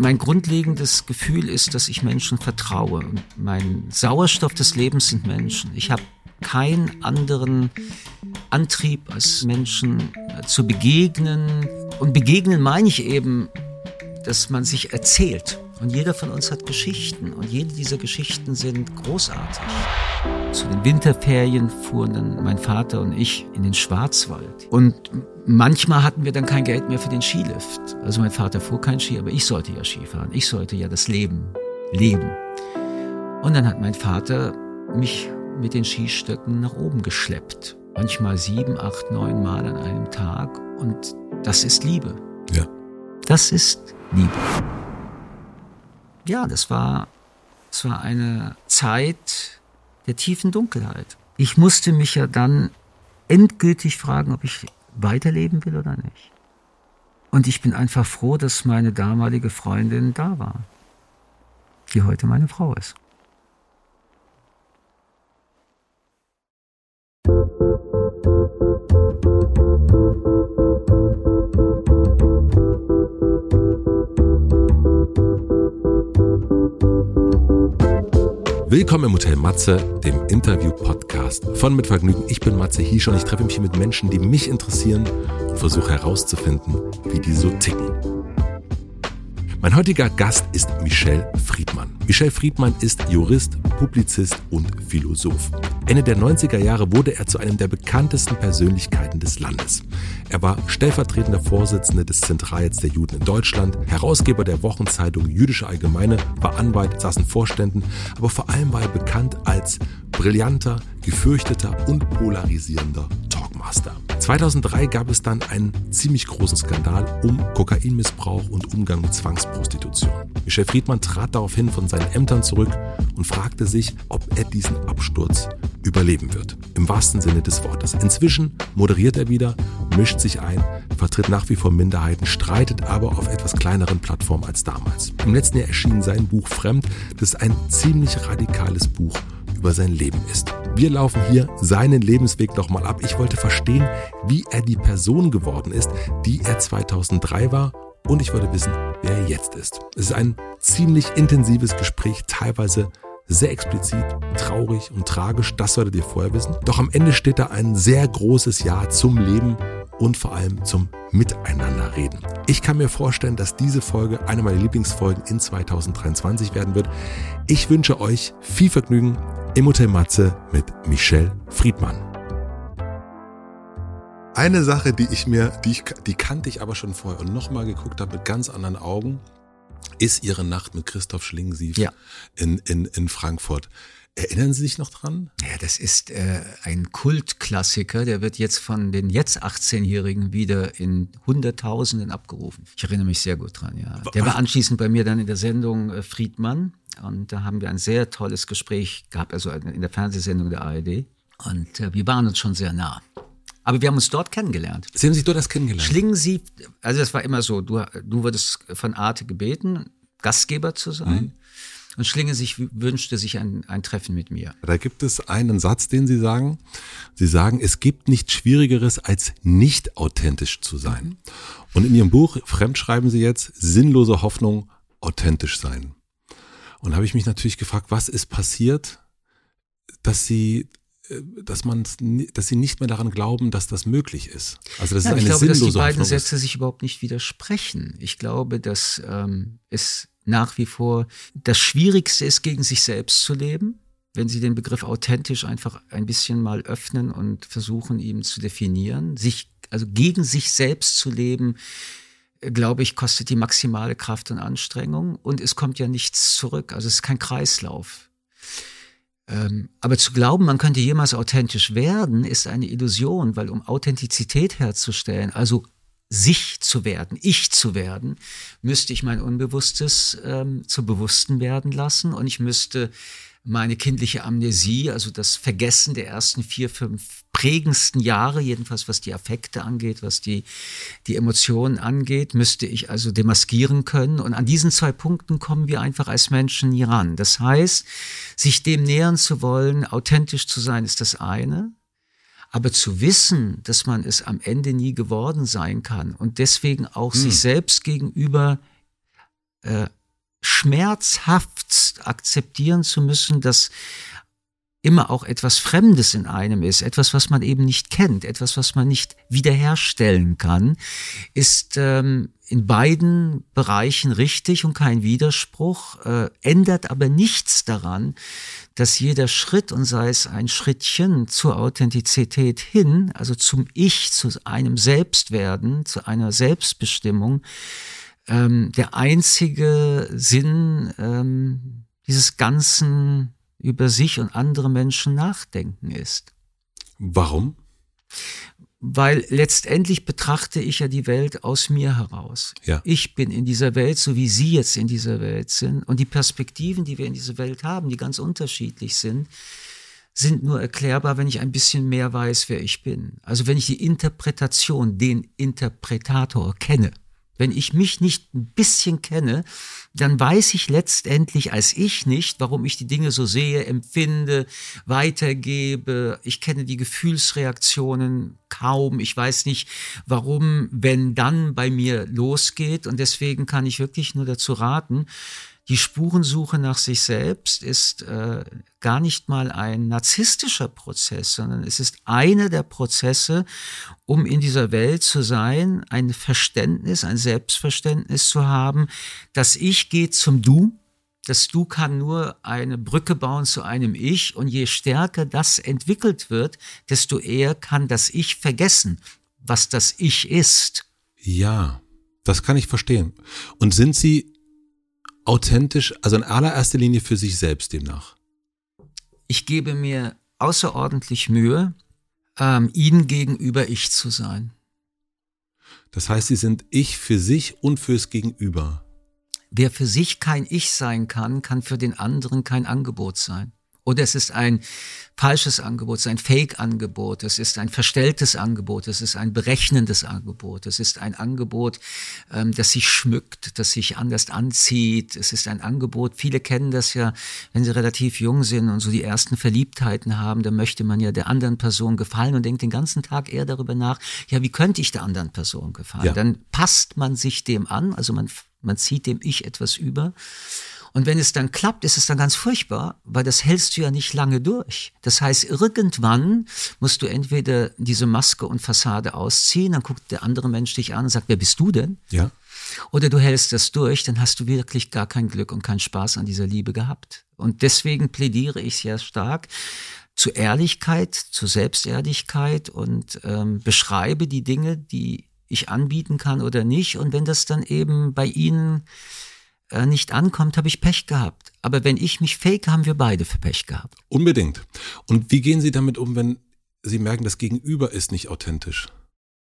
Mein grundlegendes Gefühl ist, dass ich Menschen vertraue. Mein Sauerstoff des Lebens sind Menschen. Ich habe keinen anderen Antrieb, als Menschen äh, zu begegnen. Und begegnen meine ich eben, dass man sich erzählt. Und jeder von uns hat Geschichten und jede dieser Geschichten sind großartig. Zu den Winterferien fuhren dann mein Vater und ich in den Schwarzwald. Und manchmal hatten wir dann kein Geld mehr für den Skilift. Also mein Vater fuhr kein Ski, aber ich sollte ja Skifahren. Ich sollte ja das Leben leben. Und dann hat mein Vater mich mit den Skistöcken nach oben geschleppt. Manchmal sieben, acht, neun Mal an einem Tag. Und das ist Liebe. Ja. Das ist Liebe ja, das war, das war eine Zeit der tiefen Dunkelheit. Ich musste mich ja dann endgültig fragen, ob ich weiterleben will oder nicht. Und ich bin einfach froh, dass meine damalige Freundin da war, die heute meine Frau ist. Willkommen im Hotel Matze, dem Interview-Podcast von Mit Vergnügen. Ich bin Matze Hiesch und ich treffe mich hier mit Menschen, die mich interessieren und versuche herauszufinden, wie die so ticken. Mein heutiger Gast ist Michel Friedmann. Michel Friedmann ist Jurist, Publizist und Philosoph. Ende der 90er Jahre wurde er zu einem der bekanntesten Persönlichkeiten des Landes. Er war stellvertretender Vorsitzender des Zentralrats der Juden in Deutschland, Herausgeber der Wochenzeitung Jüdische Allgemeine, war Anwalt, saß in Vorständen, aber vor allem war er bekannt als brillanter, gefürchteter und polarisierender Talkmaster. 2003 gab es dann einen ziemlich großen Skandal um Kokainmissbrauch und Umgang mit Zwangsprostitution. Michel Friedmann trat daraufhin von seinen Ämtern zurück und fragte sich, ob er diesen Absturz überleben wird. Im wahrsten Sinne des Wortes. Inzwischen moderiert er wieder, mischt sich ein, vertritt nach wie vor Minderheiten, streitet aber auf etwas kleineren Plattformen als damals. Im letzten Jahr erschien sein Buch Fremd, das ein ziemlich radikales Buch über sein Leben ist. Wir laufen hier seinen Lebensweg nochmal ab. Ich wollte verstehen, wie er die Person geworden ist, die er 2003 war und ich wollte wissen, wer er jetzt ist. Es ist ein ziemlich intensives Gespräch, teilweise sehr explizit, traurig und tragisch, das solltet ihr vorher wissen. Doch am Ende steht da ein sehr großes Ja zum Leben und vor allem zum Miteinanderreden. Ich kann mir vorstellen, dass diese Folge eine meiner Lieblingsfolgen in 2023 werden wird. Ich wünsche euch viel Vergnügen im Hotel Matze mit Michelle Friedmann. Eine Sache, die ich mir, die, ich, die kannte ich aber schon vorher und nochmal geguckt habe mit ganz anderen Augen, ist ihre Nacht mit Christoph Schlingensief ja. in, in, in Frankfurt. Erinnern Sie sich noch dran? Ja, das ist äh, ein Kultklassiker. Der wird jetzt von den jetzt 18-Jährigen wieder in Hunderttausenden abgerufen. Ich erinnere mich sehr gut dran, ja. Der war anschließend bei mir dann in der Sendung äh, Friedmann. Und da haben wir ein sehr tolles Gespräch gehabt, also in der Fernsehsendung der ARD. Und äh, wir waren uns schon sehr nah. Aber wir haben uns dort kennengelernt. Sie haben sich dort erst kennengelernt? Schlingensief, also das war immer so, du, du wurdest von Arte gebeten, Gastgeber zu sein. Mhm. Und Schlinge sich wünschte sich ein, ein Treffen mit mir. Da gibt es einen Satz, den Sie sagen. Sie sagen, es gibt nichts Schwierigeres, als nicht authentisch zu sein. Mhm. Und in Ihrem Buch Fremd schreiben Sie jetzt sinnlose Hoffnung, authentisch sein. Und habe ich mich natürlich gefragt, was ist passiert, dass Sie dass man, dass sie nicht mehr daran glauben, dass das möglich ist. Also das ja, ist eine ich glaube, dass die beiden Hoffnung Sätze sich überhaupt nicht widersprechen. Ich glaube, dass ähm, es nach wie vor das Schwierigste ist, gegen sich selbst zu leben. Wenn Sie den Begriff authentisch einfach ein bisschen mal öffnen und versuchen, ihn zu definieren, sich, also gegen sich selbst zu leben, glaube ich, kostet die maximale Kraft und Anstrengung und es kommt ja nichts zurück. Also es ist kein Kreislauf. Ähm, aber zu glauben, man könnte jemals authentisch werden, ist eine Illusion, weil um Authentizität herzustellen, also sich zu werden, ich zu werden, müsste ich mein Unbewusstes ähm, zu Bewussten werden lassen und ich müsste meine kindliche Amnesie, also das Vergessen der ersten vier, fünf prägendsten Jahre, jedenfalls was die Affekte angeht, was die, die Emotionen angeht, müsste ich also demaskieren können. Und an diesen zwei Punkten kommen wir einfach als Menschen nie ran. Das heißt, sich dem nähern zu wollen, authentisch zu sein, ist das eine. Aber zu wissen, dass man es am Ende nie geworden sein kann und deswegen auch hm. sich selbst gegenüber äh, schmerzhaft akzeptieren zu müssen, dass immer auch etwas Fremdes in einem ist, etwas, was man eben nicht kennt, etwas, was man nicht wiederherstellen kann, ist ähm, in beiden Bereichen richtig und kein Widerspruch, äh, ändert aber nichts daran, dass jeder Schritt, und sei es ein Schrittchen zur Authentizität hin, also zum Ich, zu einem Selbstwerden, zu einer Selbstbestimmung, ähm, der einzige Sinn ähm, dieses ganzen über sich und andere Menschen nachdenken ist. Warum? Weil letztendlich betrachte ich ja die Welt aus mir heraus. Ja. Ich bin in dieser Welt, so wie Sie jetzt in dieser Welt sind. Und die Perspektiven, die wir in dieser Welt haben, die ganz unterschiedlich sind, sind nur erklärbar, wenn ich ein bisschen mehr weiß, wer ich bin. Also wenn ich die Interpretation, den Interpretator kenne. Wenn ich mich nicht ein bisschen kenne, dann weiß ich letztendlich als ich nicht, warum ich die Dinge so sehe, empfinde, weitergebe. Ich kenne die Gefühlsreaktionen kaum. Ich weiß nicht, warum, wenn dann bei mir losgeht. Und deswegen kann ich wirklich nur dazu raten, die Spurensuche nach sich selbst ist äh, gar nicht mal ein narzisstischer Prozess, sondern es ist einer der Prozesse, um in dieser Welt zu sein, ein Verständnis, ein Selbstverständnis zu haben. Das Ich geht zum Du, das Du kann nur eine Brücke bauen zu einem Ich und je stärker das entwickelt wird, desto eher kann das Ich vergessen, was das Ich ist. Ja, das kann ich verstehen. Und sind Sie authentisch, also in allererster Linie für sich selbst demnach? Ich gebe mir außerordentlich Mühe, ähm, ihnen gegenüber ich zu sein. Das heißt, sie sind ich für sich und fürs Gegenüber. Wer für sich kein Ich sein kann, kann für den anderen kein Angebot sein. Oder es ist ein falsches Angebot, es ist ein Fake-Angebot, es ist ein verstelltes Angebot, es ist ein berechnendes Angebot, es ist ein Angebot, ähm, das sich schmückt, das sich anders anzieht, es ist ein Angebot, viele kennen das ja, wenn sie relativ jung sind und so die ersten Verliebtheiten haben, dann möchte man ja der anderen Person gefallen und denkt den ganzen Tag eher darüber nach, ja, wie könnte ich der anderen Person gefallen? Ja. Dann passt man sich dem an, also man, man zieht dem Ich etwas über. Und wenn es dann klappt, ist es dann ganz furchtbar, weil das hältst du ja nicht lange durch. Das heißt, irgendwann musst du entweder diese Maske und Fassade ausziehen, dann guckt der andere Mensch dich an und sagt, wer bist du denn? Ja. Oder du hältst das durch, dann hast du wirklich gar kein Glück und keinen Spaß an dieser Liebe gehabt. Und deswegen plädiere ich sehr stark zu Ehrlichkeit, zu Selbstehrlichkeit und ähm, beschreibe die Dinge, die ich anbieten kann oder nicht. Und wenn das dann eben bei Ihnen nicht ankommt, habe ich Pech gehabt. Aber wenn ich mich fake, haben wir beide für Pech gehabt. Unbedingt. Und wie gehen Sie damit um, wenn Sie merken, das Gegenüber ist nicht authentisch?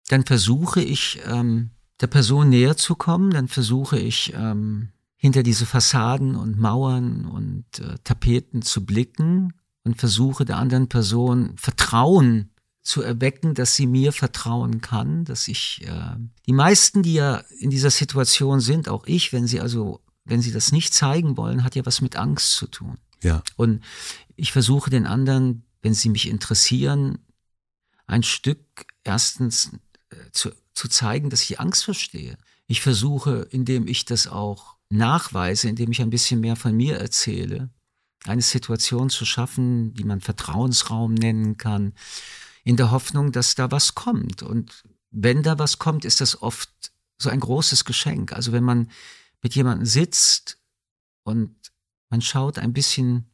Dann versuche ich, ähm, der Person näher zu kommen. Dann versuche ich, ähm, hinter diese Fassaden und Mauern und äh, Tapeten zu blicken und versuche der anderen Person Vertrauen zu erwecken, dass sie mir vertrauen kann, dass ich äh, die meisten, die ja in dieser Situation sind, auch ich, wenn sie also wenn sie das nicht zeigen wollen, hat ja was mit Angst zu tun. Ja. Und ich versuche den anderen, wenn sie mich interessieren, ein Stück erstens äh, zu, zu zeigen, dass ich Angst verstehe. Ich versuche, indem ich das auch nachweise, indem ich ein bisschen mehr von mir erzähle, eine Situation zu schaffen, die man Vertrauensraum nennen kann, in der Hoffnung, dass da was kommt. Und wenn da was kommt, ist das oft so ein großes Geschenk. Also wenn man mit jemandem sitzt und man schaut ein bisschen,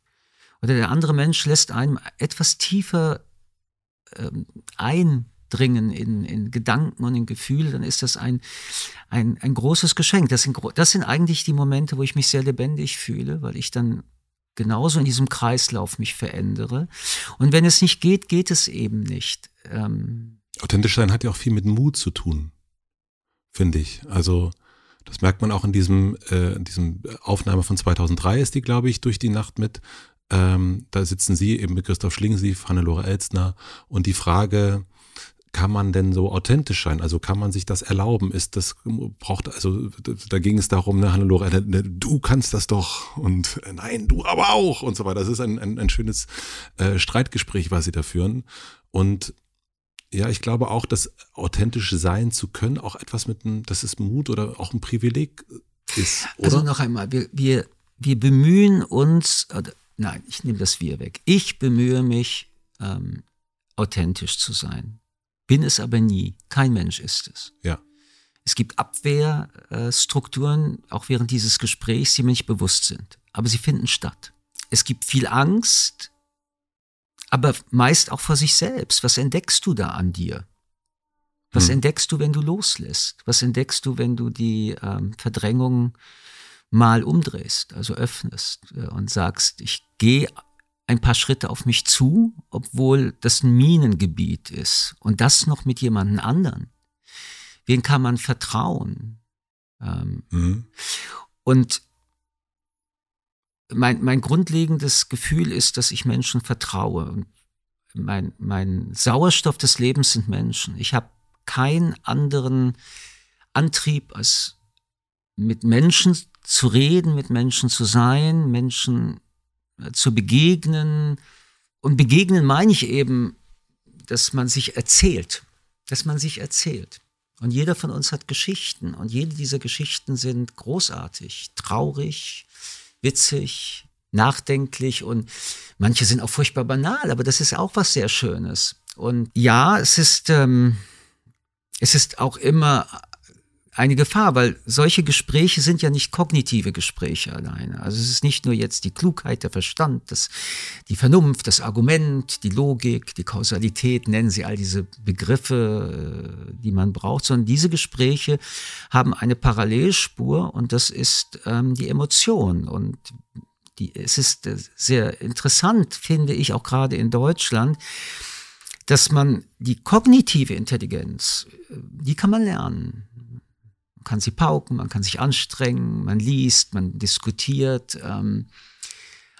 oder der andere Mensch lässt einem etwas tiefer ähm, eindringen in, in Gedanken und in Gefühle, dann ist das ein, ein, ein großes Geschenk. Das sind, das sind eigentlich die Momente, wo ich mich sehr lebendig fühle, weil ich dann genauso in diesem Kreislauf mich verändere. Und wenn es nicht geht, geht es eben nicht. Ähm Authentisch sein hat ja auch viel mit Mut zu tun, finde ich. Also das merkt man auch in diesem, äh, in diesem Aufnahme von 2003 ist die, glaube ich, durch die Nacht mit. Ähm, da sitzen Sie eben mit Christoph Schlingensief, Hannelore Elstner und die Frage, kann man denn so authentisch sein? Also kann man sich das erlauben? Ist das braucht also da ging es darum, ne, Hannelore, ne, ne, du kannst das doch und äh, nein, du aber auch und so weiter. Das ist ein, ein, ein schönes äh, Streitgespräch, was sie da führen. Und ja, ich glaube auch, dass authentisch sein zu können auch etwas mit einem, das ist Mut oder auch ein Privileg ist. Oder? Also noch einmal, wir, wir, wir bemühen uns, oder, nein, ich nehme das Wir weg. Ich bemühe mich, ähm, authentisch zu sein. Bin es aber nie. Kein Mensch ist es. Ja. Es gibt Abwehrstrukturen, auch während dieses Gesprächs, die mir nicht bewusst sind. Aber sie finden statt. Es gibt viel Angst, aber meist auch vor sich selbst. Was entdeckst du da an dir? Was hm. entdeckst du, wenn du loslässt? Was entdeckst du, wenn du die ähm, Verdrängung mal umdrehst, also öffnest äh, und sagst, ich gehe ein paar Schritte auf mich zu, obwohl das ein Minengebiet ist und das noch mit jemandem anderen. Wen kann man vertrauen? Ähm, mhm. Und mein, mein grundlegendes Gefühl ist, dass ich Menschen vertraue. Mein, mein Sauerstoff des Lebens sind Menschen. Ich habe keinen anderen Antrieb, als mit Menschen zu reden, mit Menschen zu sein, Menschen äh, zu begegnen. Und begegnen meine ich eben, dass man sich erzählt, dass man sich erzählt. Und jeder von uns hat Geschichten und jede dieser Geschichten sind großartig, traurig, witzig, nachdenklich und manche sind auch furchtbar banal, aber das ist auch was sehr Schönes. Und ja, es ist, ähm, es ist auch immer eine Gefahr, weil solche Gespräche sind ja nicht kognitive Gespräche alleine. Also es ist nicht nur jetzt die Klugheit, der Verstand, das, die Vernunft, das Argument, die Logik, die Kausalität, nennen Sie all diese Begriffe, äh, die man braucht, sondern diese Gespräche haben eine Parallelspur und das ist ähm, die Emotion. Und die, es ist äh, sehr interessant, finde ich, auch gerade in Deutschland, dass man die kognitive Intelligenz, äh, die kann man lernen man kann sie pauken, man kann sich anstrengen, man liest, man diskutiert. Ähm,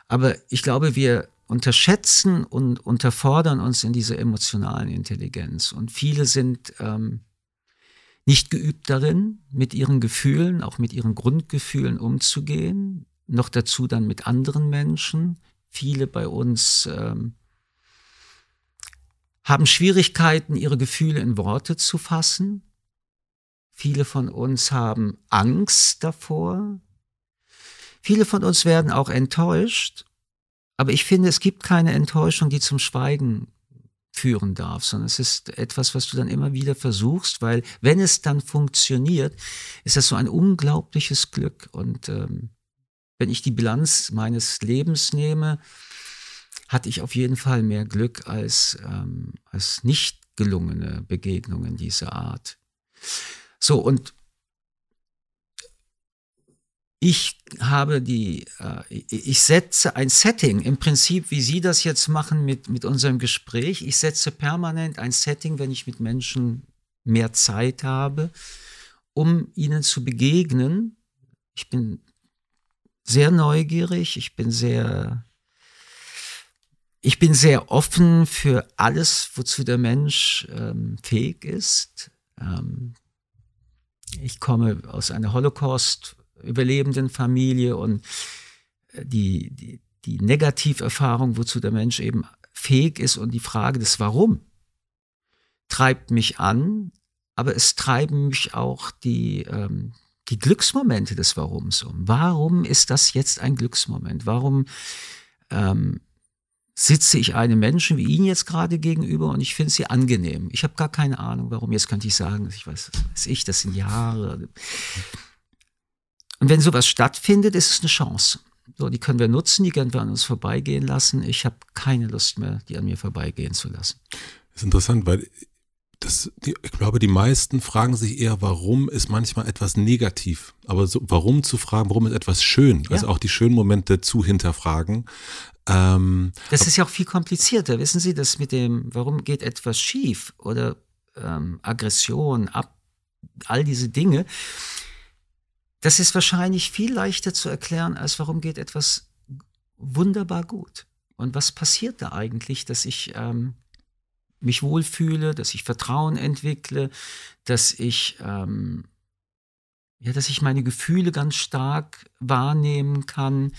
aber ich glaube, wir unterschätzen und unterfordern uns in dieser emotionalen Intelligenz. Und viele sind ähm, nicht geübt darin, mit ihren Gefühlen, auch mit ihren Grundgefühlen umzugehen. Noch dazu dann mit anderen Menschen. Viele bei uns ähm, haben Schwierigkeiten, ihre Gefühle in Worte zu fassen. Viele von uns haben Angst davor. Viele von uns werden auch enttäuscht. Aber ich finde, es gibt keine Enttäuschung, die zum Schweigen führen darf, sondern es ist etwas, was du dann immer wieder versuchst, weil wenn es dann funktioniert, ist das so ein unglaubliches Glück. Und ähm, wenn ich die Bilanz meines Lebens nehme, hatte ich auf jeden Fall mehr Glück als, ähm, als nicht gelungene Begegnungen dieser Art. So, und ich habe die, äh, ich setze ein Setting, im Prinzip, wie Sie das jetzt machen mit, mit unserem Gespräch. Ich setze permanent ein Setting, wenn ich mit Menschen mehr Zeit habe, um ihnen zu begegnen. Ich bin sehr neugierig, ich bin sehr, ich bin sehr offen für alles, wozu der Mensch ähm, fähig ist. Ähm, ich komme aus einer Holocaust-überlebenden Familie und äh, die, die, die Negativerfahrung, wozu der Mensch eben fähig ist und die Frage des Warum treibt mich an, aber es treiben mich auch die, ähm, die Glücksmomente des Warums um. Warum ist das jetzt ein Glücksmoment? Warum ähm, sitze ich einem Menschen wie Ihnen jetzt gerade gegenüber und ich finde sie angenehm. Ich habe gar keine Ahnung, warum. Jetzt könnte ich sagen, ich weiß, weiß ich, das sind Jahre. Und wenn sowas stattfindet, ist es eine Chance. So, die können wir nutzen, die können wir an uns vorbeigehen lassen. Ich habe keine Lust mehr, die an mir vorbeigehen zu lassen. Das ist interessant, weil das, die, ich glaube, die meisten fragen sich eher, warum ist manchmal etwas negativ. Aber so, warum zu fragen, warum ist etwas schön? Also auch die schönen Momente zu hinterfragen. Ähm, das ist ja auch viel komplizierter. Wissen Sie, das mit dem, warum geht etwas schief oder ähm, Aggression, ab, all diese Dinge, das ist wahrscheinlich viel leichter zu erklären, als warum geht etwas wunderbar gut. Und was passiert da eigentlich, dass ich ähm, mich wohlfühle, dass ich Vertrauen entwickle, dass ich ähm, ja, dass ich meine Gefühle ganz stark wahrnehmen kann,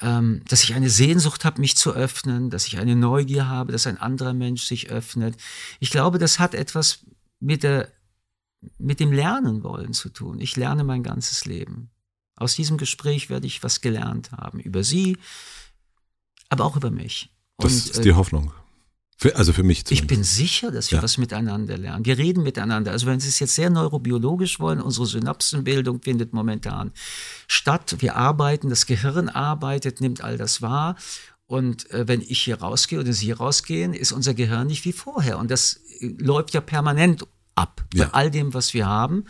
ähm, dass ich eine Sehnsucht habe, mich zu öffnen, dass ich eine Neugier habe, dass ein anderer Mensch sich öffnet. Ich glaube, das hat etwas mit der mit dem Lernen wollen zu tun. Ich lerne mein ganzes Leben. Aus diesem Gespräch werde ich was gelernt haben über sie, aber auch über mich. Das Und, ist die äh, Hoffnung. Für, also für mich zumindest. Ich bin sicher, dass wir ja. was miteinander lernen. Wir reden miteinander. Also wenn Sie es jetzt sehr neurobiologisch wollen, unsere Synapsenbildung findet momentan statt. Wir arbeiten, das Gehirn arbeitet, nimmt all das wahr. Und äh, wenn ich hier rausgehe oder Sie rausgehen, ist unser Gehirn nicht wie vorher. Und das äh, läuft ja permanent ab ja. bei all dem, was wir haben.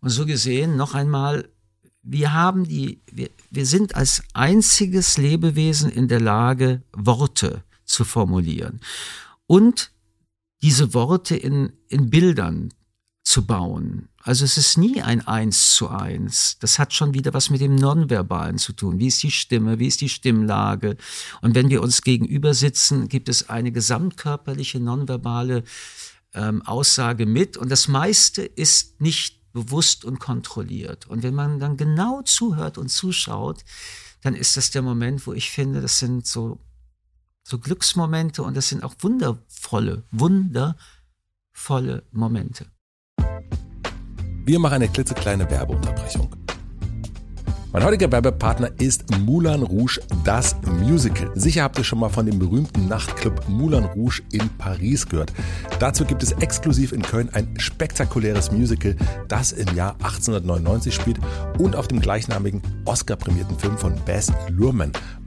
Und so gesehen noch einmal, wir haben die, wir, wir sind als einziges Lebewesen in der Lage, Worte zu formulieren und diese Worte in, in Bildern zu bauen. Also es ist nie ein Eins zu eins. Das hat schon wieder was mit dem Nonverbalen zu tun. Wie ist die Stimme? Wie ist die Stimmlage? Und wenn wir uns gegenüber sitzen, gibt es eine gesamtkörperliche nonverbale ähm, Aussage mit. Und das meiste ist nicht bewusst und kontrolliert. Und wenn man dann genau zuhört und zuschaut, dann ist das der Moment, wo ich finde, das sind so so Glücksmomente und das sind auch wundervolle, wundervolle Momente. Wir machen eine klitzekleine Werbeunterbrechung. Mein heutiger Werbepartner ist Moulin Rouge, das Musical. Sicher habt ihr schon mal von dem berühmten Nachtclub Moulin Rouge in Paris gehört. Dazu gibt es exklusiv in Köln ein spektakuläres Musical, das im Jahr 1899 spielt und auf dem gleichnamigen Oscar-prämierten Film von Bess Luhrmann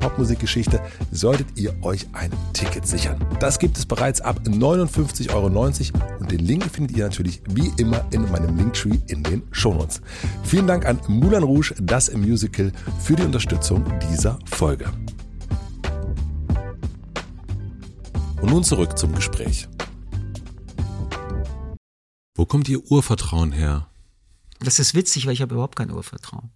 Popmusikgeschichte, solltet ihr euch ein Ticket sichern. Das gibt es bereits ab 59,90 Euro und den Link findet ihr natürlich wie immer in meinem Linktree in den Shownotes. Vielen Dank an Moulin Rouge, das Musical, für die Unterstützung dieser Folge. Und nun zurück zum Gespräch. Wo kommt Ihr Urvertrauen her? Das ist witzig, weil ich habe überhaupt kein Urvertrauen.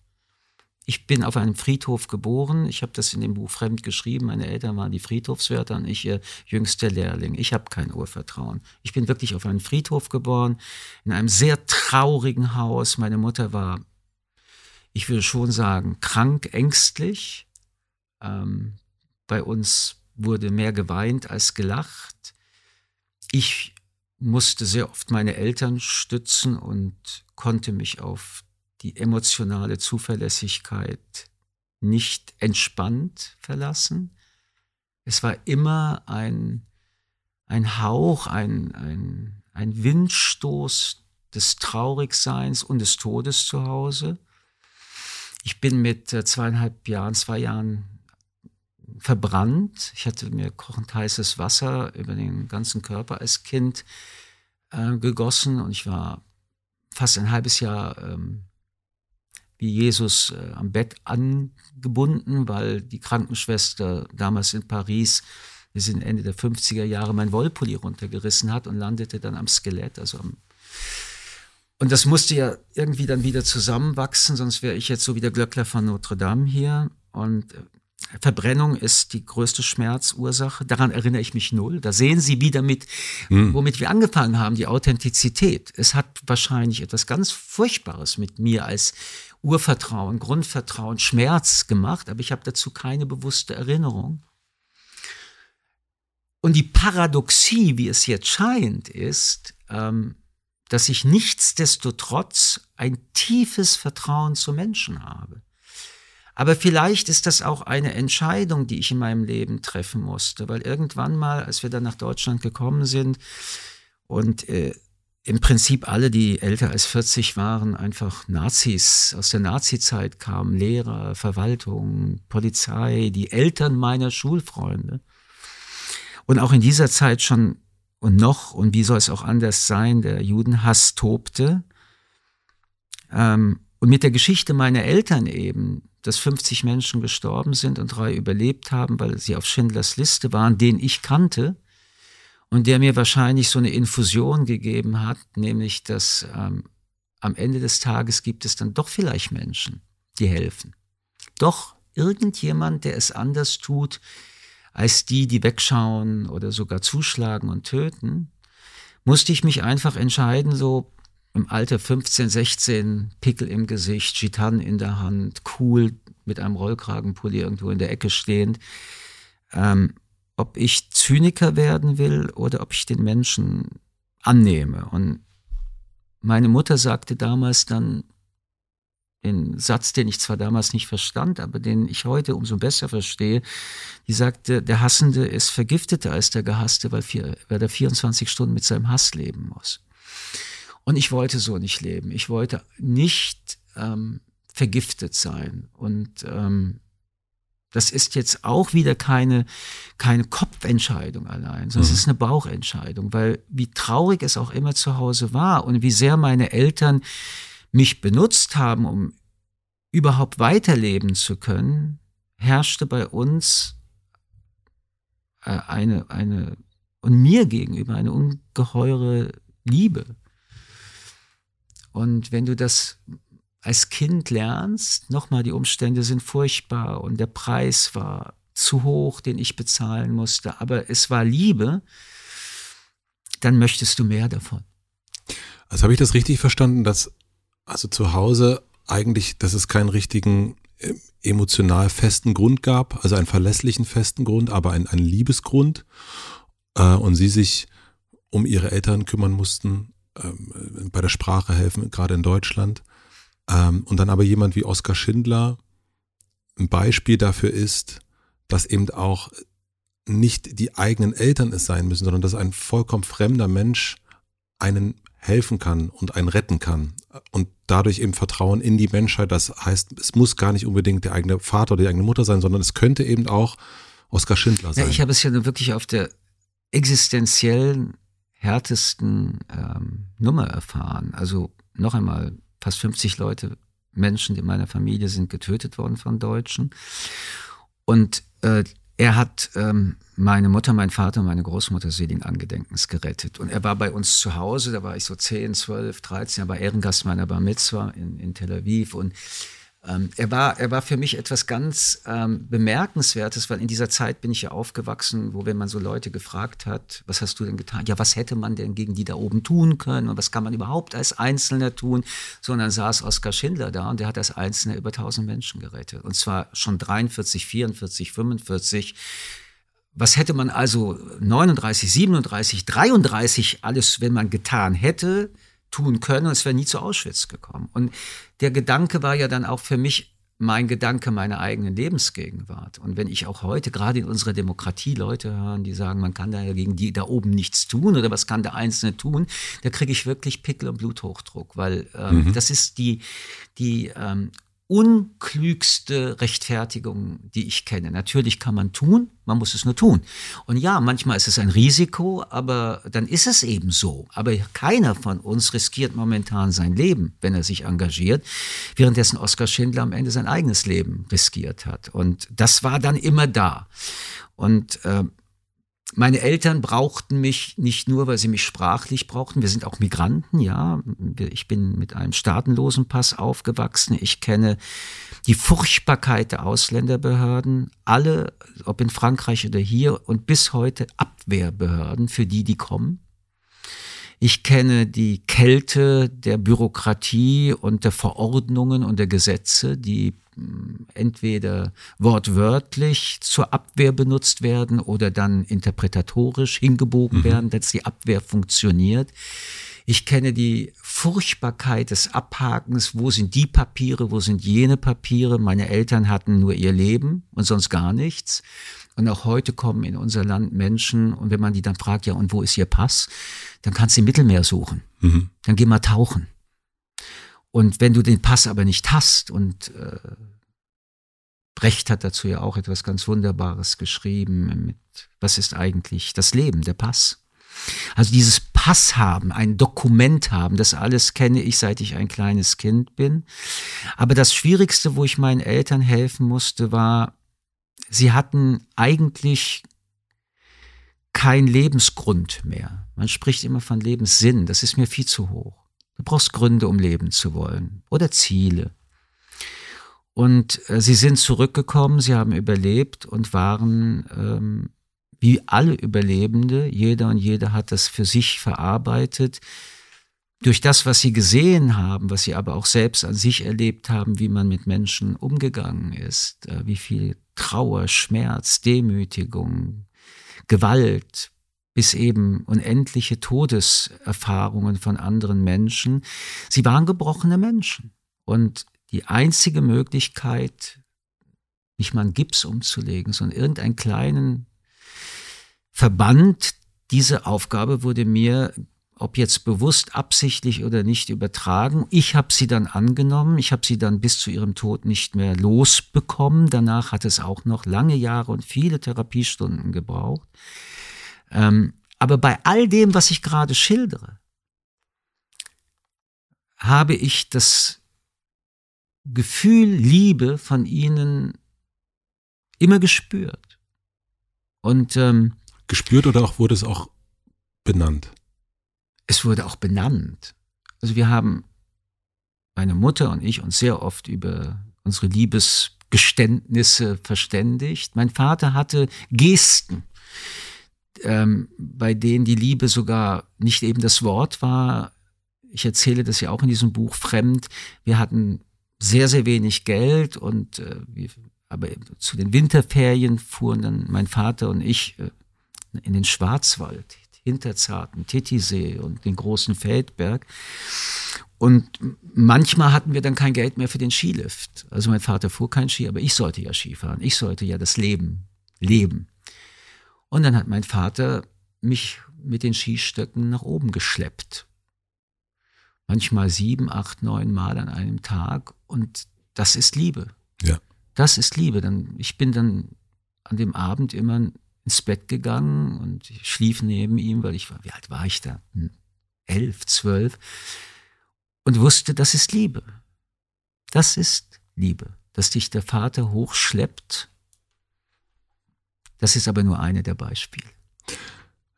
Ich bin auf einem Friedhof geboren. Ich habe das in dem Buch Fremd geschrieben. Meine Eltern waren die Friedhofswärter und ich ihr jüngster Lehrling. Ich habe kein Urvertrauen. Ich bin wirklich auf einem Friedhof geboren, in einem sehr traurigen Haus. Meine Mutter war, ich würde schon sagen, krank, ängstlich. Ähm, bei uns wurde mehr geweint als gelacht. Ich musste sehr oft meine Eltern stützen und konnte mich auf die emotionale Zuverlässigkeit nicht entspannt verlassen. Es war immer ein, ein Hauch, ein, ein, ein Windstoß des Traurigseins und des Todes zu Hause. Ich bin mit äh, zweieinhalb Jahren, zwei Jahren verbrannt. Ich hatte mir kochend heißes Wasser über den ganzen Körper als Kind äh, gegossen und ich war fast ein halbes Jahr ähm, wie Jesus äh, am Bett angebunden, weil die Krankenschwester damals in Paris, wir sind Ende der 50er Jahre, mein Wollpulli runtergerissen hat und landete dann am Skelett, also am und das musste ja irgendwie dann wieder zusammenwachsen, sonst wäre ich jetzt so wie der Glöckler von Notre Dame hier. Und äh, Verbrennung ist die größte Schmerzursache. Daran erinnere ich mich null. Da sehen Sie wieder mit, mhm. womit wir angefangen haben, die Authentizität. Es hat wahrscheinlich etwas ganz Furchtbares mit mir als Urvertrauen, Grundvertrauen, Schmerz gemacht, aber ich habe dazu keine bewusste Erinnerung. Und die Paradoxie, wie es jetzt scheint, ist, ähm, dass ich nichtsdestotrotz ein tiefes Vertrauen zu Menschen habe. Aber vielleicht ist das auch eine Entscheidung, die ich in meinem Leben treffen musste, weil irgendwann mal, als wir dann nach Deutschland gekommen sind und äh, im Prinzip alle, die älter als 40 waren, einfach Nazis aus der Nazizeit kamen, Lehrer, Verwaltung, Polizei, die Eltern meiner Schulfreunde. Und auch in dieser Zeit schon und noch, und wie soll es auch anders sein, der Judenhass tobte. Ähm, und mit der Geschichte meiner Eltern eben, dass 50 Menschen gestorben sind und drei überlebt haben, weil sie auf Schindlers Liste waren, den ich kannte, und der mir wahrscheinlich so eine Infusion gegeben hat, nämlich dass ähm, am Ende des Tages gibt es dann doch vielleicht Menschen, die helfen. Doch irgendjemand, der es anders tut, als die, die wegschauen oder sogar zuschlagen und töten, musste ich mich einfach entscheiden, so im Alter 15, 16, Pickel im Gesicht, Gitan in der Hand, cool mit einem Rollkragenpulli irgendwo in der Ecke stehend, ähm, ob ich Zyniker werden will oder ob ich den Menschen annehme. Und meine Mutter sagte damals dann den Satz, den ich zwar damals nicht verstand, aber den ich heute umso besser verstehe, die sagte, der Hassende ist vergifteter als der Gehasste, weil, vier, weil er 24 Stunden mit seinem Hass leben muss. Und ich wollte so nicht leben. Ich wollte nicht ähm, vergiftet sein. Und ähm, das ist jetzt auch wieder keine, keine Kopfentscheidung allein, sondern mhm. es ist eine Bauchentscheidung, weil wie traurig es auch immer zu Hause war und wie sehr meine Eltern mich benutzt haben, um überhaupt weiterleben zu können, herrschte bei uns äh, eine, eine, und mir gegenüber eine ungeheure Liebe. Und wenn du das als Kind lernst, nochmal, die Umstände sind furchtbar und der Preis war zu hoch, den ich bezahlen musste, aber es war Liebe, dann möchtest du mehr davon. Also habe ich das richtig verstanden, dass also zu Hause eigentlich, dass es keinen richtigen äh, emotional festen Grund gab, also einen verlässlichen festen Grund, aber einen, einen Liebesgrund äh, und sie sich um ihre Eltern kümmern mussten, ähm, bei der Sprache helfen, gerade in Deutschland. Ähm, und dann aber jemand wie Oskar Schindler ein Beispiel dafür ist, dass eben auch nicht die eigenen Eltern es sein müssen, sondern dass ein vollkommen fremder Mensch einen helfen kann und einen retten kann und dadurch eben Vertrauen in die Menschheit. Das heißt, es muss gar nicht unbedingt der eigene Vater oder die eigene Mutter sein, sondern es könnte eben auch Oskar Schindler sein. Ja, ich habe es ja nur wirklich auf der existenziellen, härtesten ähm, Nummer erfahren. Also noch einmal, fast 50 Leute, Menschen in meiner Familie sind getötet worden von Deutschen. Und äh, er hat ähm, meine Mutter, mein Vater, meine Großmutter seligen Angedenkens gerettet. Und er war bei uns zu Hause, da war ich so 10, 12, 13, er war Ehrengast meiner Bar Mitzwa in, in Tel Aviv. Und ähm, er, war, er war für mich etwas ganz ähm, Bemerkenswertes, weil in dieser Zeit bin ich ja aufgewachsen, wo wenn man so Leute gefragt hat, was hast du denn getan? Ja, was hätte man denn gegen die da oben tun können und was kann man überhaupt als Einzelner tun? Sondern saß Oskar Schindler da und der hat als Einzelner über 1000 Menschen gerettet. Und zwar schon 43, 44, 45. Was hätte man also 39, 37, 33 alles, wenn man getan hätte, tun können und es wäre nie zu Auschwitz gekommen. Und der Gedanke war ja dann auch für mich mein Gedanke meiner eigenen Lebensgegenwart. Und wenn ich auch heute gerade in unserer Demokratie Leute hören, die sagen, man kann da ja gegen die da oben nichts tun oder was kann der Einzelne tun, da kriege ich wirklich Pickel und Bluthochdruck, weil ähm, mhm. das ist die, die ähm, unklügste Rechtfertigung, die ich kenne. Natürlich kann man tun, man muss es nur tun. Und ja, manchmal ist es ein Risiko, aber dann ist es eben so. Aber keiner von uns riskiert momentan sein Leben, wenn er sich engagiert, währenddessen Oskar Schindler am Ende sein eigenes Leben riskiert hat. Und das war dann immer da. Und äh, meine Eltern brauchten mich nicht nur, weil sie mich sprachlich brauchten. Wir sind auch Migranten, ja. Ich bin mit einem staatenlosen Pass aufgewachsen. Ich kenne die Furchtbarkeit der Ausländerbehörden. Alle, ob in Frankreich oder hier und bis heute Abwehrbehörden für die, die kommen. Ich kenne die Kälte der Bürokratie und der Verordnungen und der Gesetze, die entweder wortwörtlich zur Abwehr benutzt werden oder dann interpretatorisch hingebogen mhm. werden, dass die Abwehr funktioniert. Ich kenne die Furchtbarkeit des Abhakens. Wo sind die Papiere? Wo sind jene Papiere? Meine Eltern hatten nur ihr Leben und sonst gar nichts. Und auch heute kommen in unser Land Menschen und wenn man die dann fragt, ja, und wo ist ihr Pass? Dann kannst du im Mittelmeer suchen. Mhm. Dann geh mal tauchen. Und wenn du den Pass aber nicht hast und äh, Brecht hat dazu ja auch etwas ganz Wunderbares geschrieben mit, was ist eigentlich das Leben, der Pass? Also dieses Pass haben, ein Dokument haben, das alles kenne ich, seit ich ein kleines Kind bin. Aber das Schwierigste, wo ich meinen Eltern helfen musste, war, sie hatten eigentlich kein Lebensgrund mehr. Man spricht immer von Lebenssinn, das ist mir viel zu hoch. Du brauchst Gründe, um leben zu wollen oder Ziele. Und äh, sie sind zurückgekommen, sie haben überlebt und waren ähm, wie alle Überlebende, jeder und jede hat das für sich verarbeitet, durch das, was sie gesehen haben, was sie aber auch selbst an sich erlebt haben, wie man mit Menschen umgegangen ist, äh, wie viel Trauer, Schmerz, Demütigung, Gewalt, bis eben unendliche Todeserfahrungen von anderen Menschen. Sie waren gebrochene Menschen. Und die einzige Möglichkeit, nicht mal einen Gips umzulegen, sondern irgendeinen kleinen Verband, diese Aufgabe wurde mir ob jetzt bewusst, absichtlich oder nicht übertragen. Ich habe sie dann angenommen. Ich habe sie dann bis zu ihrem Tod nicht mehr losbekommen. Danach hat es auch noch lange Jahre und viele Therapiestunden gebraucht. Ähm, aber bei all dem, was ich gerade schildere, habe ich das Gefühl Liebe von ihnen immer gespürt. Und ähm, gespürt oder auch wurde es auch benannt? es wurde auch benannt. Also wir haben, meine Mutter und ich, uns sehr oft über unsere Liebesgeständnisse verständigt. Mein Vater hatte Gesten, ähm, bei denen die Liebe sogar nicht eben das Wort war. Ich erzähle das ja auch in diesem Buch Fremd. Wir hatten sehr, sehr wenig Geld und äh, wir, aber zu den Winterferien fuhren dann mein Vater und ich äh, in den Schwarzwald Hinterzarten, Titisee und den großen Feldberg. Und manchmal hatten wir dann kein Geld mehr für den Skilift. Also mein Vater fuhr kein Ski, aber ich sollte ja Skifahren. Ich sollte ja das Leben leben. Und dann hat mein Vater mich mit den Skistöcken nach oben geschleppt. Manchmal sieben, acht, neun Mal an einem Tag. Und das ist Liebe. Ja. Das ist Liebe. Dann, ich bin dann an dem Abend immer ins Bett gegangen und ich schlief neben ihm, weil ich war, wie alt war ich da? Hm, elf, zwölf. Und wusste, das ist Liebe. Das ist Liebe. Dass dich der Vater hochschleppt. Das ist aber nur eine der Beispiele.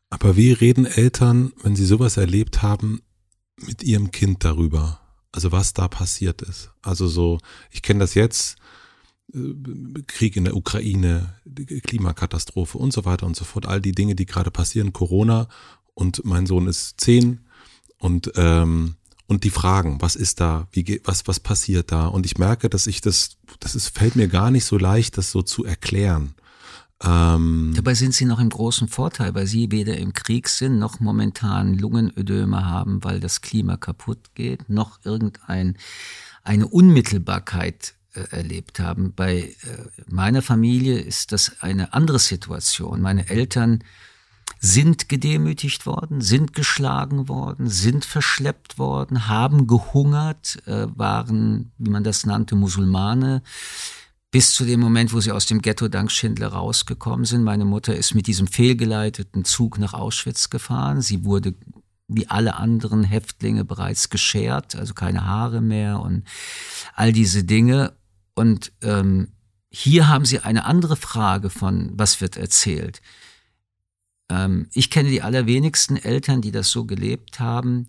Aber wie reden Eltern, wenn sie sowas erlebt haben, mit ihrem Kind darüber? Also was da passiert ist. Also so, ich kenne das jetzt, Krieg in der Ukraine, Klimakatastrophe und so weiter und so fort. All die Dinge, die gerade passieren, Corona und mein Sohn ist zehn und ähm, und die Fragen, was ist da, wie was was passiert da? Und ich merke, dass ich das, das ist, fällt mir gar nicht so leicht, das so zu erklären. Ähm, Dabei sind sie noch im großen Vorteil, weil sie weder im Krieg sind, noch momentan Lungenödeme haben, weil das Klima kaputt geht, noch irgendein eine Unmittelbarkeit äh, erlebt haben. Bei äh, meiner Familie ist das eine andere Situation. Meine Eltern sind gedemütigt worden, sind geschlagen worden, sind verschleppt worden, haben gehungert, äh, waren, wie man das nannte, Musulmane. Bis zu dem Moment, wo sie aus dem Ghetto dank Schindler rausgekommen sind. Meine Mutter ist mit diesem fehlgeleiteten Zug nach Auschwitz gefahren. Sie wurde wie alle anderen Häftlinge bereits geschert, also keine Haare mehr und all diese Dinge. Und ähm, hier haben Sie eine andere Frage von, was wird erzählt. Ähm, ich kenne die allerwenigsten Eltern, die das so gelebt haben,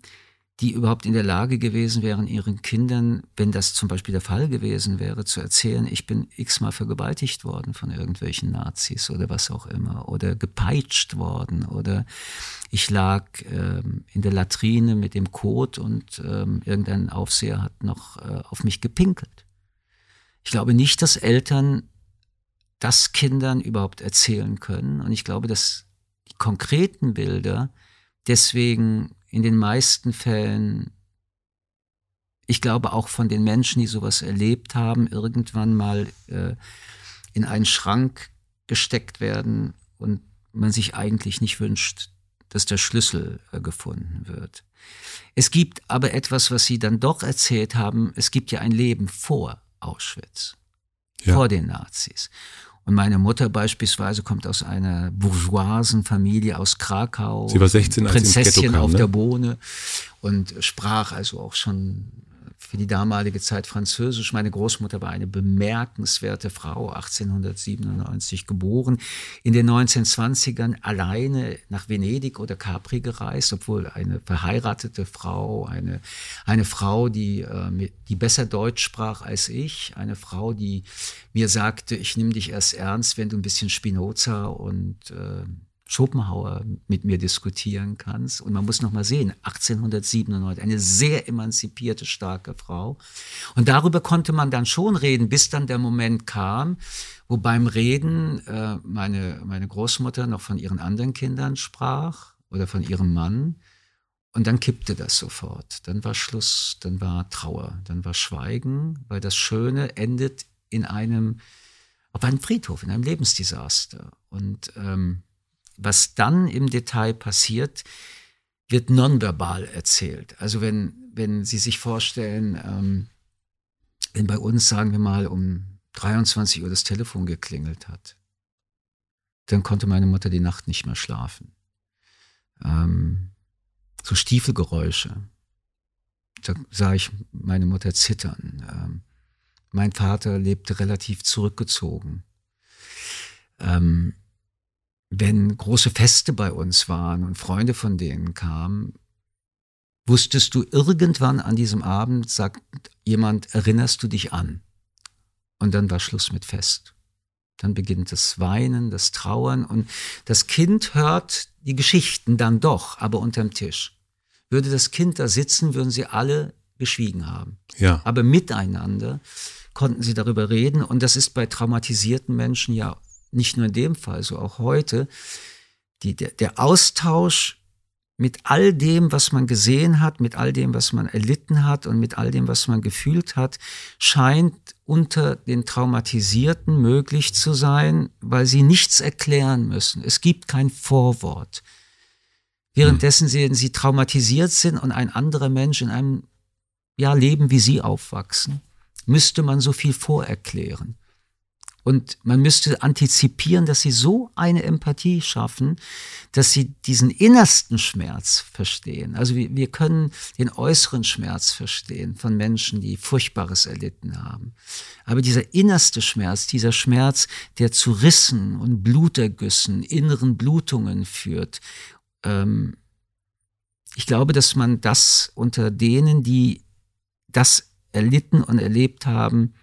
die überhaupt in der Lage gewesen wären, ihren Kindern, wenn das zum Beispiel der Fall gewesen wäre, zu erzählen, ich bin x-mal vergewaltigt worden von irgendwelchen Nazis oder was auch immer oder gepeitscht worden oder ich lag ähm, in der Latrine mit dem Kot und ähm, irgendein Aufseher hat noch äh, auf mich gepinkelt. Ich glaube nicht, dass Eltern das Kindern überhaupt erzählen können. Und ich glaube, dass die konkreten Bilder deswegen in den meisten Fällen, ich glaube auch von den Menschen, die sowas erlebt haben, irgendwann mal äh, in einen Schrank gesteckt werden und man sich eigentlich nicht wünscht, dass der Schlüssel äh, gefunden wird. Es gibt aber etwas, was Sie dann doch erzählt haben, es gibt ja ein Leben vor Auschwitz, ja. vor den Nazis. Und meine Mutter beispielsweise kommt aus einer bourgeoisen Familie aus Krakau. Sie war 16, als Prinzessin kam, auf ne? der Bohne und sprach also auch schon für die damalige Zeit Französisch. Meine Großmutter war eine bemerkenswerte Frau, 1897 geboren, in den 1920ern alleine nach Venedig oder Capri gereist, obwohl eine verheiratete Frau, eine, eine Frau, die, äh, die besser Deutsch sprach als ich, eine Frau, die mir sagte, ich nehme dich erst ernst, wenn du ein bisschen Spinoza und äh, Schopenhauer mit mir diskutieren kannst. Und man muss noch mal sehen, 1897, eine sehr emanzipierte, starke Frau. Und darüber konnte man dann schon reden, bis dann der Moment kam, wo beim Reden äh, meine, meine Großmutter noch von ihren anderen Kindern sprach oder von ihrem Mann. Und dann kippte das sofort. Dann war Schluss, dann war Trauer, dann war Schweigen, weil das Schöne endet in einem, auf einem Friedhof, in einem Lebensdesaster. Und ähm, was dann im Detail passiert, wird nonverbal erzählt. Also wenn, wenn Sie sich vorstellen, ähm, wenn bei uns, sagen wir mal, um 23 Uhr das Telefon geklingelt hat, dann konnte meine Mutter die Nacht nicht mehr schlafen. Ähm, so Stiefelgeräusche. Da sah ich meine Mutter zittern. Ähm, mein Vater lebte relativ zurückgezogen. Ähm, wenn große Feste bei uns waren und Freunde von denen kamen, wusstest du irgendwann an diesem Abend, sagt jemand, erinnerst du dich an? Und dann war Schluss mit Fest. Dann beginnt das Weinen, das Trauern und das Kind hört die Geschichten dann doch, aber unterm Tisch. Würde das Kind da sitzen, würden sie alle geschwiegen haben. Ja. Aber miteinander konnten sie darüber reden und das ist bei traumatisierten Menschen ja nicht nur in dem Fall, so auch heute, die, der, der Austausch mit all dem, was man gesehen hat, mit all dem, was man erlitten hat und mit all dem, was man gefühlt hat, scheint unter den Traumatisierten möglich zu sein, weil sie nichts erklären müssen. Es gibt kein Vorwort. Währenddessen sie, sie traumatisiert sind und ein anderer Mensch in einem ja, Leben wie sie aufwachsen, müsste man so viel vorerklären. Und man müsste antizipieren, dass sie so eine Empathie schaffen, dass sie diesen innersten Schmerz verstehen. Also wir, wir können den äußeren Schmerz verstehen von Menschen, die Furchtbares erlitten haben. Aber dieser innerste Schmerz, dieser Schmerz, der zu Rissen und Blutergüssen, inneren Blutungen führt, ähm, ich glaube, dass man das unter denen, die das erlitten und erlebt haben,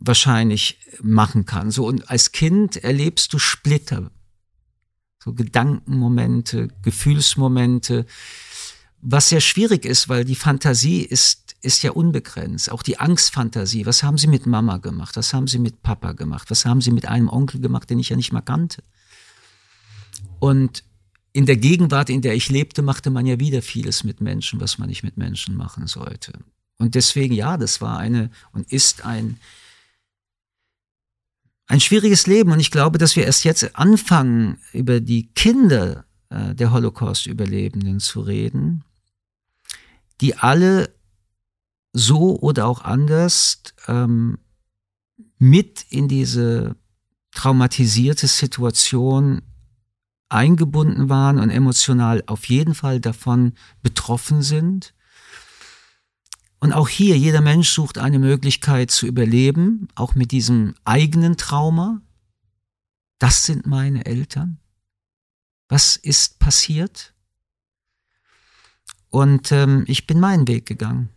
wahrscheinlich machen kann. So und als Kind erlebst du Splitter, so Gedankenmomente, Gefühlsmomente, was sehr schwierig ist, weil die Fantasie ist ist ja unbegrenzt. Auch die Angstfantasie. Was haben Sie mit Mama gemacht? Was haben Sie mit Papa gemacht? Was haben Sie mit einem Onkel gemacht, den ich ja nicht mal kannte? Und in der Gegenwart, in der ich lebte, machte man ja wieder vieles mit Menschen, was man nicht mit Menschen machen sollte. Und deswegen, ja, das war eine und ist ein ein schwieriges Leben. Und ich glaube, dass wir erst jetzt anfangen, über die Kinder äh, der Holocaust-Überlebenden zu reden, die alle so oder auch anders ähm, mit in diese traumatisierte Situation eingebunden waren und emotional auf jeden Fall davon betroffen sind und auch hier, jeder Mensch sucht eine Möglichkeit zu überleben, auch mit diesem eigenen Trauma. Das sind meine Eltern. Was ist passiert? Und ähm, ich bin meinen Weg gegangen.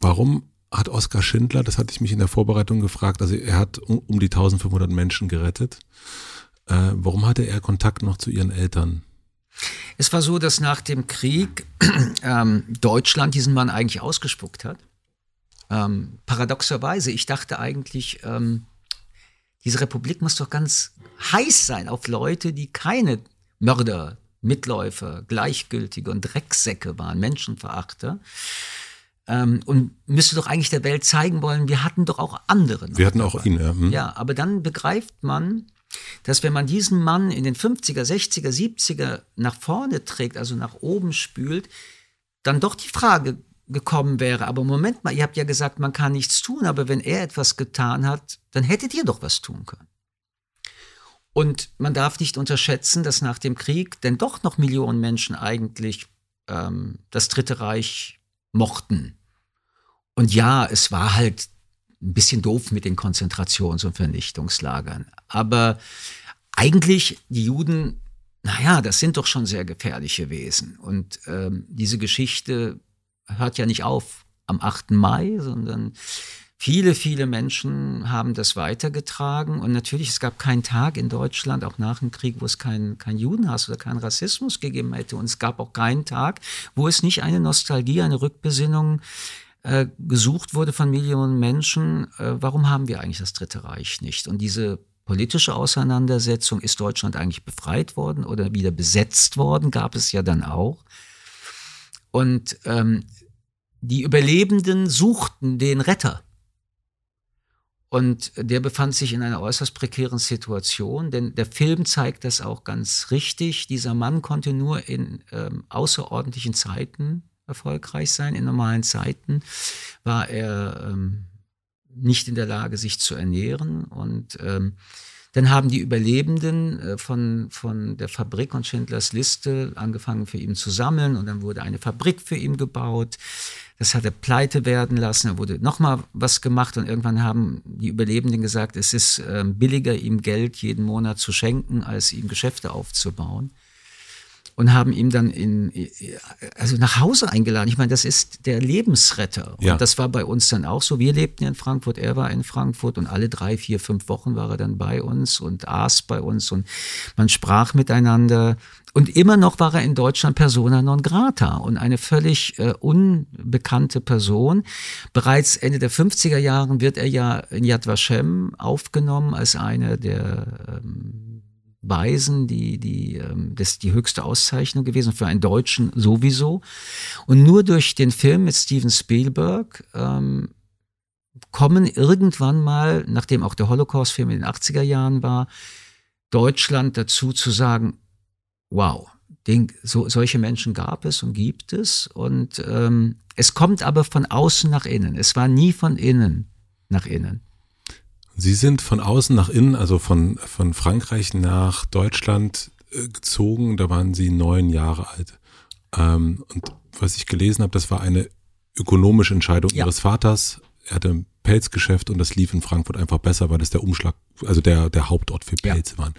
Warum hat Oskar Schindler, das hatte ich mich in der Vorbereitung gefragt, also er hat um, um die 1500 Menschen gerettet. Äh, warum hatte er Kontakt noch zu ihren Eltern? Es war so, dass nach dem Krieg ähm, Deutschland diesen Mann eigentlich ausgespuckt hat. Ähm, paradoxerweise, ich dachte eigentlich, ähm, diese Republik muss doch ganz heiß sein auf Leute, die keine Mörder, Mitläufer, Gleichgültige und Drecksäcke waren, Menschenverachter. Ähm, und müsste doch eigentlich der Welt zeigen wollen, wir hatten doch auch andere. Wir hatten auch ihn, ja. Hm. Ja, aber dann begreift man, dass wenn man diesen Mann in den 50er, 60er, 70er nach vorne trägt, also nach oben spült, dann doch die Frage gekommen wäre, aber Moment mal, ihr habt ja gesagt, man kann nichts tun, aber wenn er etwas getan hat, dann hättet ihr doch was tun können. Und man darf nicht unterschätzen, dass nach dem Krieg denn doch noch Millionen Menschen eigentlich ähm, das Dritte Reich mochten. Und ja, es war halt ein bisschen doof mit den Konzentrations- und Vernichtungslagern. Aber eigentlich, die Juden, naja, das sind doch schon sehr gefährliche Wesen. Und ähm, diese Geschichte hört ja nicht auf am 8. Mai, sondern viele, viele Menschen haben das weitergetragen. Und natürlich, es gab keinen Tag in Deutschland, auch nach dem Krieg, wo es keinen kein Judenhass oder keinen Rassismus gegeben hätte. Und es gab auch keinen Tag, wo es nicht eine Nostalgie, eine Rückbesinnung äh, gesucht wurde von Millionen Menschen, äh, warum haben wir eigentlich das Dritte Reich nicht? Und diese politische Auseinandersetzung, ist Deutschland eigentlich befreit worden oder wieder besetzt worden, gab es ja dann auch. Und ähm, die Überlebenden suchten den Retter. Und der befand sich in einer äußerst prekären Situation, denn der Film zeigt das auch ganz richtig. Dieser Mann konnte nur in ähm, außerordentlichen Zeiten erfolgreich sein. In normalen Zeiten war er ähm, nicht in der Lage, sich zu ernähren. Und ähm, dann haben die Überlebenden äh, von, von der Fabrik und Schindlers Liste angefangen für ihn zu sammeln und dann wurde eine Fabrik für ihn gebaut. Das hat er pleite werden lassen. Da wurde nochmal was gemacht und irgendwann haben die Überlebenden gesagt, es ist äh, billiger, ihm Geld jeden Monat zu schenken, als ihm Geschäfte aufzubauen und haben ihn dann in, also nach Hause eingeladen. Ich meine, das ist der Lebensretter. Ja. Und das war bei uns dann auch so. Wir lebten in Frankfurt, er war in Frankfurt und alle drei, vier, fünf Wochen war er dann bei uns und aß bei uns und man sprach miteinander. Und immer noch war er in Deutschland persona non grata und eine völlig äh, unbekannte Person. Bereits Ende der 50er Jahren wird er ja in Yad Vashem aufgenommen als einer der ähm, Weisen die, die, ähm, das ist die höchste Auszeichnung gewesen, für einen Deutschen sowieso. Und nur durch den Film mit Steven Spielberg ähm, kommen irgendwann mal, nachdem auch der Holocaust-Film in den 80er Jahren war, Deutschland dazu zu sagen, wow, den, so, solche Menschen gab es und gibt es. Und ähm, es kommt aber von außen nach innen. Es war nie von innen nach innen. Sie sind von außen nach innen, also von, von Frankreich nach Deutschland äh, gezogen. Da waren Sie neun Jahre alt. Ähm, und was ich gelesen habe, das war eine ökonomische Entscheidung ja. Ihres Vaters. Er hatte ein Pelzgeschäft und das lief in Frankfurt einfach besser, weil das der Umschlag, also der, der Hauptort für Pelze ja. waren.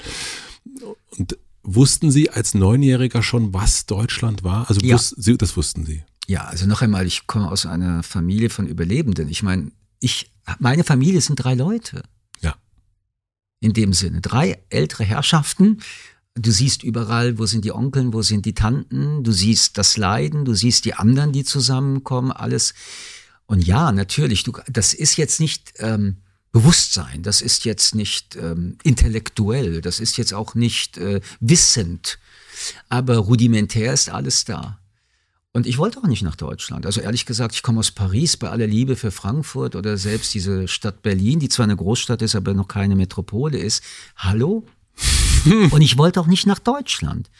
Und wussten Sie als Neunjähriger schon, was Deutschland war? Also ja. wussten Sie, das wussten Sie. Ja, also noch einmal, ich komme aus einer Familie von Überlebenden. Ich meine, ich, meine Familie sind drei Leute. Ja. In dem Sinne. Drei ältere Herrschaften. Du siehst überall, wo sind die Onkeln, wo sind die Tanten. Du siehst das Leiden, du siehst die anderen, die zusammenkommen, alles. Und ja, natürlich, du, das ist jetzt nicht ähm, Bewusstsein, das ist jetzt nicht ähm, intellektuell, das ist jetzt auch nicht äh, wissend, aber rudimentär ist alles da. Und ich wollte auch nicht nach Deutschland. Also ehrlich gesagt, ich komme aus Paris bei aller Liebe für Frankfurt oder selbst diese Stadt Berlin, die zwar eine Großstadt ist, aber noch keine Metropole ist. Hallo? Und ich wollte auch nicht nach Deutschland.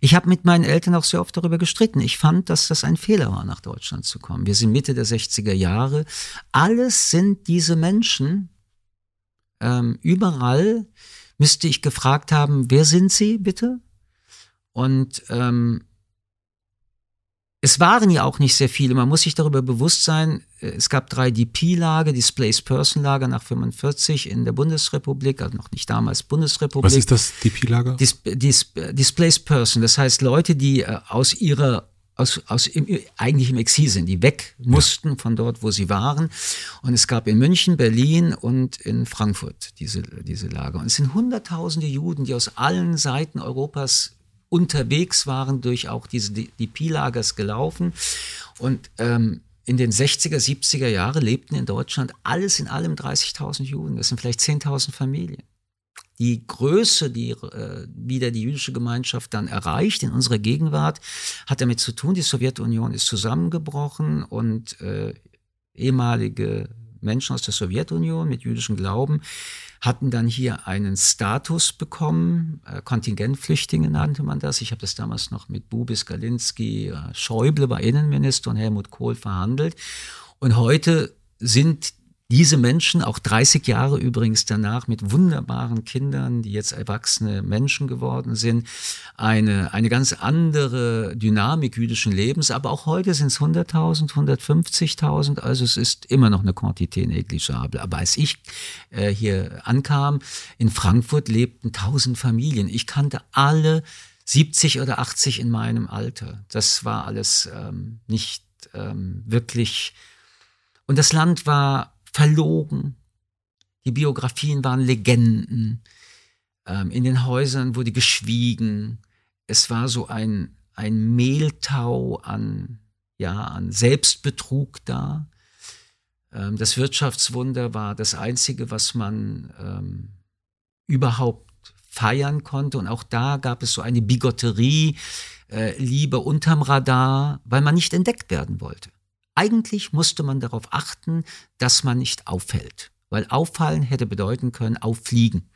Ich habe mit meinen Eltern auch sehr oft darüber gestritten. Ich fand, dass das ein Fehler war, nach Deutschland zu kommen. Wir sind Mitte der 60er Jahre. Alles sind diese Menschen. Ähm, überall müsste ich gefragt haben, wer sind sie bitte? Und ähm, es waren ja auch nicht sehr viele. Man muss sich darüber bewusst sein, äh, es gab drei DP-Lager, Displaced Person Lager nach 45 in der Bundesrepublik, also noch nicht damals Bundesrepublik. Was ist das DP-Lager? Dis, Dis, Displaced Person, das heißt Leute, die äh, aus ihrer aus, aus im, eigentlich im Exil sind, die weg mussten ja. von dort, wo sie waren. Und es gab in München, Berlin und in Frankfurt diese, diese Lager. Und es sind hunderttausende Juden, die aus allen Seiten Europas unterwegs waren, durch auch diese DP-Lagers gelaufen. Und ähm, in den 60er, 70er Jahren lebten in Deutschland alles in allem 30.000 Juden. Das sind vielleicht 10.000 Familien. Die Größe, die äh, wieder die jüdische Gemeinschaft dann erreicht in unserer Gegenwart, hat damit zu tun, die Sowjetunion ist zusammengebrochen und äh, ehemalige Menschen aus der Sowjetunion mit jüdischem Glauben hatten dann hier einen Status bekommen, äh, Kontingentflüchtlinge nannte man das. Ich habe das damals noch mit Bubis, Galinski, äh, Schäuble war Innenminister und Helmut Kohl verhandelt. Und heute sind diese Menschen, auch 30 Jahre übrigens danach, mit wunderbaren Kindern, die jetzt erwachsene Menschen geworden sind, eine, eine ganz andere Dynamik jüdischen Lebens. Aber auch heute sind es 100.000, 150.000. Also es ist immer noch eine Quantität negligible. Aber als ich äh, hier ankam, in Frankfurt lebten 1000 Familien. Ich kannte alle 70 oder 80 in meinem Alter. Das war alles ähm, nicht ähm, wirklich. Und das Land war verlogen. Die Biografien waren Legenden. Ähm, in den Häusern wurde geschwiegen. Es war so ein, ein Mehltau an, ja, an Selbstbetrug da. Ähm, das Wirtschaftswunder war das Einzige, was man ähm, überhaupt feiern konnte. Und auch da gab es so eine Bigotterie, äh, Liebe unterm Radar, weil man nicht entdeckt werden wollte. Eigentlich musste man darauf achten, dass man nicht auffällt, weil auffallen hätte bedeuten können, auffliegen.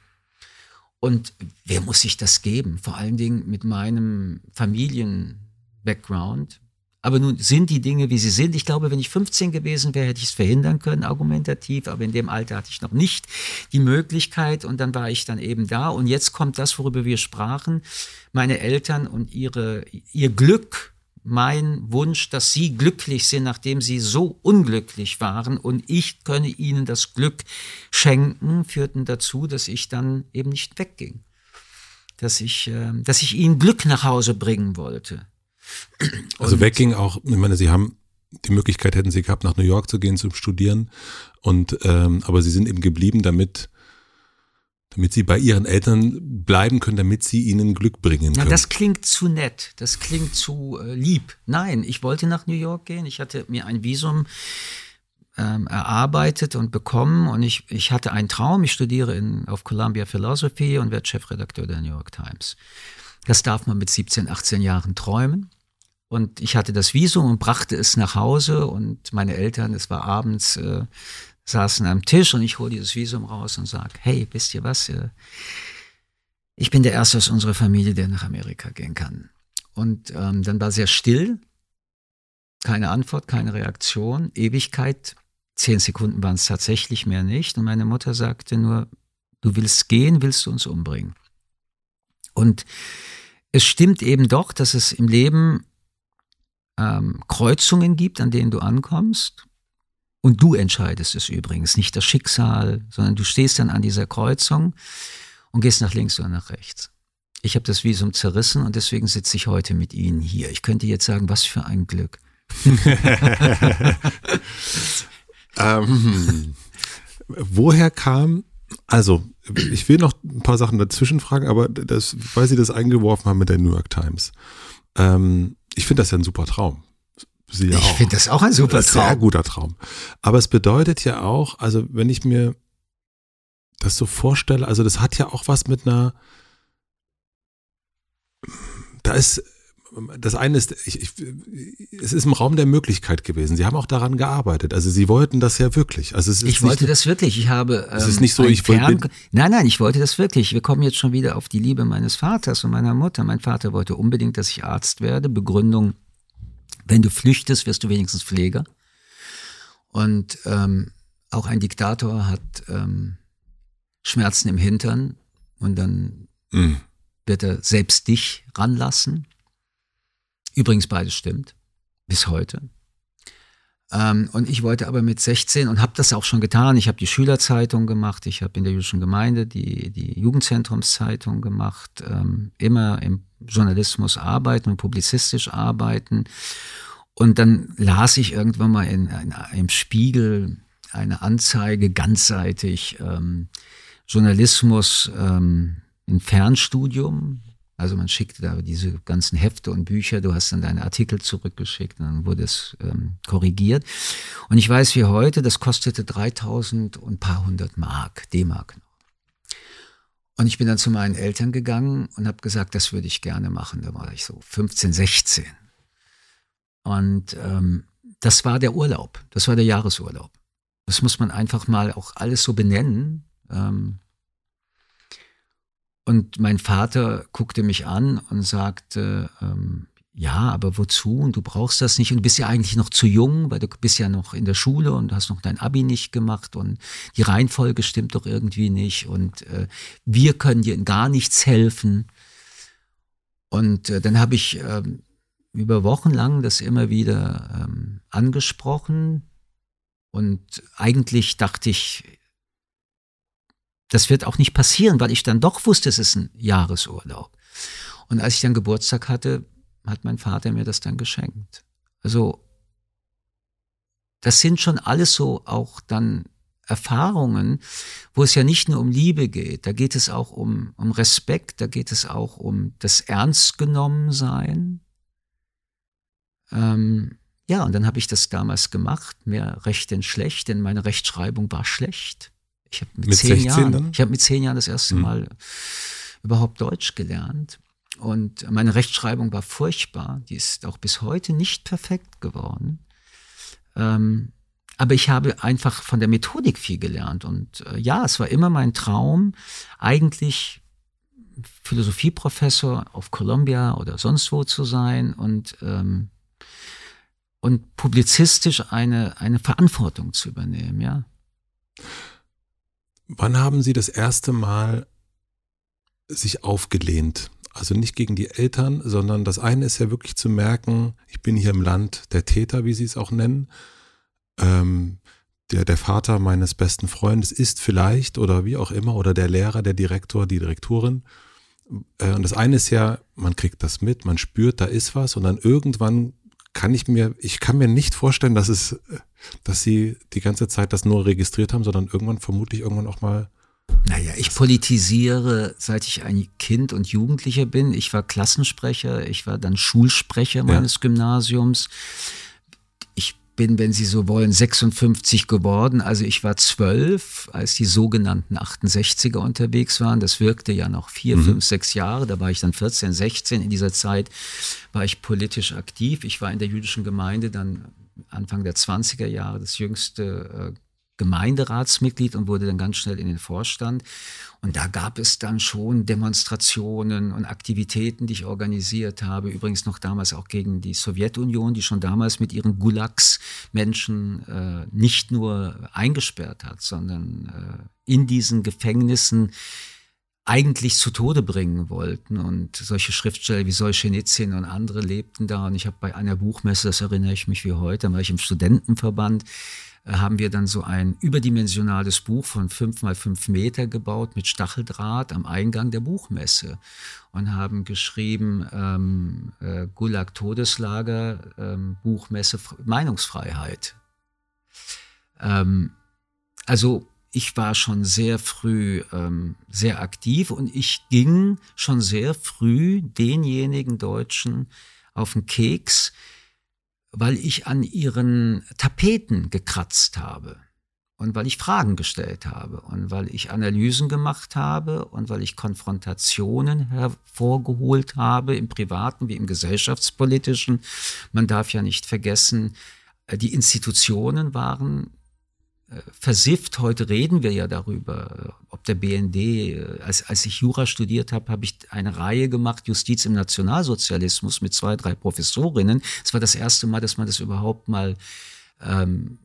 Und wer muss sich das geben? Vor allen Dingen mit meinem Familien-Background. Aber nun sind die Dinge, wie sie sind. Ich glaube, wenn ich 15 gewesen wäre, hätte ich es verhindern können, argumentativ. Aber in dem Alter hatte ich noch nicht die Möglichkeit. Und dann war ich dann eben da. Und jetzt kommt das, worüber wir sprachen. Meine Eltern und ihre, ihr Glück mein Wunsch, dass sie glücklich sind, nachdem sie so unglücklich waren und ich könne ihnen das Glück schenken, führten dazu, dass ich dann eben nicht wegging. Dass ich, äh, dass ich ihnen Glück nach Hause bringen wollte. Also und wegging auch, ich meine, sie haben die Möglichkeit hätten sie gehabt, nach New York zu gehen zum Studieren und ähm, aber sie sind eben geblieben, damit damit sie bei ihren Eltern bleiben können, damit sie ihnen Glück bringen können. Ja, das klingt zu nett, das klingt zu äh, lieb. Nein, ich wollte nach New York gehen. Ich hatte mir ein Visum ähm, erarbeitet und bekommen und ich, ich hatte einen Traum. Ich studiere in, auf Columbia Philosophy und werde Chefredakteur der New York Times. Das darf man mit 17, 18 Jahren träumen. Und ich hatte das Visum und brachte es nach Hause und meine Eltern, es war abends, äh, saßen am Tisch und ich hole dieses Visum raus und sage, hey, wisst ihr was? Ich bin der Erste aus unserer Familie, der nach Amerika gehen kann. Und ähm, dann war sehr still, keine Antwort, keine Reaktion, Ewigkeit, zehn Sekunden waren es tatsächlich mehr nicht. Und meine Mutter sagte nur, du willst gehen, willst du uns umbringen. Und es stimmt eben doch, dass es im Leben ähm, Kreuzungen gibt, an denen du ankommst und du entscheidest es übrigens, nicht das Schicksal, sondern du stehst dann an dieser Kreuzung und gehst nach links oder nach rechts. Ich habe das Visum zerrissen und deswegen sitze ich heute mit Ihnen hier. Ich könnte jetzt sagen, was für ein Glück. ähm, woher kam, also ich will noch ein paar Sachen dazwischen fragen, aber das, weil Sie das eingeworfen haben mit der New York Times. Ähm, ich finde das ja ein super Traum. Sie ja ich finde das auch ein super Traum. Sehr guter Traum. Aber es bedeutet ja auch, also wenn ich mir das so vorstelle, also das hat ja auch was mit einer, da ist, das eine ist, ich, ich, es ist im Raum der Möglichkeit gewesen. Sie haben auch daran gearbeitet. Also Sie wollten das ja wirklich. Also es ist ich wollte nicht, das wirklich. Ich habe. Ähm, es ist nicht so, ich wollte. Nein, nein, ich wollte das wirklich. Wir kommen jetzt schon wieder auf die Liebe meines Vaters und meiner Mutter. Mein Vater wollte unbedingt, dass ich Arzt werde. Begründung wenn du flüchtest, wirst du wenigstens Pfleger. Und ähm, auch ein Diktator hat ähm, Schmerzen im Hintern und dann mhm. wird er selbst dich ranlassen. Übrigens beides stimmt, bis heute. Ähm, und ich wollte aber mit 16 und habe das auch schon getan. Ich habe die Schülerzeitung gemacht, ich habe in der jüdischen Gemeinde die, die Jugendzentrumszeitung gemacht, ähm, immer im Journalismus arbeiten und publizistisch arbeiten. Und dann las ich irgendwann mal in, in einem Spiegel eine Anzeige ganzseitig ähm, Journalismus ähm, in Fernstudium also man schickte da diese ganzen Hefte und Bücher, du hast dann deine Artikel zurückgeschickt dann wurde es ähm, korrigiert. Und ich weiß wie heute, das kostete 3000 und ein paar hundert Mark, D-Mark. Und ich bin dann zu meinen Eltern gegangen und habe gesagt, das würde ich gerne machen. Da war ich so 15, 16. Und ähm, das war der Urlaub, das war der Jahresurlaub. Das muss man einfach mal auch alles so benennen. Ähm, und mein Vater guckte mich an und sagte, ähm, ja, aber wozu? Und du brauchst das nicht und du bist ja eigentlich noch zu jung, weil du bist ja noch in der Schule und hast noch dein Abi nicht gemacht und die Reihenfolge stimmt doch irgendwie nicht und äh, wir können dir in gar nichts helfen. Und äh, dann habe ich äh, über Wochen lang das immer wieder ähm, angesprochen und eigentlich dachte ich, das wird auch nicht passieren, weil ich dann doch wusste, es ist ein Jahresurlaub. Und als ich dann Geburtstag hatte, hat mein Vater mir das dann geschenkt. Also das sind schon alles so auch dann Erfahrungen, wo es ja nicht nur um Liebe geht, da geht es auch um, um Respekt, da geht es auch um das Ernstgenommensein. Ähm, ja, und dann habe ich das damals gemacht, mehr recht denn schlecht, denn meine Rechtschreibung war schlecht. Ich habe mit, mit, zehn Jahren, ich habe mit zehn Jahren das erste mhm. Mal überhaupt Deutsch gelernt. Und meine Rechtschreibung war furchtbar. Die ist auch bis heute nicht perfekt geworden. Ähm, aber ich habe einfach von der Methodik viel gelernt. Und äh, ja, es war immer mein Traum, eigentlich Philosophieprofessor auf Columbia oder sonst wo zu sein und, ähm, und publizistisch eine, eine Verantwortung zu übernehmen, ja. Wann haben Sie das erste Mal sich aufgelehnt? Also nicht gegen die Eltern, sondern das eine ist ja wirklich zu merken, ich bin hier im Land der Täter, wie sie es auch nennen. Ähm, der, der Vater meines besten Freundes ist vielleicht oder wie auch immer oder der Lehrer, der Direktor, die Direktorin. Äh, und das eine ist ja, man kriegt das mit, man spürt, da ist was und dann irgendwann kann ich mir, ich kann mir nicht vorstellen, dass es, dass sie die ganze Zeit das nur registriert haben, sondern irgendwann vermutlich irgendwann auch mal naja, ich politisiere, seit ich ein Kind und Jugendlicher bin. Ich war Klassensprecher, ich war dann Schulsprecher meines ja. Gymnasiums. Ich bin, wenn Sie so wollen, 56 geworden. Also ich war zwölf, als die sogenannten 68er unterwegs waren. Das wirkte ja noch vier, mhm. fünf, sechs Jahre. Da war ich dann 14, 16. In dieser Zeit war ich politisch aktiv. Ich war in der jüdischen Gemeinde dann Anfang der 20er Jahre das jüngste äh, Gemeinderatsmitglied und wurde dann ganz schnell in den Vorstand. Und da gab es dann schon Demonstrationen und Aktivitäten, die ich organisiert habe. Übrigens noch damals auch gegen die Sowjetunion, die schon damals mit ihren Gulags Menschen äh, nicht nur eingesperrt hat, sondern äh, in diesen Gefängnissen eigentlich zu Tode bringen wollten. Und solche Schriftsteller wie Solzhenitsyn und andere lebten da. Und ich habe bei einer Buchmesse, das erinnere ich mich wie heute, da war ich im Studentenverband, haben wir dann so ein überdimensionales Buch von fünf mal fünf Meter gebaut mit Stacheldraht am Eingang der Buchmesse und haben geschrieben ähm, äh, Gulag Todeslager ähm, Buchmesse Meinungsfreiheit. Ähm, also ich war schon sehr früh ähm, sehr aktiv und ich ging schon sehr früh denjenigen Deutschen auf den Keks, weil ich an ihren Tapeten gekratzt habe und weil ich Fragen gestellt habe und weil ich Analysen gemacht habe und weil ich Konfrontationen hervorgeholt habe im privaten wie im gesellschaftspolitischen. Man darf ja nicht vergessen, äh, die Institutionen waren versifft. Heute reden wir ja darüber, ob der BND, äh, als, als ich Jura studiert habe, habe ich eine Reihe gemacht, Justiz im Nationalsozialismus mit zwei, drei Professorinnen. Es war das erste Mal, dass man das überhaupt mal ähm,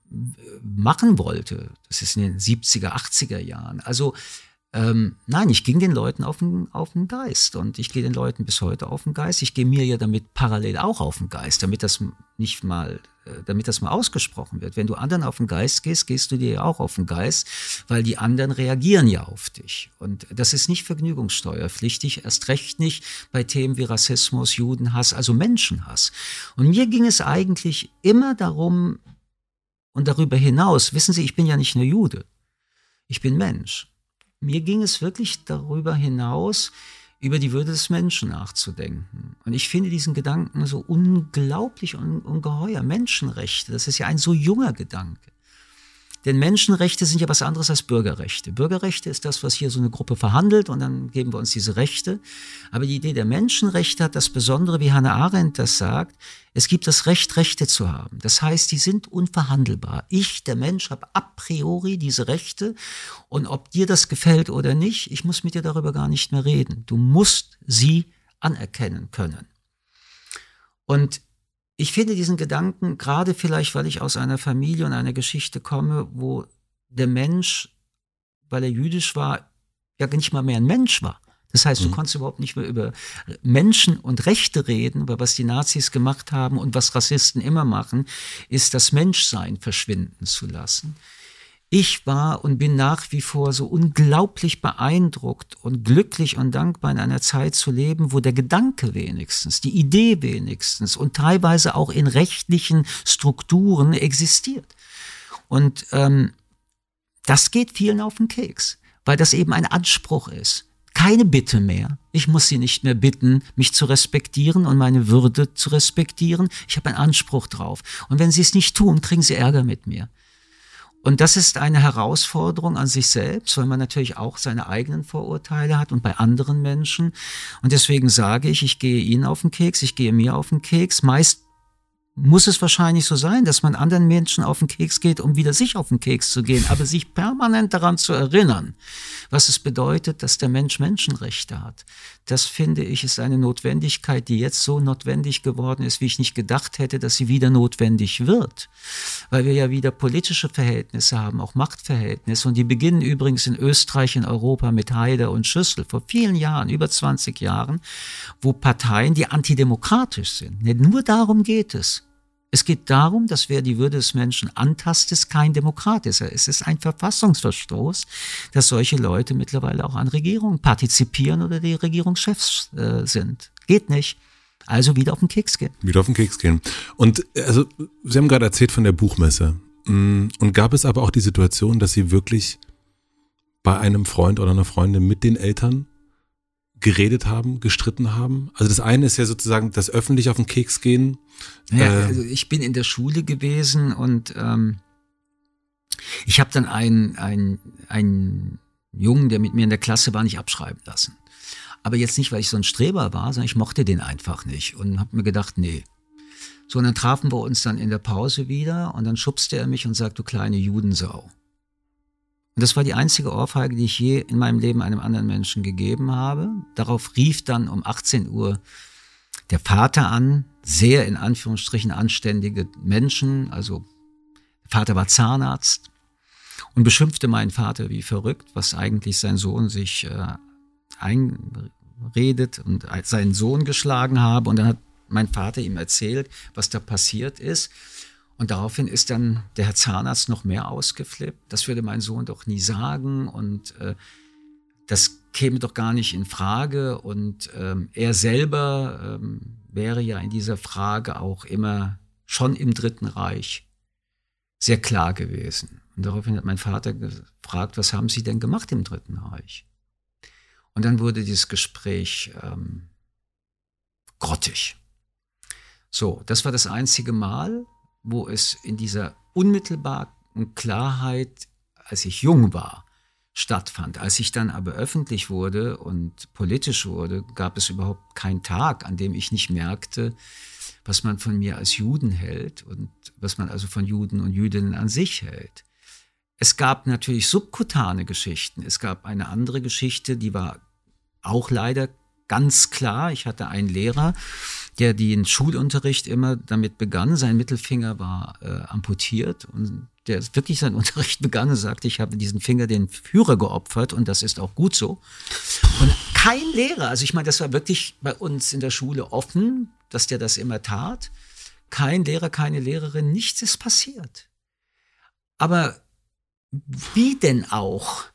machen wollte. Das ist in den 70er, 80er Jahren. Also ähm, nein, ich ging den Leuten auf den, auf den Geist und ich gehe den Leuten bis heute auf den Geist. Ich gehe mir ja damit parallel auch auf den Geist, damit das nicht mal, äh, damit das mal ausgesprochen wird. Wenn du anderen auf den Geist gehst, gehst du dir ja auch auf den Geist, weil die anderen reagieren ja auf dich. Und das ist nicht vergnügungssteuerpflichtig, erst recht nicht bei Themen wie Rassismus, Judenhass, also Menschenhass. Und mir ging es eigentlich immer darum und darüber hinaus, wissen Sie, ich bin ja nicht nur Jude, ich bin Mensch mir ging es wirklich darüber hinaus, über die Würde des Menschen nachzudenken. Und ich finde diesen Gedanken so unglaublich und ungeheuer. Menschenrechte, das ist ja ein so junger Gedanke. Denn Menschenrechte sind ja was anderes als Bürgerrechte. Bürgerrechte ist das, was hier so eine Gruppe verhandelt und dann geben wir uns diese Rechte. Aber die Idee der Menschenrechte hat das Besondere, wie Hannah Arendt das sagt, es gibt das Recht, Rechte zu haben. Das heißt, die sind unverhandelbar. Ich, der Mensch, habe a priori diese Rechte und ob dir das gefällt oder nicht, ich muss mit dir darüber gar nicht mehr reden. Du musst sie anerkennen können. Und ich finde diesen Gedanken, gerade vielleicht, weil ich aus einer Familie und einer Geschichte komme, wo der Mensch, weil er jüdisch war, ja nicht mal mehr ein Mensch war. Das heißt, du mhm. konntest überhaupt nicht mehr über Menschen und Rechte reden, weil was die Nazis gemacht haben und was Rassisten immer machen, ist das Menschsein verschwinden zu lassen. Ich war und bin nach wie vor so unglaublich beeindruckt und glücklich und dankbar in einer Zeit zu leben, wo der Gedanke wenigstens, die Idee wenigstens und teilweise auch in rechtlichen Strukturen existiert. Und ähm, das geht vielen auf den Keks, weil das eben ein Anspruch ist keine Bitte mehr. Ich muss sie nicht mehr bitten, mich zu respektieren und meine Würde zu respektieren. Ich habe einen Anspruch drauf. Und wenn sie es nicht tun, kriegen sie Ärger mit mir. Und das ist eine Herausforderung an sich selbst, weil man natürlich auch seine eigenen Vorurteile hat und bei anderen Menschen. Und deswegen sage ich, ich gehe ihnen auf den Keks, ich gehe mir auf den Keks. Meist muss es wahrscheinlich so sein, dass man anderen Menschen auf den Keks geht, um wieder sich auf den Keks zu gehen, aber sich permanent daran zu erinnern, was es bedeutet, dass der Mensch Menschenrechte hat. Das finde ich ist eine Notwendigkeit, die jetzt so notwendig geworden ist, wie ich nicht gedacht hätte, dass sie wieder notwendig wird. Weil wir ja wieder politische Verhältnisse haben, auch Machtverhältnisse. Und die beginnen übrigens in Österreich, in Europa mit Haider und Schüssel vor vielen Jahren, über 20 Jahren, wo Parteien, die antidemokratisch sind, nur darum geht es. Es geht darum, dass wer die Würde des Menschen antastet, kein Demokrat ist. Es ist ein Verfassungsverstoß, dass solche Leute mittlerweile auch an Regierungen partizipieren oder die Regierungschefs äh, sind. Geht nicht. Also wieder auf den Keks gehen. Wieder auf den Keks gehen. Und also, Sie haben gerade erzählt von der Buchmesse. Mm, und gab es aber auch die Situation, dass Sie wirklich bei einem Freund oder einer Freundin mit den Eltern geredet haben, gestritten haben? Also das eine ist ja sozusagen das öffentlich auf den Keks gehen. Ja, äh, also ich bin in der Schule gewesen und ähm, ich habe dann einen, einen, einen Jungen, der mit mir in der Klasse war, nicht abschreiben lassen. Aber jetzt nicht, weil ich so ein Streber war, sondern ich mochte den einfach nicht und habe mir gedacht, nee. So, und dann trafen wir uns dann in der Pause wieder und dann schubste er mich und sagt, du kleine Judensau. Das war die einzige Ohrfeige, die ich je in meinem Leben einem anderen Menschen gegeben habe. Darauf rief dann um 18 Uhr der Vater an, sehr in Anführungsstrichen anständige Menschen, also der Vater war Zahnarzt und beschimpfte meinen Vater wie verrückt, was eigentlich sein Sohn sich äh, einredet und seinen Sohn geschlagen habe. Und dann hat mein Vater ihm erzählt, was da passiert ist. Und daraufhin ist dann der Herr Zahnarzt noch mehr ausgeflippt. Das würde mein Sohn doch nie sagen und äh, das käme doch gar nicht in Frage. Und ähm, er selber ähm, wäre ja in dieser Frage auch immer schon im Dritten Reich sehr klar gewesen. Und daraufhin hat mein Vater gefragt, was haben Sie denn gemacht im Dritten Reich? Und dann wurde dieses Gespräch ähm, grottig. So, das war das einzige Mal, wo es in dieser unmittelbaren Klarheit, als ich jung war, stattfand. Als ich dann aber öffentlich wurde und politisch wurde, gab es überhaupt keinen Tag, an dem ich nicht merkte, was man von mir als Juden hält und was man also von Juden und Jüdinnen an sich hält. Es gab natürlich subkutane Geschichten. Es gab eine andere Geschichte, die war auch leider ganz klar. Ich hatte einen Lehrer, der den Schulunterricht immer damit begann. Sein Mittelfinger war äh, amputiert und der wirklich seinen Unterricht begann und sagte, ich habe diesen Finger den Führer geopfert und das ist auch gut so. Und kein Lehrer, also ich meine, das war wirklich bei uns in der Schule offen, dass der das immer tat. Kein Lehrer, keine Lehrerin, nichts ist passiert. Aber wie denn auch?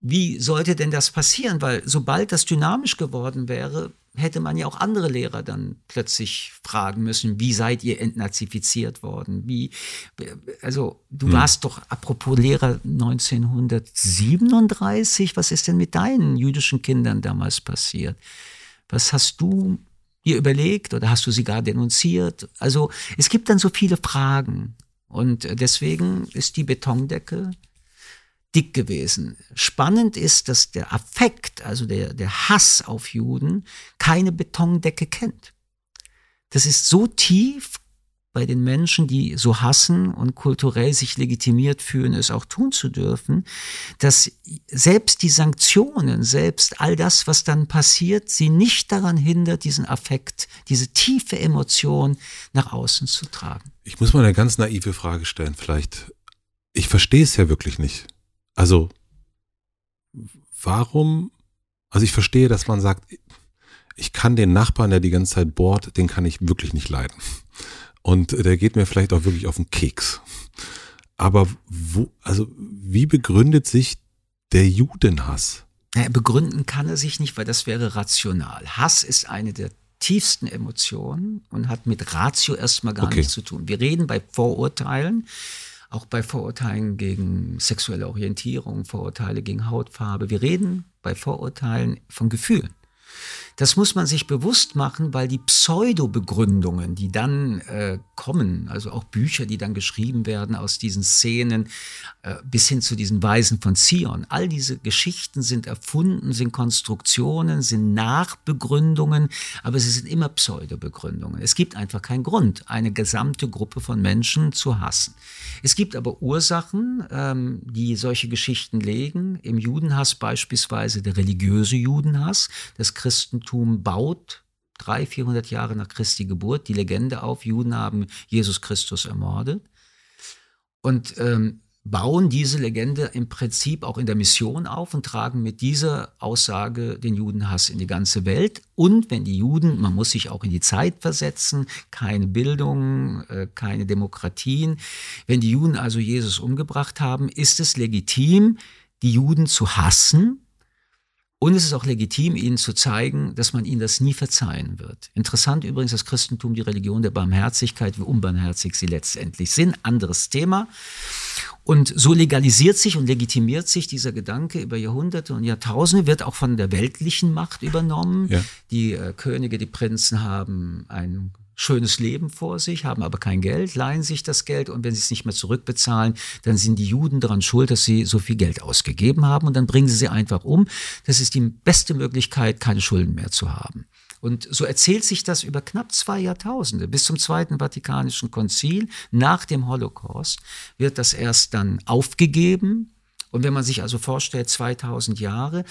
Wie sollte denn das passieren? Weil sobald das dynamisch geworden wäre, hätte man ja auch andere Lehrer dann plötzlich fragen müssen, wie seid ihr entnazifiziert worden? Wie, also du hm. warst doch, apropos Lehrer 1937, was ist denn mit deinen jüdischen Kindern damals passiert? Was hast du dir überlegt oder hast du sie gar denunziert? Also es gibt dann so viele Fragen und deswegen ist die Betondecke dick gewesen. Spannend ist, dass der Affekt, also der, der Hass auf Juden, keine Betondecke kennt. Das ist so tief bei den Menschen, die so hassen und kulturell sich legitimiert fühlen, es auch tun zu dürfen, dass selbst die Sanktionen, selbst all das, was dann passiert, sie nicht daran hindert, diesen Affekt, diese tiefe Emotion nach außen zu tragen. Ich muss mal eine ganz naive Frage stellen, vielleicht. Ich verstehe es ja wirklich nicht. Also, warum, also ich verstehe, dass man sagt, ich kann den Nachbarn, der die ganze Zeit bohrt, den kann ich wirklich nicht leiden. Und der geht mir vielleicht auch wirklich auf den Keks. Aber wo, also wie begründet sich der Judenhass? Begründen kann er sich nicht, weil das wäre rational. Hass ist eine der tiefsten Emotionen und hat mit Ratio erstmal gar okay. nichts zu tun. Wir reden bei Vorurteilen, auch bei Vorurteilen gegen sexuelle Orientierung, Vorurteile gegen Hautfarbe. Wir reden bei Vorurteilen von Gefühlen. Das muss man sich bewusst machen, weil die Pseudo-Begründungen, die dann äh, kommen, also auch Bücher, die dann geschrieben werden aus diesen Szenen, äh, bis hin zu diesen Weisen von Zion, all diese Geschichten sind erfunden, sind Konstruktionen, sind Nachbegründungen, aber sie sind immer Pseudo-Begründungen. Es gibt einfach keinen Grund, eine gesamte Gruppe von Menschen zu hassen. Es gibt aber Ursachen, ähm, die solche Geschichten legen. Im Judenhass beispielsweise der religiöse Judenhass, das Christentum baut 300, 400 Jahre nach Christi Geburt die Legende auf, Juden haben Jesus Christus ermordet und ähm, bauen diese Legende im Prinzip auch in der Mission auf und tragen mit dieser Aussage den Judenhass in die ganze Welt. Und wenn die Juden, man muss sich auch in die Zeit versetzen, keine Bildung, äh, keine Demokratien, wenn die Juden also Jesus umgebracht haben, ist es legitim, die Juden zu hassen, und es ist auch legitim, ihnen zu zeigen, dass man ihnen das nie verzeihen wird. Interessant übrigens, das Christentum, die Religion der Barmherzigkeit, wie unbarmherzig sie letztendlich sind. Anderes Thema. Und so legalisiert sich und legitimiert sich dieser Gedanke über Jahrhunderte und Jahrtausende, wird auch von der weltlichen Macht übernommen. Ja. Die äh, Könige, die Prinzen haben ein schönes Leben vor sich, haben aber kein Geld, leihen sich das Geld und wenn sie es nicht mehr zurückbezahlen, dann sind die Juden daran schuld, dass sie so viel Geld ausgegeben haben und dann bringen sie sie einfach um. Das ist die beste Möglichkeit, keine Schulden mehr zu haben. Und so erzählt sich das über knapp zwei Jahrtausende. Bis zum Zweiten Vatikanischen Konzil, nach dem Holocaust, wird das erst dann aufgegeben und wenn man sich also vorstellt, 2000 Jahre,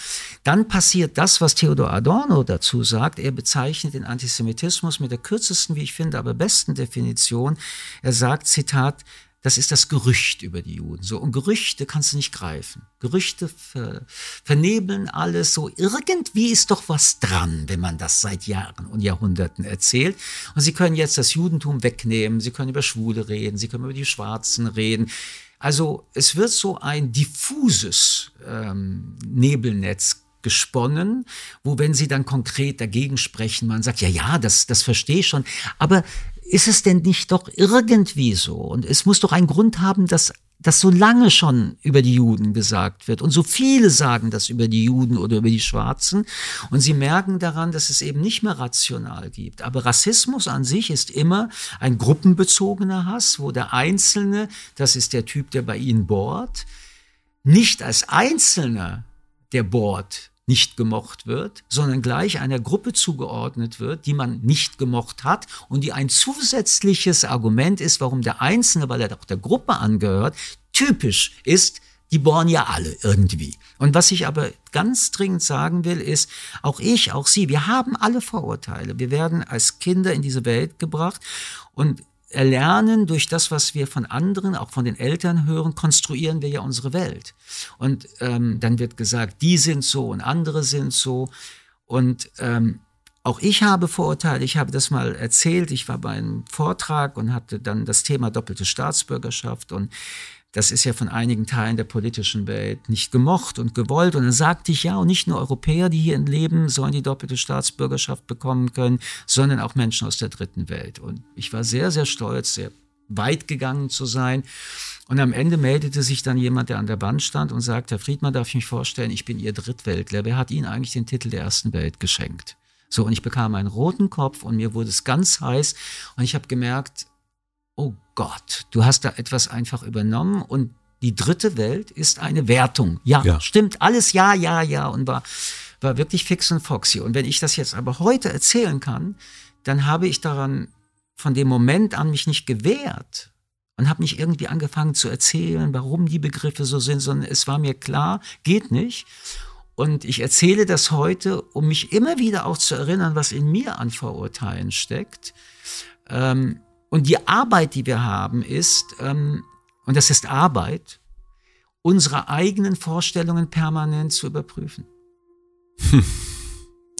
dann passiert das, was Theodor Adorno dazu sagt. Er bezeichnet den Antisemitismus mit der kürzesten, wie ich finde, aber besten Definition. Er sagt, Zitat, das ist das Gerücht über die Juden. So, und Gerüchte kannst du nicht greifen. Gerüchte ver, vernebeln alles. So, irgendwie ist doch was dran, wenn man das seit Jahren und Jahrhunderten erzählt. Und sie können jetzt das Judentum wegnehmen. Sie können über Schwule reden. Sie können über die Schwarzen reden. Also es wird so ein diffuses ähm, Nebelnetz gesponnen, wo wenn sie dann konkret dagegen sprechen, man sagt, ja, ja, das, das verstehe ich schon, aber ist es denn nicht doch irgendwie so? Und es muss doch einen Grund haben, dass das so lange schon über die Juden gesagt wird. Und so viele sagen das über die Juden oder über die Schwarzen. Und sie merken daran, dass es eben nicht mehr rational gibt. Aber Rassismus an sich ist immer ein gruppenbezogener Hass, wo der Einzelne, das ist der Typ, der bei ihnen bohrt, nicht als Einzelner, der bohrt, nicht gemocht wird, sondern gleich einer Gruppe zugeordnet wird, die man nicht gemocht hat und die ein zusätzliches Argument ist, warum der Einzelne, weil er doch der Gruppe angehört, typisch ist, die bohren ja alle irgendwie. Und was ich aber ganz dringend sagen will, ist, auch ich, auch Sie, wir haben alle Vorurteile. Wir werden als Kinder in diese Welt gebracht und erlernen durch das, was wir von anderen, auch von den Eltern hören, konstruieren wir ja unsere Welt. Und ähm, dann wird gesagt, die sind so und andere sind so. Und ähm, auch ich habe Vorurteile. Ich habe das mal erzählt. Ich war bei einem Vortrag und hatte dann das Thema doppelte Staatsbürgerschaft und das ist ja von einigen Teilen der politischen Welt nicht gemocht und gewollt. Und dann sagte ich, ja, und nicht nur Europäer, die hier leben, sollen die doppelte Staatsbürgerschaft bekommen können, sondern auch Menschen aus der dritten Welt. Und ich war sehr, sehr stolz, sehr weit gegangen zu sein. Und am Ende meldete sich dann jemand, der an der Wand stand und sagte, Herr Friedmann, darf ich mich vorstellen, ich bin Ihr Drittweltler. Wer hat Ihnen eigentlich den Titel der ersten Welt geschenkt? So, und ich bekam einen roten Kopf und mir wurde es ganz heiß und ich habe gemerkt, oh Gott, du hast da etwas einfach übernommen und die dritte Welt ist eine Wertung. Ja, ja, stimmt, alles ja, ja, ja und war, war wirklich fix und foxy. Und wenn ich das jetzt aber heute erzählen kann, dann habe ich daran von dem Moment an mich nicht gewehrt und habe nicht irgendwie angefangen zu erzählen, warum die Begriffe so sind, sondern es war mir klar, geht nicht. Und ich erzähle das heute, um mich immer wieder auch zu erinnern, was in mir an Vorurteilen steckt. Ähm, und die Arbeit, die wir haben, ist, ähm, und das ist Arbeit, unsere eigenen Vorstellungen permanent zu überprüfen. Hm.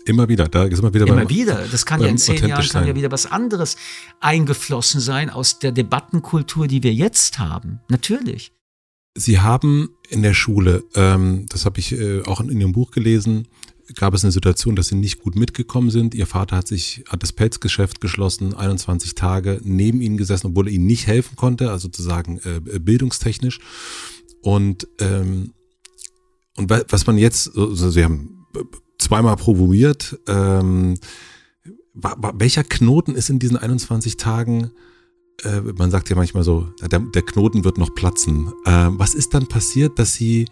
Immer wieder, da ist immer wieder. Immer beim, wieder. Das kann ja in zehn Jahren kann ja wieder was anderes eingeflossen sein aus der Debattenkultur, die wir jetzt haben. Natürlich. Sie haben in der Schule, ähm, das habe ich äh, auch in, in Ihrem Buch gelesen, gab es eine Situation, dass Sie nicht gut mitgekommen sind. Ihr Vater hat sich, hat das Pelzgeschäft geschlossen, 21 Tage neben Ihnen gesessen, obwohl er Ihnen nicht helfen konnte, also sozusagen äh, bildungstechnisch. Und, ähm, und was man jetzt, also Sie haben zweimal promoviert. Ähm, welcher Knoten ist in diesen 21 Tagen? Äh, man sagt ja manchmal so, der, der Knoten wird noch platzen. Äh, was ist dann passiert, dass sie,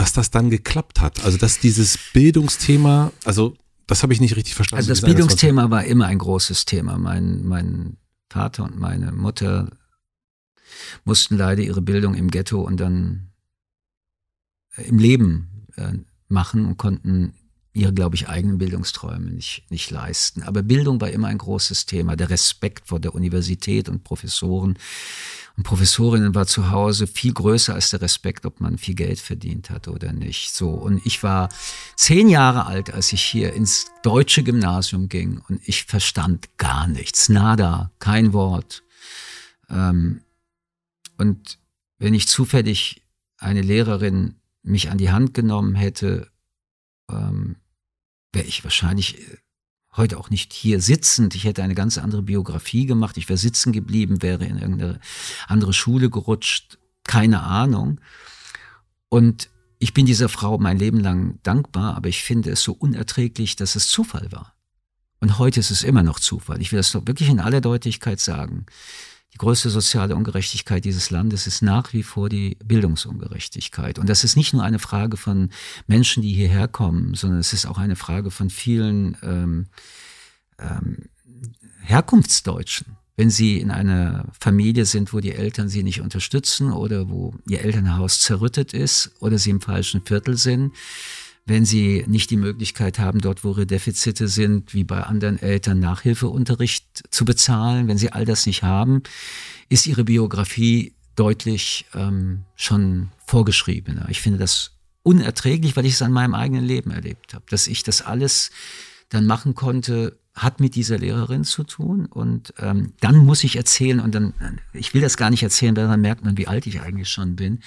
dass das dann geklappt hat? Also dass dieses Bildungsthema, also das habe ich nicht richtig verstanden. Also das Bildungsthema war immer ein großes Thema. Mein, mein Vater und meine Mutter mussten leider ihre Bildung im Ghetto und dann im Leben äh, machen und konnten ihre, glaube ich, eigenen Bildungsträume nicht, nicht leisten. Aber Bildung war immer ein großes Thema. Der Respekt vor der Universität und Professoren und Professorinnen war zu Hause viel größer als der Respekt, ob man viel Geld verdient hat oder nicht. So. Und ich war zehn Jahre alt, als ich hier ins deutsche Gymnasium ging und ich verstand gar nichts. Nada. Kein Wort. Ähm, und wenn ich zufällig eine Lehrerin mich an die Hand genommen hätte, ähm, wäre ich wahrscheinlich äh, heute auch nicht hier sitzend. Ich hätte eine ganz andere Biografie gemacht. Ich wäre sitzen geblieben, wäre in irgendeine andere Schule gerutscht. Keine Ahnung. Und ich bin dieser Frau mein Leben lang dankbar, aber ich finde es so unerträglich, dass es Zufall war. Und heute ist es immer noch Zufall. Ich will das doch wirklich in aller Deutlichkeit sagen. Die größte soziale Ungerechtigkeit dieses Landes ist nach wie vor die Bildungsungerechtigkeit. Und das ist nicht nur eine Frage von Menschen, die hierher kommen, sondern es ist auch eine Frage von vielen ähm, ähm, Herkunftsdeutschen. Wenn sie in einer Familie sind, wo die Eltern sie nicht unterstützen oder wo ihr Elternhaus zerrüttet ist oder sie im falschen Viertel sind, wenn sie nicht die Möglichkeit haben, dort, wo ihre Defizite sind, wie bei anderen Eltern Nachhilfeunterricht zu bezahlen, wenn sie all das nicht haben, ist ihre Biografie deutlich ähm, schon vorgeschriebener. Ich finde das unerträglich, weil ich es an meinem eigenen Leben erlebt habe. Dass ich das alles dann machen konnte, hat mit dieser Lehrerin zu tun. Und ähm, dann muss ich erzählen, und dann, ich will das gar nicht erzählen, weil dann merkt man, wie alt ich eigentlich schon bin.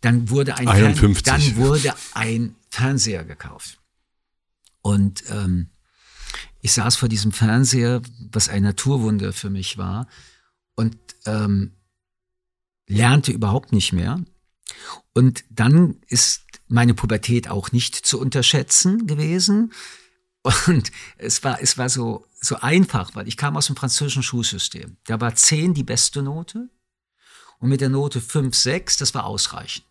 Dann wurde ein, 51. dann wurde ein Fernseher gekauft. Und ähm, ich saß vor diesem Fernseher, was ein Naturwunder für mich war, und ähm, lernte überhaupt nicht mehr. Und dann ist meine Pubertät auch nicht zu unterschätzen gewesen. Und es war, es war so, so einfach, weil ich kam aus dem französischen Schulsystem. Da war 10 die beste Note. Und mit der Note 5, 6, das war ausreichend.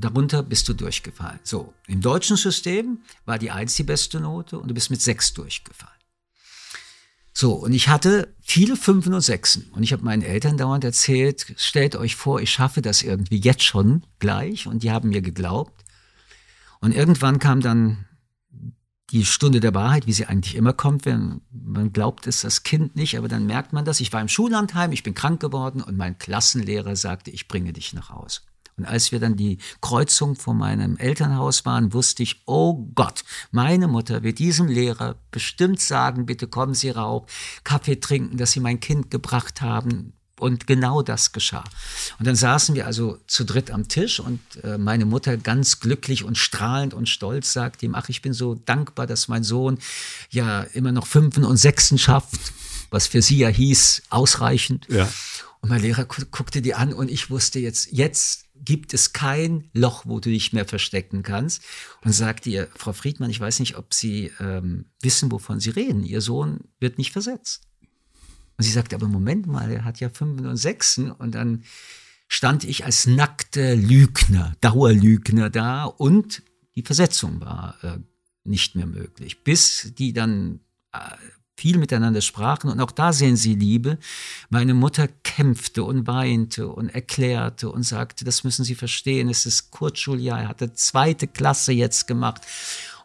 Darunter bist du durchgefallen. So, im deutschen System war die 1 die beste Note und du bist mit 6 durchgefallen. So, und ich hatte viele Fünfen und Sechsen. Und ich habe meinen Eltern dauernd erzählt, stellt euch vor, ich schaffe das irgendwie jetzt schon gleich. Und die haben mir geglaubt. Und irgendwann kam dann die Stunde der Wahrheit, wie sie eigentlich immer kommt, wenn man glaubt es das Kind nicht, aber dann merkt man das. Ich war im Schullandheim, ich bin krank geworden und mein Klassenlehrer sagte, ich bringe dich nach Hause. Und als wir dann die Kreuzung vor meinem Elternhaus waren, wusste ich, oh Gott, meine Mutter wird diesem Lehrer bestimmt sagen, bitte kommen Sie rauf, Kaffee trinken, dass Sie mein Kind gebracht haben. Und genau das geschah. Und dann saßen wir also zu dritt am Tisch und äh, meine Mutter ganz glücklich und strahlend und stolz sagte ihm, ach, ich bin so dankbar, dass mein Sohn ja immer noch Fünfen und Sechsen schafft, was für sie ja hieß, ausreichend. Ja. Und mein Lehrer guckte die an und ich wusste jetzt, jetzt gibt es kein Loch, wo du dich mehr verstecken kannst. Und sagte ihr, Frau Friedmann, ich weiß nicht, ob Sie ähm, wissen, wovon Sie reden. Ihr Sohn wird nicht versetzt. Und sie sagte, aber Moment mal, er hat ja Fünfen und Sechsen. Und dann stand ich als nackter Lügner, Dauerlügner da und die Versetzung war äh, nicht mehr möglich. Bis die dann äh, viel miteinander sprachen. Und auch da sehen Sie Liebe. Meine Mutter kämpfte und weinte und erklärte und sagte, das müssen Sie verstehen, es ist Kurzschuljahr, er hatte zweite Klasse jetzt gemacht.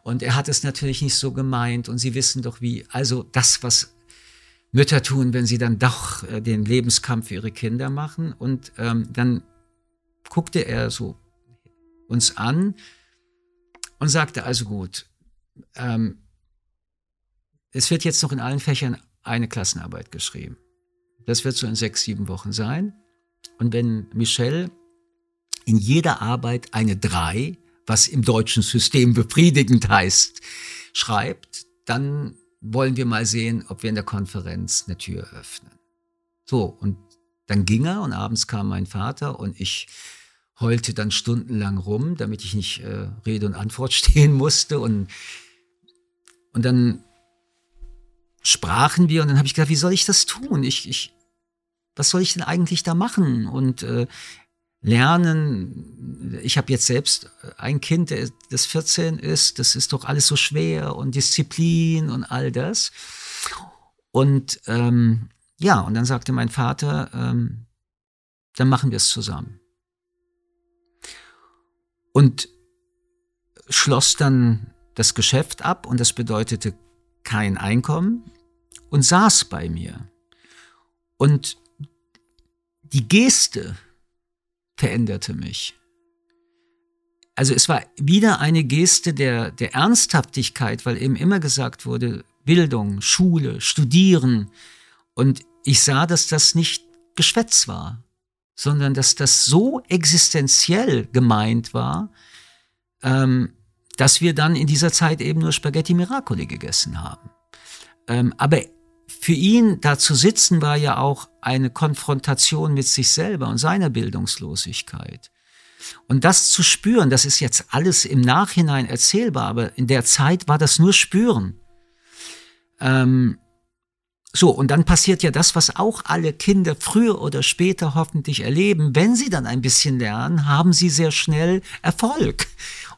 Und er hat es natürlich nicht so gemeint und Sie wissen doch wie, also das, was Mütter tun, wenn sie dann doch äh, den Lebenskampf für ihre Kinder machen. Und ähm, dann guckte er so uns an und sagte, also gut, ähm, es wird jetzt noch in allen Fächern eine Klassenarbeit geschrieben. Das wird so in sechs, sieben Wochen sein. Und wenn Michel in jeder Arbeit eine drei, was im deutschen System befriedigend heißt, schreibt, dann wollen wir mal sehen, ob wir in der Konferenz eine Tür öffnen. So, und dann ging er und abends kam mein Vater und ich heulte dann stundenlang rum, damit ich nicht äh, Rede und Antwort stehen musste. Und, und dann sprachen wir und dann habe ich gedacht, wie soll ich das tun? Ich, ich, was soll ich denn eigentlich da machen? Und äh, lernen, ich habe jetzt selbst ein Kind, das 14 ist, das ist doch alles so schwer und Disziplin und all das. Und ähm, ja, und dann sagte mein Vater, ähm, dann machen wir es zusammen und schloss dann das Geschäft ab und das bedeutete kein Einkommen und saß bei mir. Und die Geste veränderte mich. Also es war wieder eine Geste der, der Ernsthaftigkeit, weil eben immer gesagt wurde, Bildung, Schule, Studieren. Und ich sah, dass das nicht Geschwätz war, sondern dass das so existenziell gemeint war, ähm, dass wir dann in dieser Zeit eben nur Spaghetti Miracoli gegessen haben. Ähm, aber für ihn da zu sitzen war ja auch eine Konfrontation mit sich selber und seiner Bildungslosigkeit. Und das zu spüren, das ist jetzt alles im Nachhinein erzählbar, aber in der Zeit war das nur Spüren. Ähm, so, und dann passiert ja das, was auch alle Kinder früher oder später hoffentlich erleben. Wenn sie dann ein bisschen lernen, haben sie sehr schnell Erfolg.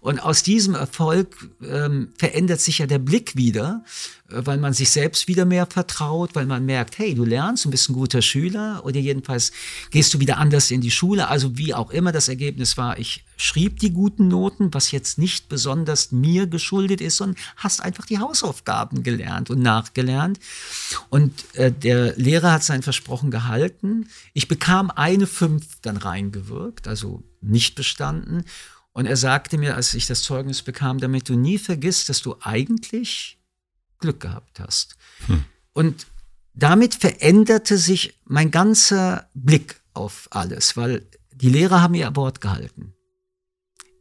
Und aus diesem Erfolg ähm, verändert sich ja der Blick wieder, äh, weil man sich selbst wieder mehr vertraut, weil man merkt, hey, du lernst, du bist ein guter Schüler oder jedenfalls gehst du wieder anders in die Schule. Also wie auch immer das Ergebnis war, ich schrieb die guten Noten, was jetzt nicht besonders mir geschuldet ist, sondern hast einfach die Hausaufgaben gelernt und nachgelernt. Und äh, der Lehrer hat sein Versprochen gehalten. Ich bekam eine Fünf dann reingewirkt, also nicht bestanden. Und er sagte mir, als ich das Zeugnis bekam, damit du nie vergisst, dass du eigentlich Glück gehabt hast. Hm. Und damit veränderte sich mein ganzer Blick auf alles, weil die Lehrer haben ihr Wort gehalten.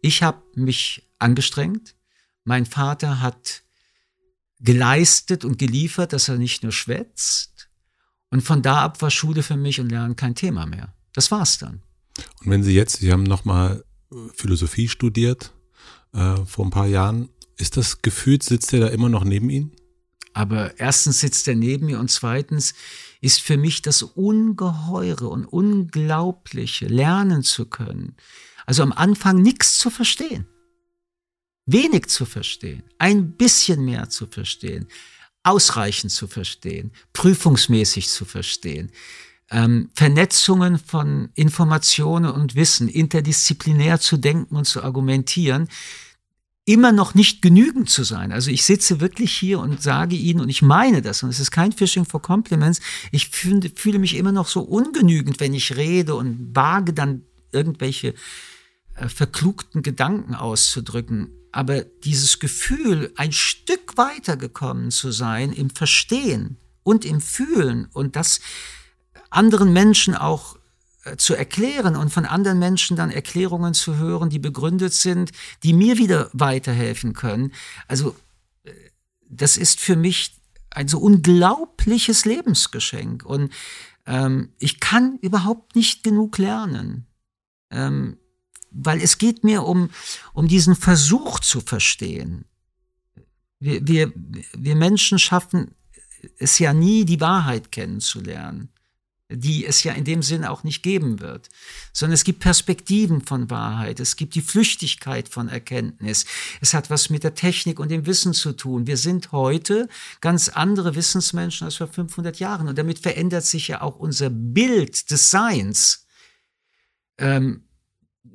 Ich habe mich angestrengt. Mein Vater hat geleistet und geliefert, dass er nicht nur schwätzt. Und von da ab war Schule für mich und Lernen kein Thema mehr. Das war's dann. Und wenn Sie jetzt, Sie haben nochmal Philosophie studiert äh, vor ein paar Jahren. Ist das gefühlt, sitzt er da immer noch neben Ihnen? Aber erstens sitzt er neben mir und zweitens ist für mich das Ungeheure und Unglaubliche, lernen zu können. Also am Anfang nichts zu verstehen. Wenig zu verstehen. Ein bisschen mehr zu verstehen. Ausreichend zu verstehen. Prüfungsmäßig zu verstehen ähm, Vernetzungen von Informationen und Wissen, interdisziplinär zu denken und zu argumentieren, immer noch nicht genügend zu sein. Also ich sitze wirklich hier und sage Ihnen, und ich meine das, und es ist kein Fishing for Compliments, ich fühle, fühle mich immer noch so ungenügend, wenn ich rede und wage dann irgendwelche äh, verklugten Gedanken auszudrücken. Aber dieses Gefühl, ein Stück weitergekommen zu sein im Verstehen und im Fühlen und das anderen Menschen auch äh, zu erklären und von anderen Menschen dann Erklärungen zu hören, die begründet sind, die mir wieder weiterhelfen können. Also äh, das ist für mich ein so unglaubliches Lebensgeschenk und ähm, ich kann überhaupt nicht genug lernen, ähm, weil es geht mir um, um diesen Versuch zu verstehen. Wir, wir, wir Menschen schaffen es ja nie, die Wahrheit kennenzulernen. Die es ja in dem Sinne auch nicht geben wird, sondern es gibt Perspektiven von Wahrheit, es gibt die Flüchtigkeit von Erkenntnis, es hat was mit der Technik und dem Wissen zu tun. Wir sind heute ganz andere Wissensmenschen als vor 500 Jahren und damit verändert sich ja auch unser Bild des Seins. Ähm,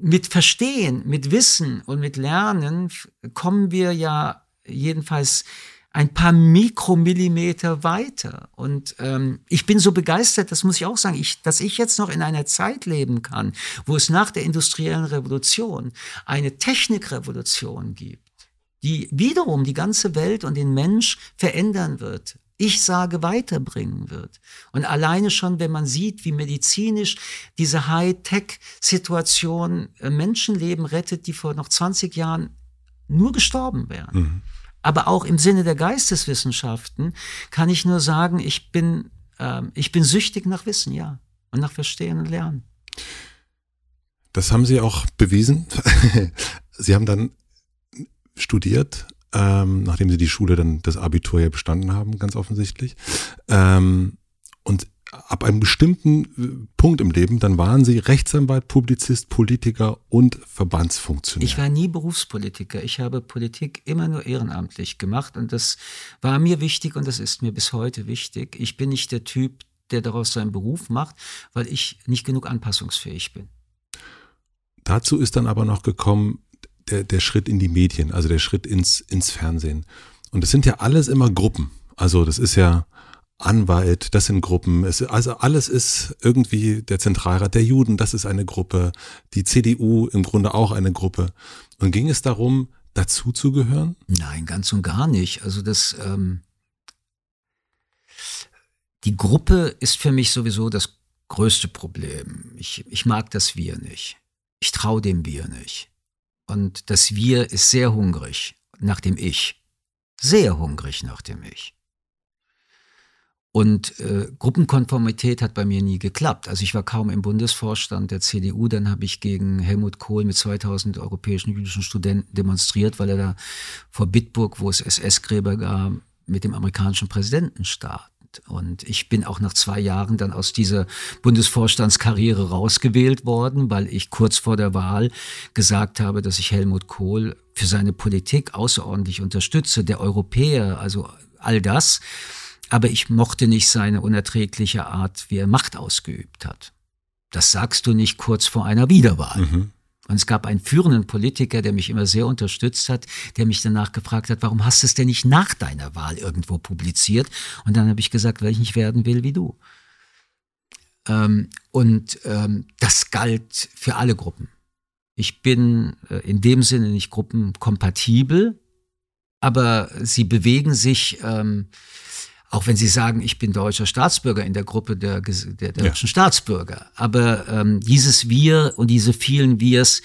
mit Verstehen, mit Wissen und mit Lernen kommen wir ja jedenfalls ein paar Mikromillimeter weiter. Und ähm, ich bin so begeistert, das muss ich auch sagen, ich, dass ich jetzt noch in einer Zeit leben kann, wo es nach der industriellen Revolution eine Technikrevolution gibt, die wiederum die ganze Welt und den Mensch verändern wird. Ich sage, weiterbringen wird. Und alleine schon, wenn man sieht, wie medizinisch diese High-Tech-Situation äh, Menschenleben rettet, die vor noch 20 Jahren nur gestorben wären. Mhm. Aber auch im Sinne der Geisteswissenschaften kann ich nur sagen, ich bin, äh, ich bin süchtig nach Wissen, ja. Und nach Verstehen und Lernen. Das haben Sie auch bewiesen. Sie haben dann studiert, ähm, nachdem Sie die Schule dann das Abitur ja bestanden haben, ganz offensichtlich. Ähm, und ab einem bestimmten äh, Punkt im Leben, dann waren Sie Rechtsanwalt, Publizist, Politiker und Verbandsfunktionär. Ich war nie Berufspolitiker. Ich habe Politik immer nur ehrenamtlich gemacht und das war mir wichtig und das ist mir bis heute wichtig. Ich bin nicht der Typ, der daraus seinen Beruf macht, weil ich nicht genug anpassungsfähig bin. Dazu ist dann aber noch gekommen der, der Schritt in die Medien, also der Schritt ins, ins Fernsehen. Und das sind ja alles immer Gruppen. Also das ist ja, Anwalt, das sind Gruppen. Es, also alles ist irgendwie der Zentralrat der Juden, das ist eine Gruppe. Die CDU im Grunde auch eine Gruppe. Und ging es darum, dazu zu gehören? Nein, ganz und gar nicht. Also das, ähm, die Gruppe ist für mich sowieso das größte Problem. Ich, ich mag das Wir nicht. Ich traue dem Wir nicht. Und das Wir ist sehr hungrig nach dem Ich. Sehr hungrig nach dem Ich. Und äh, Gruppenkonformität hat bei mir nie geklappt. Also ich war kaum im Bundesvorstand der CDU, dann habe ich gegen Helmut Kohl mit 2000 europäischen jüdischen Studenten demonstriert, weil er da vor Bitburg, wo es SS-Gräber gab, mit dem amerikanischen Präsidenten starb. Und ich bin auch nach zwei Jahren dann aus dieser Bundesvorstandskarriere rausgewählt worden, weil ich kurz vor der Wahl gesagt habe, dass ich Helmut Kohl für seine Politik außerordentlich unterstütze, der Europäer, also all das aber ich mochte nicht seine unerträgliche Art, wie er Macht ausgeübt hat. Das sagst du nicht kurz vor einer Wiederwahl. Mhm. Und es gab einen führenden Politiker, der mich immer sehr unterstützt hat, der mich danach gefragt hat, warum hast du es denn nicht nach deiner Wahl irgendwo publiziert? Und dann habe ich gesagt, weil ich nicht werden will wie du. Ähm, und ähm, das galt für alle Gruppen. Ich bin äh, in dem Sinne nicht gruppenkompatibel, aber sie bewegen sich ähm, auch wenn Sie sagen, ich bin deutscher Staatsbürger in der Gruppe der, der, deutschen Staatsbürger. Aber ähm, dieses Wir und diese vielen Wirs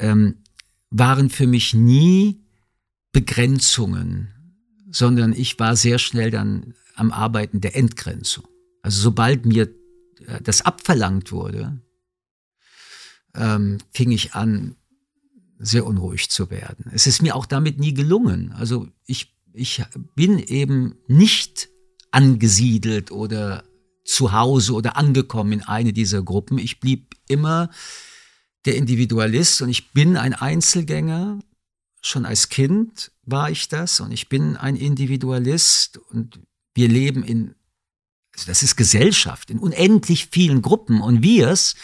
ähm, waren für mich nie Begrenzungen, sondern ich war sehr schnell dann am Arbeiten der Entgrenzung. Also sobald mir äh, das abverlangt wurde, ähm, fing ich an, sehr unruhig zu werden. Es ist mir auch damit nie gelungen. Also ich ich bin eben nicht angesiedelt oder zu Hause oder angekommen in eine dieser Gruppen. Ich blieb immer der Individualist und ich bin ein Einzelgänger. Schon als Kind war ich das und ich bin ein Individualist und wir leben in, also das ist Gesellschaft, in unendlich vielen Gruppen und wir's.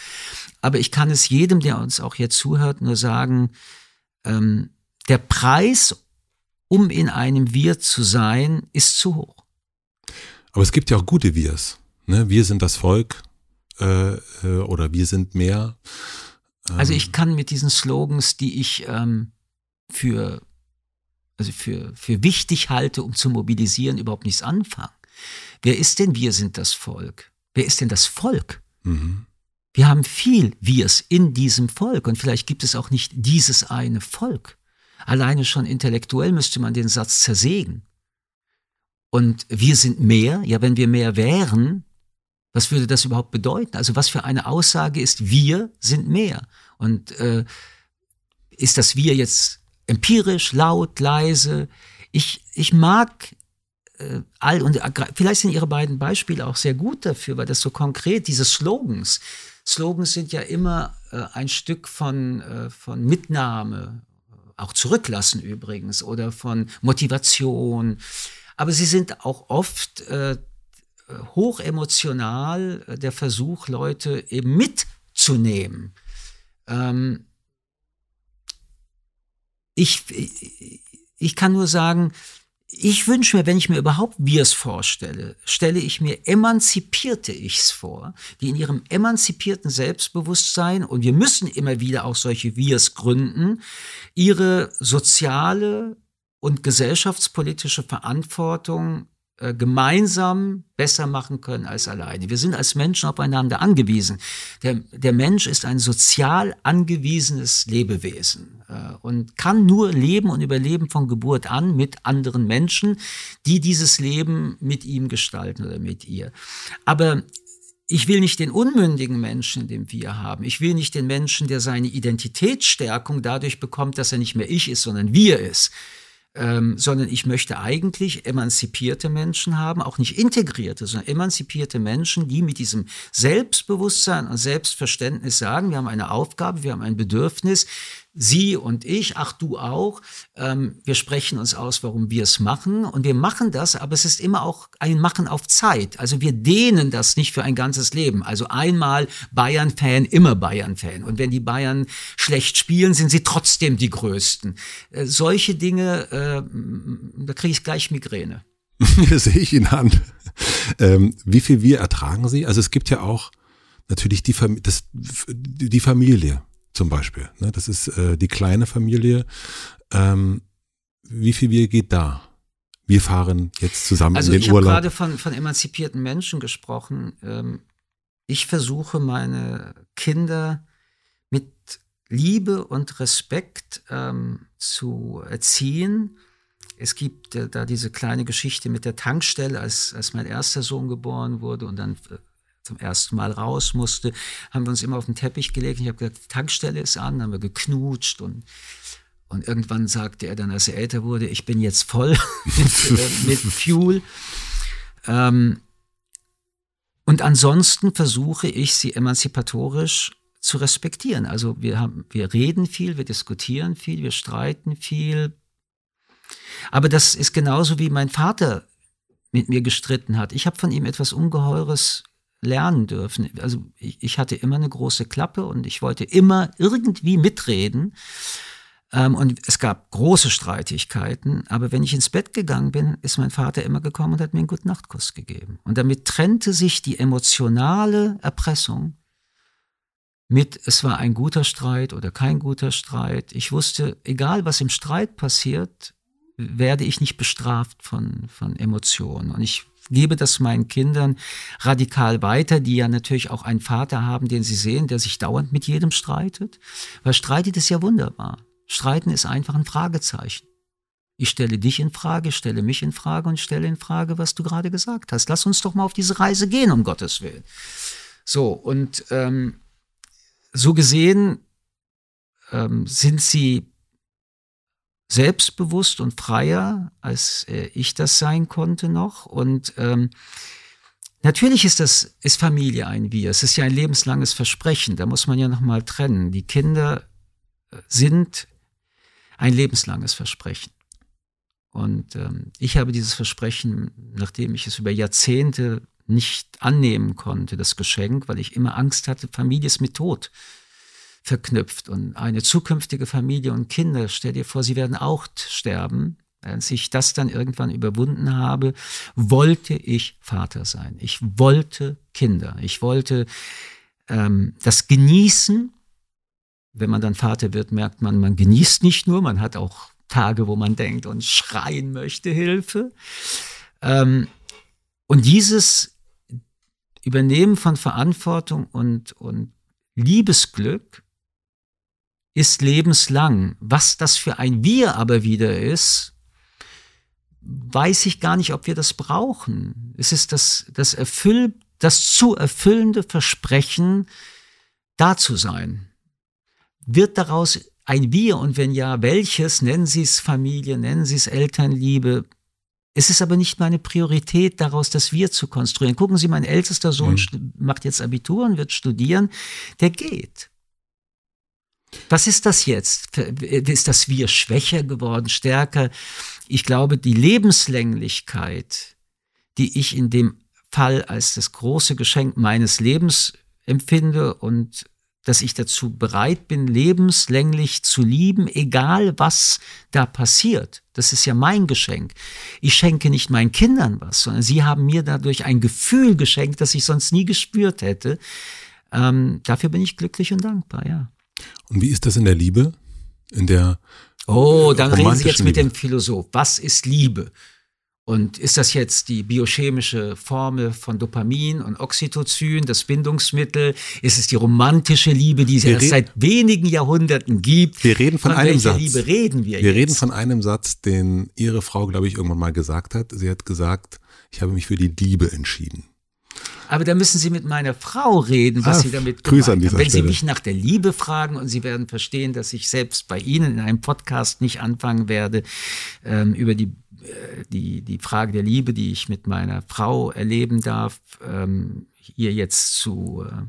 Aber ich kann es jedem, der uns auch hier zuhört, nur sagen, ähm, der Preis um in einem Wir zu sein, ist zu hoch. Aber es gibt ja auch gute Wirs. Ne? Wir sind das Volk äh, äh, oder wir sind mehr. Ähm. Also ich kann mit diesen Slogans, die ich ähm, für, also für, für wichtig halte, um zu mobilisieren, überhaupt nichts anfangen. Wer ist denn wir sind das Volk? Wer ist denn das Volk? Mhm. Wir haben viel Wirs in diesem Volk und vielleicht gibt es auch nicht dieses eine Volk. Alleine schon intellektuell müsste man den Satz zersägen. Und wir sind mehr, ja, wenn wir mehr wären, was würde das überhaupt bedeuten? Also was für eine Aussage ist, wir sind mehr? Und äh, ist das wir jetzt empirisch, laut, leise? Ich, ich mag äh, all und vielleicht sind Ihre beiden Beispiele auch sehr gut dafür, weil das so konkret, diese Slogans. Slogans sind ja immer äh, ein Stück von, äh, von Mitnahme, auch zurücklassen übrigens, oder von Motivation. Aber sie sind auch oft äh, hochemotional äh, der Versuch, Leute eben mitzunehmen. Ähm, ich, ich kann nur sagen, ich wünsche mir, wenn ich mir überhaupt Wirs vorstelle, stelle ich mir emanzipierte Ichs vor, die in ihrem emanzipierten Selbstbewusstsein, und wir müssen immer wieder auch solche Wirs gründen, ihre soziale und gesellschaftspolitische Verantwortung gemeinsam besser machen können als alleine. Wir sind als Menschen aufeinander angewiesen. Der, der Mensch ist ein sozial angewiesenes Lebewesen äh, und kann nur leben und überleben von Geburt an mit anderen Menschen, die dieses Leben mit ihm gestalten oder mit ihr. Aber ich will nicht den unmündigen Menschen, den wir haben. Ich will nicht den Menschen, der seine Identitätsstärkung dadurch bekommt, dass er nicht mehr ich ist, sondern wir ist ähm, sondern ich möchte eigentlich emanzipierte Menschen haben, auch nicht integrierte, sondern emanzipierte Menschen, die mit diesem Selbstbewusstsein und Selbstverständnis sagen, wir haben eine Aufgabe, wir haben ein Bedürfnis, Sie und ich, ach du auch, ähm, wir sprechen uns aus, warum wir es machen und wir machen das, aber es ist immer auch ein Machen auf Zeit. Also wir dehnen das nicht für ein ganzes Leben. Also einmal Bayern-Fan, immer Bayern-Fan. Und wenn die Bayern schlecht spielen, sind sie trotzdem die Größten. Äh, solche Dinge, äh, da kriege ich gleich Migräne. sehe ich Ihnen an. Ähm, wie viel wir ertragen Sie? Also es gibt ja auch natürlich die, Fam das, die Familie zum Beispiel. Ne? Das ist äh, die kleine Familie. Ähm, wie viel wir geht da? Wir fahren jetzt zusammen also in den Urlaub. Ich habe gerade von, von emanzipierten Menschen gesprochen. Ähm, ich versuche meine Kinder mit Liebe und Respekt ähm, zu erziehen. Es gibt äh, da diese kleine Geschichte mit der Tankstelle, als, als mein erster Sohn geboren wurde und dann äh, zum ersten Mal raus musste, haben wir uns immer auf den Teppich gelegt. Ich habe gesagt, die Tankstelle ist an, haben wir geknutscht und und irgendwann sagte er dann, als er älter wurde, ich bin jetzt voll mit, äh, mit Fuel. Ähm, und ansonsten versuche ich, sie emanzipatorisch zu respektieren. Also wir haben, wir reden viel, wir diskutieren viel, wir streiten viel. Aber das ist genauso wie mein Vater mit mir gestritten hat. Ich habe von ihm etwas Ungeheures lernen dürfen. Also ich, ich, hatte immer eine große Klappe und ich wollte immer irgendwie mitreden. Ähm, und es gab große Streitigkeiten, aber wenn ich ins Bett gegangen bin, ist mein Vater immer gekommen und hat mir einen guten Nachtkuss gegeben. Und damit trennte sich die emotionale Erpressung mit, es war ein guter Streit oder kein guter Streit. Ich wusste, egal was im Streit passiert, werde ich nicht bestraft von, von Emotionen. Und ich gebe das meinen Kindern radikal weiter, die ja natürlich auch einen Vater haben, den sie sehen, der sich dauernd mit jedem streitet. Weil streitet ist ja wunderbar. Streiten ist einfach ein Fragezeichen. Ich stelle dich in Frage, stelle mich in Frage und stelle in Frage, was du gerade gesagt hast. Lass uns doch mal auf diese Reise gehen, um Gottes Willen. So, und ähm, so gesehen ähm, sind sie selbstbewusst und freier, als äh, ich das sein konnte noch. Und ähm, natürlich ist das ist Familie ein Wir. Es ist ja ein lebenslanges Versprechen. Da muss man ja noch mal trennen. Die Kinder äh, sind ein lebenslanges Versprechen. Und ähm, ich habe dieses Versprechen, nachdem ich es über Jahrzehnte nicht annehmen konnte, das Geschenk, weil ich immer Angst hatte, Familie ist mit Tod verknüpft. Und eine zukünftige Familie und Kinder, stell dir vor, sie werden auch sterben. Als ich das dann irgendwann überwunden habe, wollte ich Vater sein. Ich wollte Kinder. Ich wollte ähm, das genießen. Wenn man dann Vater wird, merkt man, man genießt nicht nur, man hat auch Tage, wo man denkt und schreien möchte, Hilfe. Ähm, und dieses Übernehmen von Verantwortung und, und Liebesglück ist lebenslang. Was das für ein Wir aber wieder ist, weiß ich gar nicht, ob wir das brauchen. Es ist das, das, erfüll, das zu erfüllende Versprechen, da zu sein. Wird daraus ein Wir und wenn ja, welches? Nennen Sie es Familie, nennen Sie es Elternliebe. Es ist aber nicht meine Priorität, daraus das Wir zu konstruieren. Gucken Sie, mein ältester Sohn mhm. macht jetzt Abitur und wird studieren. Der geht. Was ist das jetzt? Ist das Wir schwächer geworden, stärker? Ich glaube, die Lebenslänglichkeit, die ich in dem Fall als das große Geschenk meines Lebens empfinde und dass ich dazu bereit bin, lebenslänglich zu lieben, egal was da passiert. Das ist ja mein Geschenk. Ich schenke nicht meinen Kindern was, sondern sie haben mir dadurch ein Gefühl geschenkt, das ich sonst nie gespürt hätte. Ähm, dafür bin ich glücklich und dankbar, ja. Und wie ist das in der Liebe? In der Oh, dann reden Sie jetzt mit Liebe. dem Philosoph. Was ist Liebe? Und ist das jetzt die biochemische Formel von Dopamin und Oxytocin, das Bindungsmittel? Ist es die romantische Liebe, die es erst seit wenigen Jahrhunderten gibt? Wir reden von, von einem Satz. Liebe reden wir, wir jetzt? reden von einem Satz, den Ihre Frau, glaube ich, irgendwann mal gesagt hat. Sie hat gesagt, ich habe mich für die Liebe entschieden. Aber da müssen Sie mit meiner Frau reden, was ah, Sie damit Grüße an dieser Wenn Stelle. Sie mich nach der Liebe fragen und Sie werden verstehen, dass ich selbst bei Ihnen in einem Podcast nicht anfangen werde, ähm, über die äh, die, die Frage der Liebe, die ich mit meiner Frau erleben darf, ähm, hier jetzt zu, äh,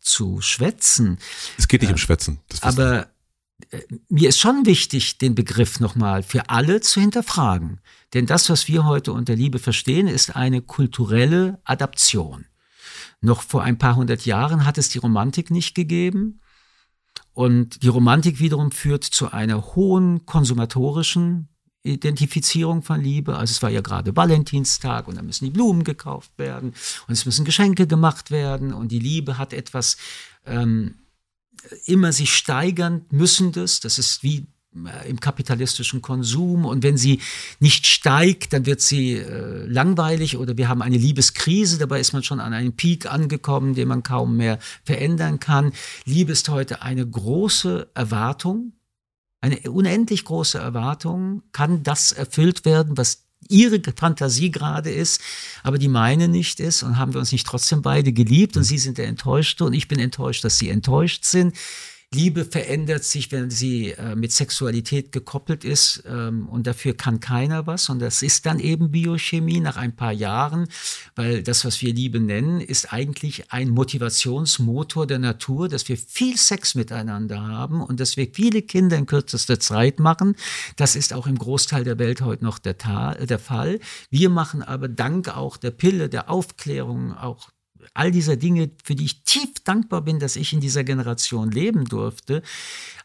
zu schwätzen. Es geht nicht äh, um Schwätzen. aber äh, mir ist schon wichtig, den Begriff nochmal für alle zu hinterfragen. Denn das, was wir heute unter Liebe verstehen, ist eine kulturelle Adaption. Noch vor ein paar hundert Jahren hat es die Romantik nicht gegeben. Und die Romantik wiederum führt zu einer hohen konsumatorischen Identifizierung von Liebe. Also es war ja gerade Valentinstag und da müssen die Blumen gekauft werden und es müssen Geschenke gemacht werden und die Liebe hat etwas ähm, immer sich steigernd müssendes. Das ist wie im kapitalistischen Konsum. Und wenn sie nicht steigt, dann wird sie äh, langweilig oder wir haben eine Liebeskrise, dabei ist man schon an einem Peak angekommen, den man kaum mehr verändern kann. Liebe ist heute eine große Erwartung, eine unendlich große Erwartung, kann das erfüllt werden, was ihre Fantasie gerade ist, aber die meine nicht ist. Und haben wir uns nicht trotzdem beide geliebt? Und sie sind der Enttäuschte. Und ich bin enttäuscht, dass sie enttäuscht sind. Liebe verändert sich, wenn sie äh, mit Sexualität gekoppelt ist ähm, und dafür kann keiner was und das ist dann eben Biochemie nach ein paar Jahren, weil das, was wir Liebe nennen, ist eigentlich ein Motivationsmotor der Natur, dass wir viel Sex miteinander haben und dass wir viele Kinder in kürzester Zeit machen. Das ist auch im Großteil der Welt heute noch der, der Fall. Wir machen aber dank auch der Pille, der Aufklärung, auch all dieser Dinge, für die ich tief dankbar bin, dass ich in dieser Generation leben durfte,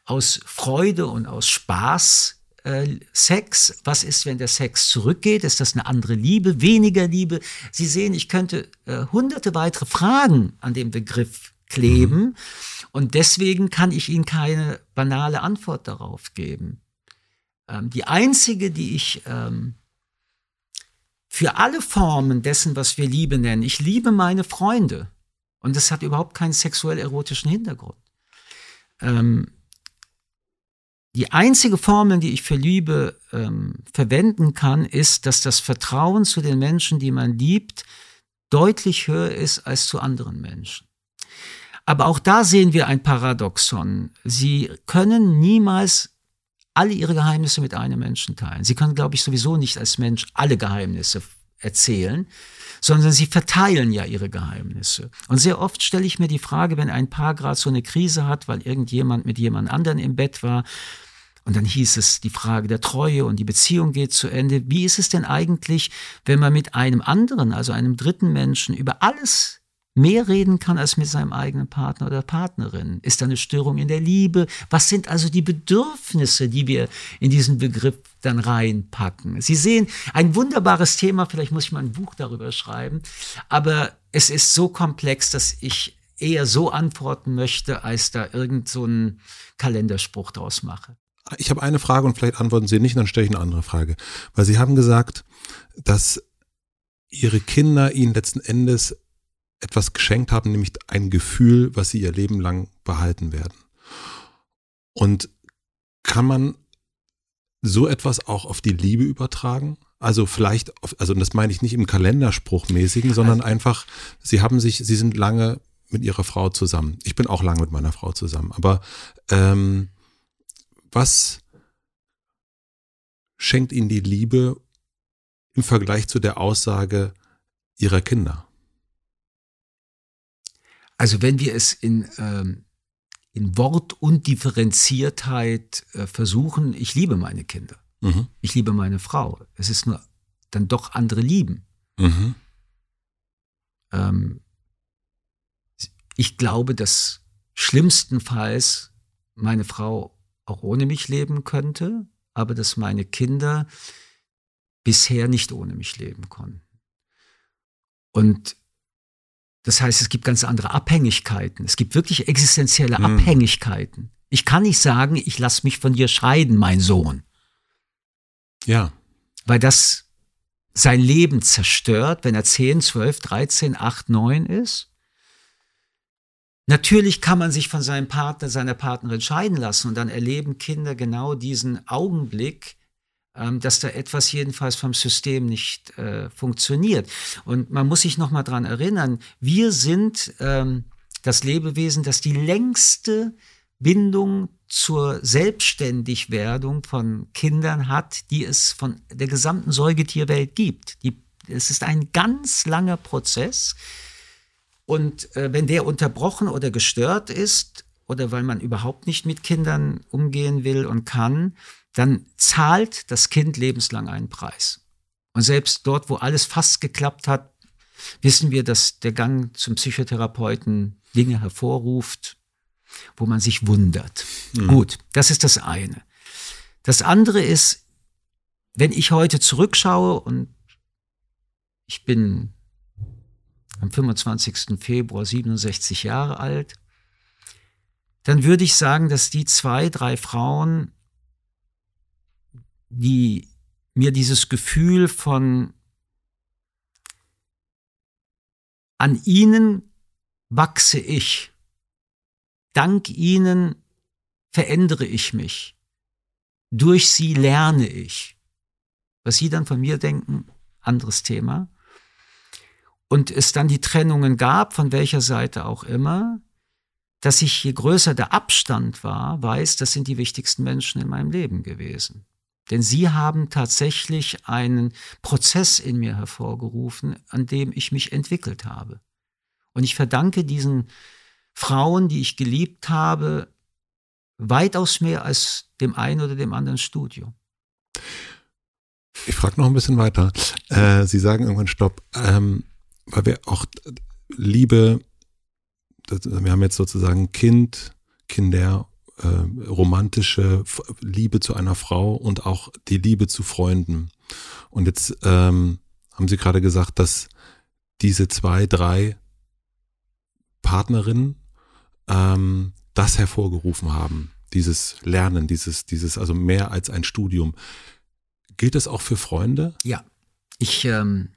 aus Freude und aus Spaß äh, Sex, was ist, wenn der Sex zurückgeht? Ist das eine andere Liebe, weniger Liebe? Sie sehen, ich könnte äh, hunderte weitere Fragen an dem Begriff kleben mhm. und deswegen kann ich Ihnen keine banale Antwort darauf geben. Ähm, die einzige, die ich ähm, für alle Formen dessen, was wir Liebe nennen. Ich liebe meine Freunde. Und das hat überhaupt keinen sexuell-erotischen Hintergrund. Ähm, die einzige Formel, die ich für Liebe ähm, verwenden kann, ist, dass das Vertrauen zu den Menschen, die man liebt, deutlich höher ist als zu anderen Menschen. Aber auch da sehen wir ein Paradoxon. Sie können niemals alle ihre Geheimnisse mit einem Menschen teilen. Sie können, glaube ich, sowieso nicht als Mensch alle Geheimnisse erzählen, sondern sie verteilen ja ihre Geheimnisse. Und sehr oft stelle ich mir die Frage, wenn ein Paar gerade so eine Krise hat, weil irgendjemand mit jemand anderen im Bett war, und dann hieß es die Frage der Treue und die Beziehung geht zu Ende. Wie ist es denn eigentlich, wenn man mit einem anderen, also einem dritten Menschen, über alles mehr reden kann als mit seinem eigenen Partner oder Partnerin? Ist da eine Störung in der Liebe? Was sind also die Bedürfnisse, die wir in diesen Begriff dann reinpacken? Sie sehen, ein wunderbares Thema, vielleicht muss ich mal ein Buch darüber schreiben, aber es ist so komplex, dass ich eher so antworten möchte, als da irgend so Kalenderspruch draus mache. Ich habe eine Frage und vielleicht antworten Sie nicht, dann stelle ich eine andere Frage. Weil Sie haben gesagt, dass Ihre Kinder Ihnen letzten Endes etwas geschenkt haben, nämlich ein Gefühl, was sie ihr Leben lang behalten werden. Und kann man so etwas auch auf die Liebe übertragen? Also vielleicht, auf, also das meine ich nicht im Kalenderspruchmäßigen, sondern also, einfach, sie haben sich, sie sind lange mit ihrer Frau zusammen. Ich bin auch lange mit meiner Frau zusammen. Aber ähm, was schenkt ihnen die Liebe im Vergleich zu der Aussage ihrer Kinder? Also wenn wir es in, ähm, in Wort und Differenziertheit äh, versuchen, ich liebe meine Kinder. Mhm. Ich liebe meine Frau. Es ist nur dann doch andere Lieben. Mhm. Ähm, ich glaube, dass schlimmstenfalls meine Frau auch ohne mich leben könnte, aber dass meine Kinder bisher nicht ohne mich leben konnten. Und das heißt, es gibt ganz andere Abhängigkeiten. Es gibt wirklich existenzielle hm. Abhängigkeiten. Ich kann nicht sagen, ich lasse mich von dir scheiden, mein Sohn. Ja. Weil das sein Leben zerstört, wenn er 10, 12, 13, 8, 9 ist. Natürlich kann man sich von seinem Partner, seiner Partnerin scheiden lassen und dann erleben Kinder genau diesen Augenblick, dass da etwas jedenfalls vom System nicht äh, funktioniert. Und man muss sich nochmal dran erinnern, wir sind ähm, das Lebewesen, das die längste Bindung zur Selbstständigwerdung von Kindern hat, die es von der gesamten Säugetierwelt gibt. Die, es ist ein ganz langer Prozess. Und äh, wenn der unterbrochen oder gestört ist, oder weil man überhaupt nicht mit Kindern umgehen will und kann, dann zahlt das Kind lebenslang einen Preis. Und selbst dort, wo alles fast geklappt hat, wissen wir, dass der Gang zum Psychotherapeuten Dinge hervorruft, wo man sich wundert. Mhm. Gut, das ist das eine. Das andere ist, wenn ich heute zurückschaue und ich bin am 25. Februar 67 Jahre alt, dann würde ich sagen, dass die zwei, drei Frauen, die mir dieses Gefühl von an ihnen wachse ich Dank ihnen verändere ich mich. Durch sie lerne ich. Was sie dann von mir denken, anderes Thema. Und es dann die Trennungen gab, von welcher Seite auch immer, dass ich, je größer der Abstand war, weiß, das sind die wichtigsten Menschen in meinem Leben gewesen. Denn sie haben tatsächlich einen Prozess in mir hervorgerufen, an dem ich mich entwickelt habe. Und ich verdanke diesen Frauen, die ich geliebt habe, weitaus mehr als dem einen oder dem anderen Studio. Ich frage noch ein bisschen weiter. Äh, Sie sagen irgendwann Stopp, ähm, weil wir auch Liebe, das, wir haben jetzt sozusagen Kind, Kinder, äh, romantische Liebe zu einer Frau und auch die Liebe zu Freunden. Und jetzt ähm, haben Sie gerade gesagt, dass diese zwei, drei Partnerinnen ähm, das hervorgerufen haben. Dieses Lernen, dieses, dieses, also mehr als ein Studium. Gilt das auch für Freunde? Ja. Ich, ähm,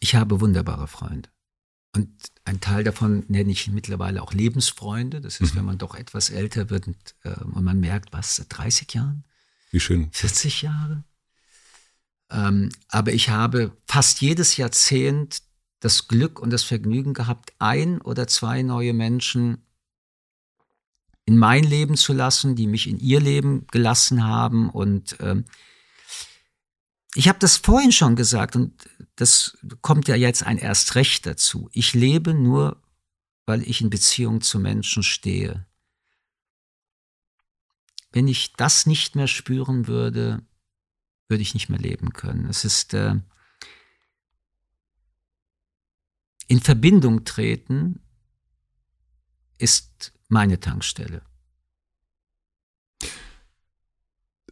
ich habe wunderbare Freunde. Und ein Teil davon nenne ich mittlerweile auch Lebensfreunde. Das ist, mhm. wenn man doch etwas älter wird und, äh, und man merkt, was, seit 30 Jahren? Wie schön. 40 Jahre? Ähm, aber ich habe fast jedes Jahrzehnt das Glück und das Vergnügen gehabt, ein oder zwei neue Menschen in mein Leben zu lassen, die mich in ihr Leben gelassen haben. Und ähm, ich habe das vorhin schon gesagt und das kommt ja jetzt ein erst recht dazu. Ich lebe nur, weil ich in Beziehung zu Menschen stehe. Wenn ich das nicht mehr spüren würde, würde ich nicht mehr leben können. Es ist äh, in Verbindung treten ist meine Tankstelle.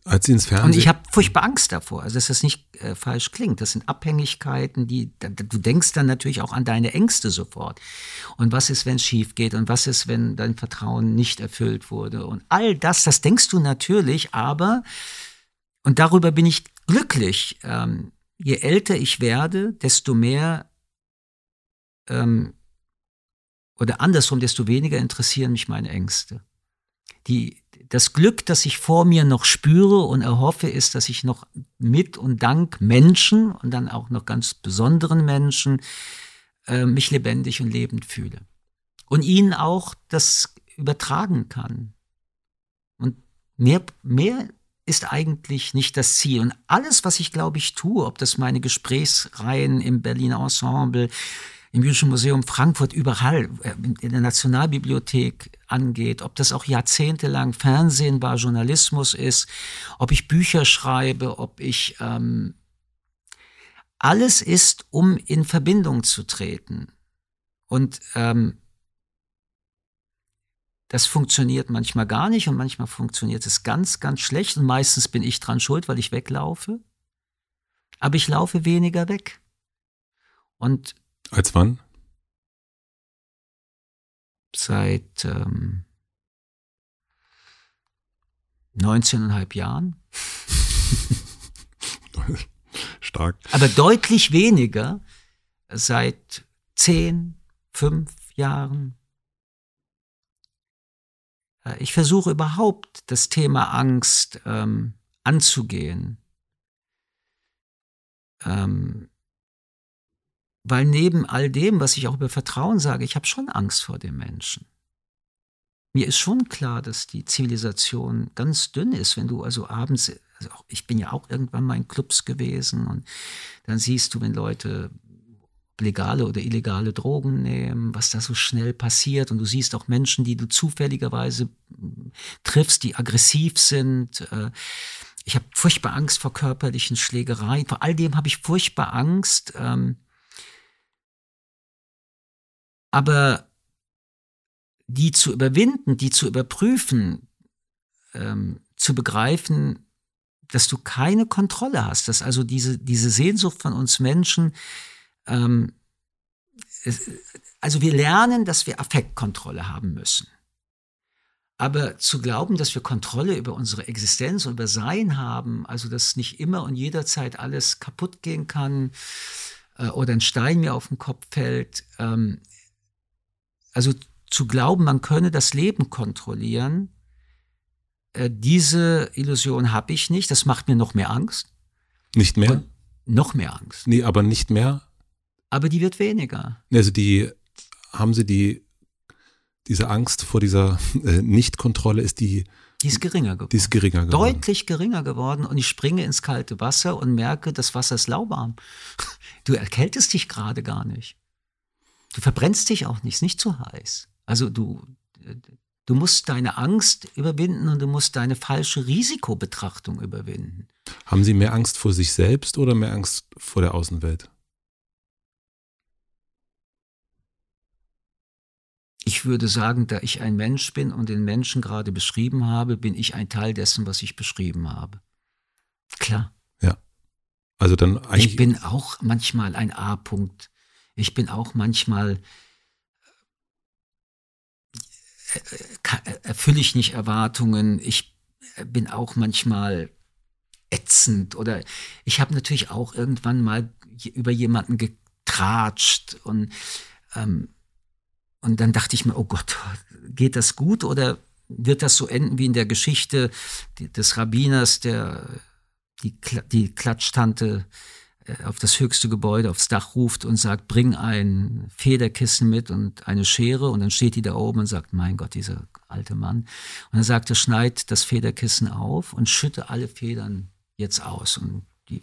Als Sie ins Fernsehen. Und ich habe furchtbar Angst davor, also dass das nicht äh, falsch klingt. Das sind Abhängigkeiten, die du denkst dann natürlich auch an deine Ängste sofort. Und was ist, wenn es schief geht? Und was ist, wenn dein Vertrauen nicht erfüllt wurde? Und all das, das denkst du natürlich, aber und darüber bin ich glücklich. Ähm, je älter ich werde, desto mehr ähm, oder andersrum, desto weniger interessieren mich meine Ängste. Die, das Glück, das ich vor mir noch spüre und erhoffe, ist, dass ich noch mit und dank Menschen und dann auch noch ganz besonderen Menschen äh, mich lebendig und lebend fühle. Und ihnen auch das übertragen kann. Und mehr, mehr ist eigentlich nicht das Ziel. Und alles, was ich glaube ich tue, ob das meine Gesprächsreihen im Berliner Ensemble, im Jüdischen Museum Frankfurt, überall, äh, in der Nationalbibliothek angeht, ob das auch jahrzehntelang Fernsehen war, Journalismus ist, ob ich Bücher schreibe, ob ich ähm, alles ist, um in Verbindung zu treten. Und ähm, das funktioniert manchmal gar nicht und manchmal funktioniert es ganz, ganz schlecht und meistens bin ich dran schuld, weil ich weglaufe. Aber ich laufe weniger weg. Und als wann? Seit ähm, 19,5 Jahren. Stark. Aber deutlich weniger seit 10, 5 Jahren. Äh, ich versuche überhaupt das Thema Angst ähm, anzugehen. Ähm, weil neben all dem, was ich auch über Vertrauen sage, ich habe schon Angst vor dem Menschen. Mir ist schon klar, dass die Zivilisation ganz dünn ist, wenn du also abends, also ich bin ja auch irgendwann mal in Clubs gewesen und dann siehst du, wenn Leute legale oder illegale Drogen nehmen, was da so schnell passiert. Und du siehst auch Menschen, die du zufälligerweise hm, triffst, die aggressiv sind. Äh, ich habe furchtbar Angst vor körperlichen Schlägereien. Vor all dem habe ich furchtbar Angst. Ähm, aber die zu überwinden, die zu überprüfen, ähm, zu begreifen, dass du keine Kontrolle hast, dass also diese, diese Sehnsucht von uns Menschen, ähm, also wir lernen, dass wir Affektkontrolle haben müssen. Aber zu glauben, dass wir Kontrolle über unsere Existenz und über Sein haben, also dass nicht immer und jederzeit alles kaputt gehen kann äh, oder ein Stein mir auf den Kopf fällt, ähm, also zu glauben, man könne das Leben kontrollieren, äh, diese Illusion habe ich nicht. Das macht mir noch mehr Angst. Nicht mehr? Und noch mehr Angst. Nee, aber nicht mehr? Aber die wird weniger. Also die, haben Sie die, diese Angst vor dieser äh, Nichtkontrolle, ist die die ist geringer geworden. Die ist geringer geworden. Deutlich geringer geworden. Und ich springe ins kalte Wasser und merke, das Wasser ist lauwarm. Du erkältest dich gerade gar nicht. Du verbrennst dich auch nicht, ist nicht zu heiß. Also du, du musst deine Angst überwinden und du musst deine falsche Risikobetrachtung überwinden. Haben Sie mehr Angst vor sich selbst oder mehr Angst vor der Außenwelt? Ich würde sagen, da ich ein Mensch bin und den Menschen gerade beschrieben habe, bin ich ein Teil dessen, was ich beschrieben habe. Klar. Ja. Also dann eigentlich. Ich bin auch manchmal ein A-Punkt. Ich bin auch manchmal erfülle ich nicht Erwartungen. Ich bin auch manchmal ätzend oder ich habe natürlich auch irgendwann mal über jemanden getratscht und ähm, und dann dachte ich mir, oh Gott, geht das gut oder wird das so enden wie in der Geschichte des Rabbiners, der die, die Klatschtante äh, auf das höchste Gebäude, aufs Dach ruft und sagt, bring ein Federkissen mit und eine Schere. Und dann steht die da oben und sagt, mein Gott, dieser alte Mann. Und dann sagt er, schneid das Federkissen auf und schütte alle Federn jetzt aus. Und die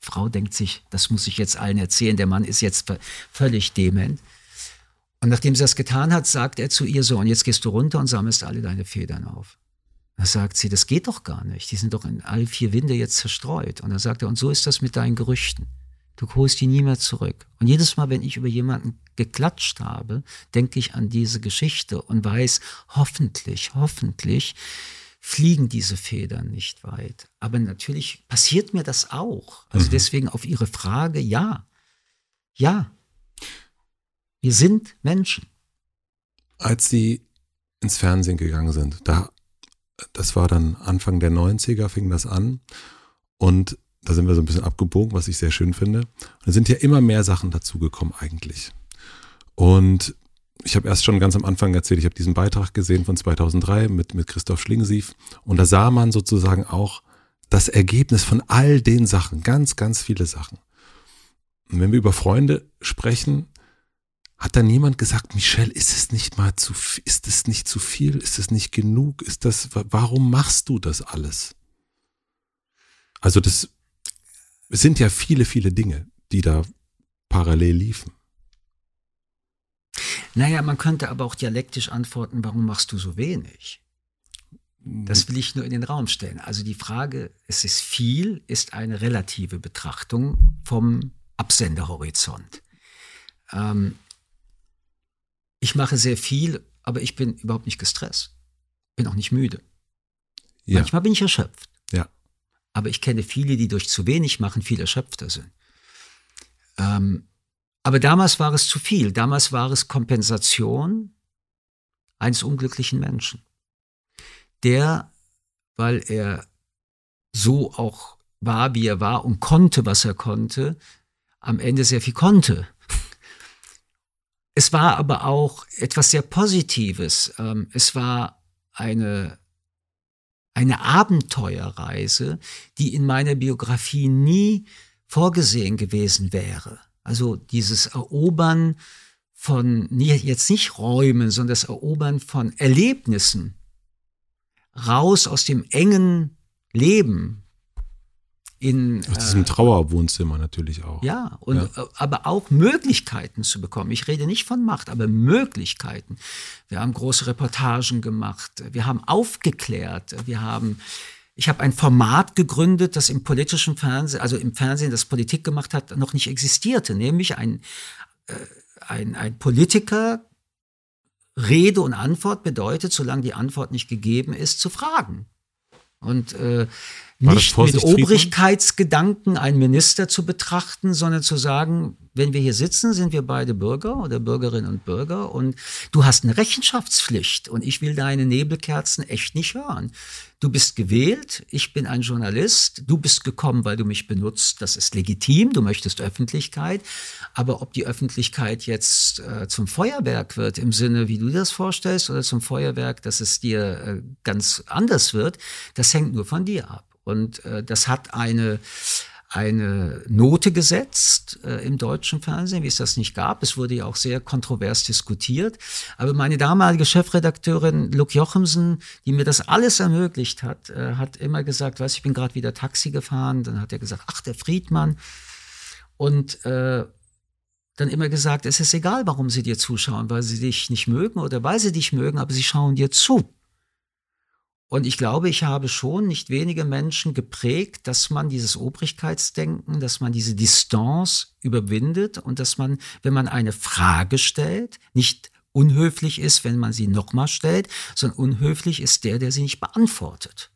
Frau denkt sich, das muss ich jetzt allen erzählen, der Mann ist jetzt völlig dement. Und nachdem sie das getan hat, sagt er zu ihr so, und jetzt gehst du runter und sammelst alle deine Federn auf. Da sagt sie, das geht doch gar nicht. Die sind doch in all vier Winde jetzt zerstreut. Und dann sagt er, und so ist das mit deinen Gerüchten. Du holst die nie mehr zurück. Und jedes Mal, wenn ich über jemanden geklatscht habe, denke ich an diese Geschichte und weiß, hoffentlich, hoffentlich fliegen diese Federn nicht weit. Aber natürlich passiert mir das auch. Also mhm. deswegen auf Ihre Frage, ja. Ja. Wir sind Menschen. Als Sie ins Fernsehen gegangen sind, da das war dann Anfang der 90er, fing das an. Und da sind wir so ein bisschen abgebogen, was ich sehr schön finde. Und da sind ja immer mehr Sachen dazugekommen eigentlich. Und ich habe erst schon ganz am Anfang erzählt, ich habe diesen Beitrag gesehen von 2003 mit, mit Christoph Schlingensief. Und da sah man sozusagen auch das Ergebnis von all den Sachen, ganz, ganz viele Sachen. Und wenn wir über Freunde sprechen, hat da niemand gesagt, Michelle, ist es nicht mal zu, ist es nicht zu viel? Ist es nicht genug? Ist das, warum machst du das alles? Also das sind ja viele, viele Dinge, die da parallel liefen. Naja, man könnte aber auch dialektisch antworten, warum machst du so wenig? Das will ich nur in den Raum stellen. Also die Frage, es ist viel, ist eine relative Betrachtung vom Absenderhorizont. Ähm, ich mache sehr viel, aber ich bin überhaupt nicht gestresst. Bin auch nicht müde. Ja. Manchmal bin ich erschöpft. Ja. Aber ich kenne viele, die durch zu wenig machen viel erschöpfter sind. Ähm, aber damals war es zu viel. Damals war es Kompensation eines unglücklichen Menschen, der, weil er so auch war, wie er war und konnte, was er konnte, am Ende sehr viel konnte. Es war aber auch etwas sehr Positives. Ähm, es war eine, eine Abenteuerreise, die in meiner Biografie nie vorgesehen gewesen wäre. Also dieses Erobern von, jetzt nicht Räumen, sondern das Erobern von Erlebnissen raus aus dem engen Leben, in aus diesem äh, Trauerwohnzimmer natürlich auch. Ja, und ja. Äh, aber auch Möglichkeiten zu bekommen. Ich rede nicht von Macht, aber Möglichkeiten. Wir haben große Reportagen gemacht, wir haben aufgeklärt, wir haben ich habe ein Format gegründet, das im politischen Fernsehen, also im Fernsehen, das Politik gemacht hat, noch nicht existierte, nämlich ein, äh, ein, ein Politiker Rede und Antwort bedeutet, solange die Antwort nicht gegeben ist, zu fragen. Und äh, nicht mit Obrigkeitsgedanken einen Minister zu betrachten, sondern zu sagen, wenn wir hier sitzen, sind wir beide Bürger oder Bürgerinnen und Bürger und du hast eine Rechenschaftspflicht und ich will deine Nebelkerzen echt nicht hören. Du bist gewählt, ich bin ein Journalist, du bist gekommen, weil du mich benutzt, das ist legitim, du möchtest Öffentlichkeit, aber ob die Öffentlichkeit jetzt äh, zum Feuerwerk wird im Sinne, wie du das vorstellst, oder zum Feuerwerk, dass es dir äh, ganz anders wird, das hängt nur von dir ab. Und äh, das hat eine, eine Note gesetzt äh, im deutschen Fernsehen, wie es das nicht gab. Es wurde ja auch sehr kontrovers diskutiert. Aber meine damalige Chefredakteurin Luke Jochemsen, die mir das alles ermöglicht hat, äh, hat immer gesagt, weiß ich bin gerade wieder Taxi gefahren. Dann hat er gesagt, ach der Friedmann. Und äh, dann immer gesagt, es ist egal, warum sie dir zuschauen, weil sie dich nicht mögen oder weil sie dich mögen, aber sie schauen dir zu. Und ich glaube, ich habe schon nicht wenige Menschen geprägt, dass man dieses Obrigkeitsdenken, dass man diese Distanz überwindet und dass man, wenn man eine Frage stellt, nicht unhöflich ist, wenn man sie nochmal stellt, sondern unhöflich ist der, der sie nicht beantwortet.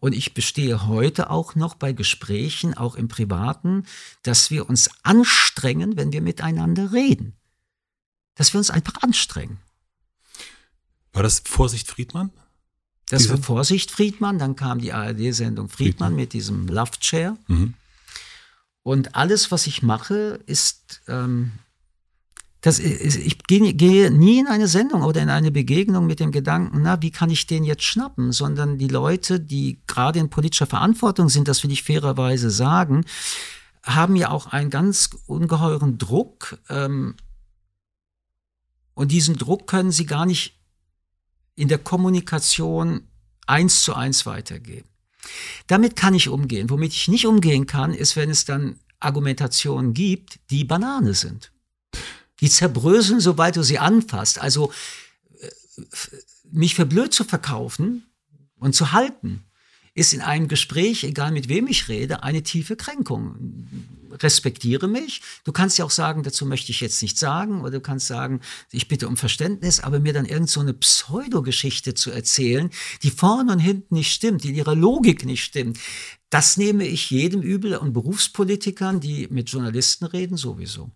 Und ich bestehe heute auch noch bei Gesprächen, auch im Privaten, dass wir uns anstrengen, wenn wir miteinander reden. Dass wir uns einfach anstrengen. War das Vorsicht Friedmann? Das war Vorsicht Friedmann, dann kam die ARD-Sendung Friedmann, Friedmann, mit diesem Love Chair. Mhm. Und alles, was ich mache, ist, ähm, das ist, ich gehe, gehe nie in eine Sendung oder in eine Begegnung mit dem Gedanken, na, wie kann ich den jetzt schnappen, sondern die Leute, die gerade in politischer Verantwortung sind, das will ich fairerweise sagen, haben ja auch einen ganz ungeheuren Druck. Ähm, und diesen Druck können sie gar nicht in der Kommunikation eins zu eins weitergeben. Damit kann ich umgehen. Womit ich nicht umgehen kann, ist, wenn es dann Argumentationen gibt, die Banane sind. Die zerbröseln, sobald du sie anfasst. Also äh, mich für blöd zu verkaufen und zu halten, ist in einem Gespräch, egal mit wem ich rede, eine tiefe Kränkung. Respektiere mich. Du kannst ja auch sagen, dazu möchte ich jetzt nichts sagen, oder du kannst sagen, ich bitte um Verständnis, aber mir dann irgend so eine Pseudogeschichte zu erzählen, die vorne und hinten nicht stimmt, die in ihrer Logik nicht stimmt. Das nehme ich jedem übel und Berufspolitikern, die mit Journalisten reden, sowieso.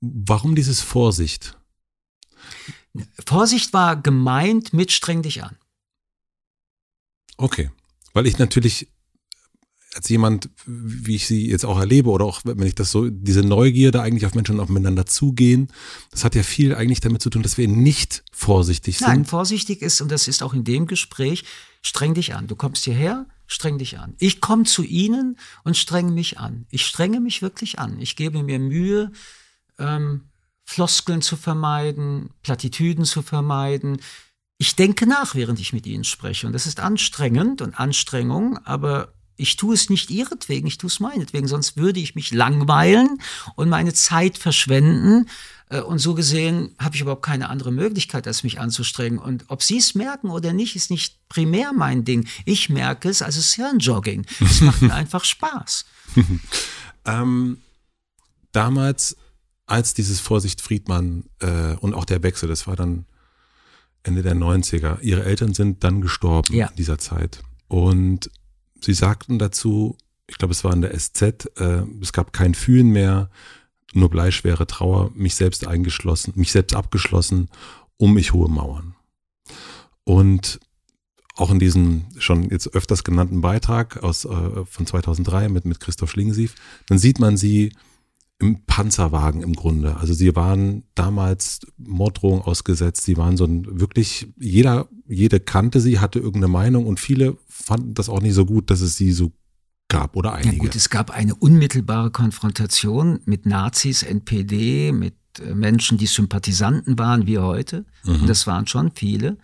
Warum dieses Vorsicht? Vorsicht war gemeint mit streng dich an. Okay. Weil ich natürlich als jemand, wie ich sie jetzt auch erlebe, oder auch wenn ich das so, diese Neugierde eigentlich auf Menschen aufeinander zugehen, das hat ja viel eigentlich damit zu tun, dass wir nicht vorsichtig sind. Nein, vorsichtig ist, und das ist auch in dem Gespräch, streng dich an. Du kommst hierher, streng dich an. Ich komme zu Ihnen und strenge mich an. Ich strenge mich wirklich an. Ich gebe mir Mühe, ähm, Floskeln zu vermeiden, Plattitüden zu vermeiden, ich denke nach, während ich mit ihnen spreche. Und das ist anstrengend und Anstrengung, aber ich tue es nicht ihretwegen, ich tue es meinetwegen, sonst würde ich mich langweilen und meine Zeit verschwenden. Äh, und so gesehen habe ich überhaupt keine andere Möglichkeit, als mich anzustrengen. Und ob Sie es merken oder nicht, ist nicht primär mein Ding. Ich merke es, also es ist Hirnjogging. Es macht mir einfach Spaß. ähm, damals, als dieses Vorsicht Friedmann äh, und auch der Wechsel, das war dann Ende der 90er, Ihre Eltern sind dann gestorben ja. in dieser Zeit. Und Sie sagten dazu, ich glaube, es war in der SZ, äh, es gab kein Fühlen mehr, nur bleischwere Trauer, mich selbst eingeschlossen, mich selbst abgeschlossen, um mich hohe Mauern. Und auch in diesem schon jetzt öfters genannten Beitrag aus, äh, von 2003 mit, mit Christoph Schlingensief, dann sieht man sie im Panzerwagen im Grunde. Also sie waren damals Morddrohungen ausgesetzt, sie waren so ein wirklich, jeder, jede kannte sie, hatte irgendeine Meinung und viele fanden das auch nicht so gut, dass es sie so gab oder einige. Ja gut, es gab eine unmittelbare Konfrontation mit Nazis, NPD, mit äh, Menschen, die Sympathisanten waren wie heute. Mhm. Und das waren schon viele.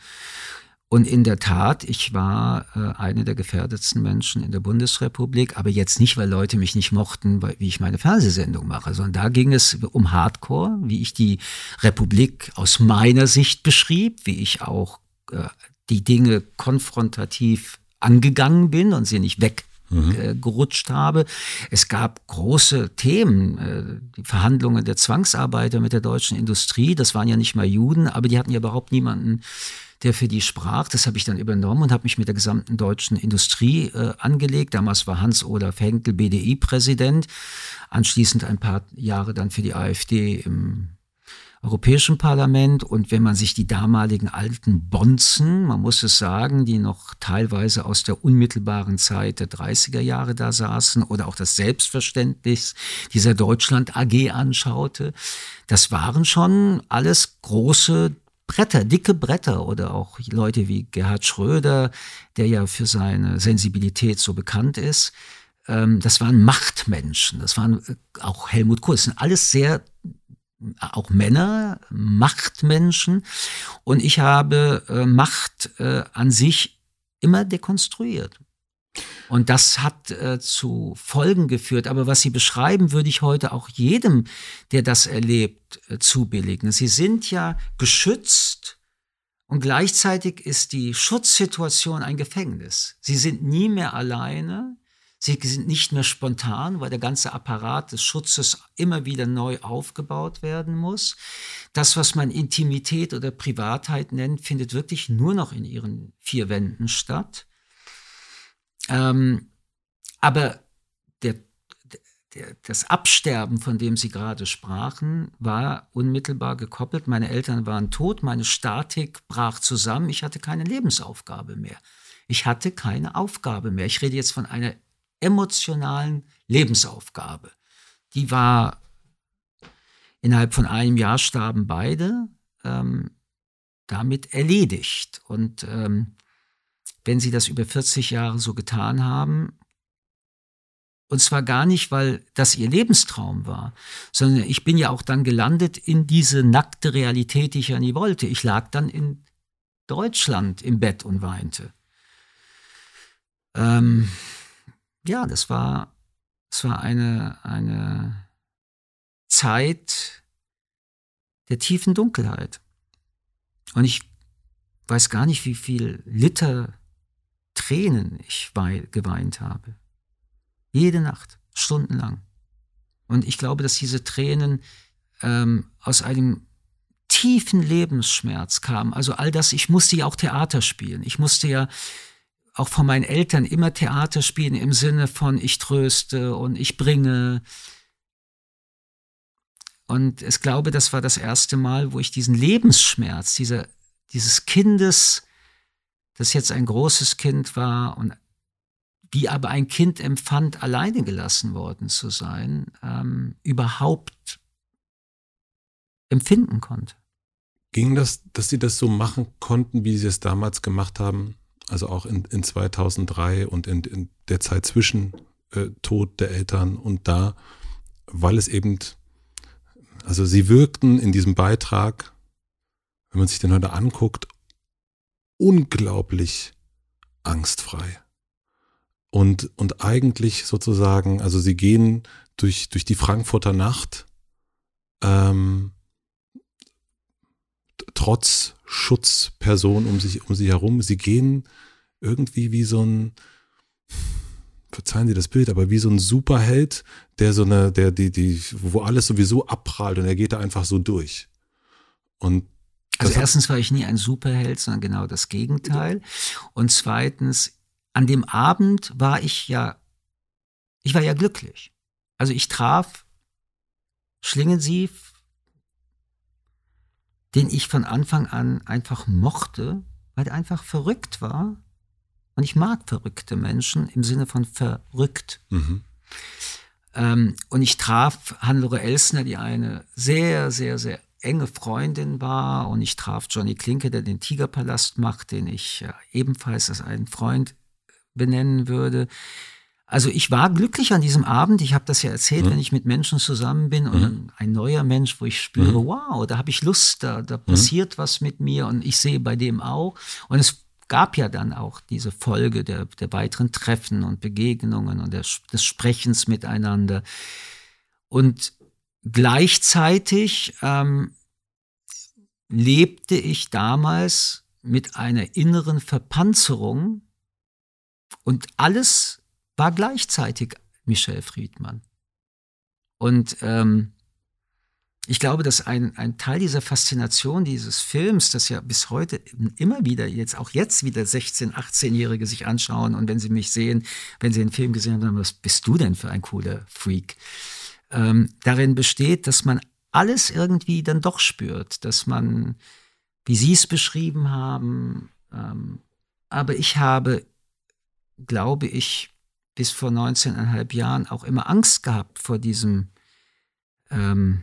Und in der Tat, ich war äh, einer der gefährdetsten Menschen in der Bundesrepublik, aber jetzt nicht, weil Leute mich nicht mochten, weil, wie ich meine Fernsehsendung mache, sondern da ging es um Hardcore, wie ich die Republik aus meiner Sicht beschrieb, wie ich auch äh, die Dinge konfrontativ angegangen bin und sie nicht weg mhm. gerutscht habe. Es gab große Themen, äh, die Verhandlungen der Zwangsarbeiter mit der deutschen Industrie, das waren ja nicht mal Juden, aber die hatten ja überhaupt niemanden der für die sprach. Das habe ich dann übernommen und habe mich mit der gesamten deutschen Industrie äh, angelegt. Damals war Hans-Olaf Henkel BDI-Präsident, anschließend ein paar Jahre dann für die AfD im Europäischen Parlament. Und wenn man sich die damaligen alten Bonzen, man muss es sagen, die noch teilweise aus der unmittelbaren Zeit der 30er Jahre da saßen oder auch das Selbstverständnis dieser Deutschland AG anschaute, das waren schon alles große Bretter, dicke Bretter oder auch Leute wie Gerhard Schröder, der ja für seine Sensibilität so bekannt ist. Ähm, das waren Machtmenschen, das waren äh, auch Helmut Kohl, das sind alles sehr auch Männer, Machtmenschen. Und ich habe äh, Macht äh, an sich immer dekonstruiert. Und das hat äh, zu Folgen geführt. Aber was Sie beschreiben, würde ich heute auch jedem, der das erlebt, äh, zubilligen. Sie sind ja geschützt und gleichzeitig ist die Schutzsituation ein Gefängnis. Sie sind nie mehr alleine. Sie sind nicht mehr spontan, weil der ganze Apparat des Schutzes immer wieder neu aufgebaut werden muss. Das, was man Intimität oder Privatheit nennt, findet wirklich nur noch in ihren vier Wänden statt. Ähm, aber der, der, das Absterben, von dem Sie gerade sprachen, war unmittelbar gekoppelt. Meine Eltern waren tot, meine Statik brach zusammen, ich hatte keine Lebensaufgabe mehr. Ich hatte keine Aufgabe mehr. Ich rede jetzt von einer emotionalen Lebensaufgabe. Die war innerhalb von einem Jahr starben beide ähm, damit erledigt. Und ähm, wenn sie das über 40 Jahre so getan haben. Und zwar gar nicht, weil das ihr Lebenstraum war, sondern ich bin ja auch dann gelandet in diese nackte Realität, die ich ja nie wollte. Ich lag dann in Deutschland im Bett und weinte. Ähm, ja, das war, das war eine, eine Zeit der tiefen Dunkelheit. Und ich weiß gar nicht, wie viel Liter Tränen ich geweint habe. Jede Nacht, stundenlang. Und ich glaube, dass diese Tränen ähm, aus einem tiefen Lebensschmerz kamen. Also all das, ich musste ja auch Theater spielen. Ich musste ja auch von meinen Eltern immer Theater spielen im Sinne von ich tröste und ich bringe. Und ich glaube, das war das erste Mal, wo ich diesen Lebensschmerz, dieser, dieses Kindes, das jetzt ein großes Kind war und wie aber ein Kind empfand, alleine gelassen worden zu sein, ähm, überhaupt empfinden konnte. Ging das, dass Sie das so machen konnten, wie Sie es damals gemacht haben, also auch in, in 2003 und in, in der Zeit zwischen äh, Tod der Eltern und da, weil es eben, also Sie wirkten in diesem Beitrag, wenn man sich den heute anguckt, unglaublich angstfrei. und, und eigentlich sozusagen, also sie gehen durch, durch die Frankfurter Nacht, ähm, trotz Schutzperson um sich, um sie herum, sie gehen irgendwie wie so ein, verzeihen Sie das Bild, aber wie so ein Superheld, der so eine, der, die, die, wo alles sowieso abprallt und er geht da einfach so durch. Und also erstens war ich nie ein Superheld, sondern genau das Gegenteil. Und zweitens, an dem Abend war ich ja, ich war ja glücklich. Also ich traf Schlingensief, den ich von Anfang an einfach mochte, weil er einfach verrückt war. Und ich mag verrückte Menschen im Sinne von verrückt. Mhm. Ähm, und ich traf Hannelore Elsner, die eine sehr, sehr, sehr enge Freundin war. Und ich traf Johnny Klinke, der den Tigerpalast macht, den ich ebenfalls als einen Freund benennen würde. Also ich war glücklich an diesem Abend. Ich habe das ja erzählt, mhm. wenn ich mit Menschen zusammen bin und mhm. ein neuer Mensch, wo ich spüre, mhm. wow, da habe ich Lust, da, da mhm. passiert was mit mir und ich sehe bei dem auch. Und es gab ja dann auch diese Folge der, der weiteren Treffen und Begegnungen und der, des Sprechens miteinander. Und gleichzeitig ähm, lebte ich damals mit einer inneren Verpanzerung und alles war gleichzeitig Michel Friedmann. Und ähm, ich glaube, dass ein, ein Teil dieser Faszination dieses Films, das ja bis heute immer wieder, jetzt auch jetzt wieder 16-, 18-Jährige sich anschauen und wenn sie mich sehen, wenn sie den Film gesehen haben, was bist du denn für ein cooler Freak? Ähm, darin besteht, dass man alles irgendwie dann doch spürt, dass man, wie Sie es beschrieben haben, ähm, aber ich habe glaube ich, bis vor 19,5 Jahren auch immer Angst gehabt vor diesem ähm,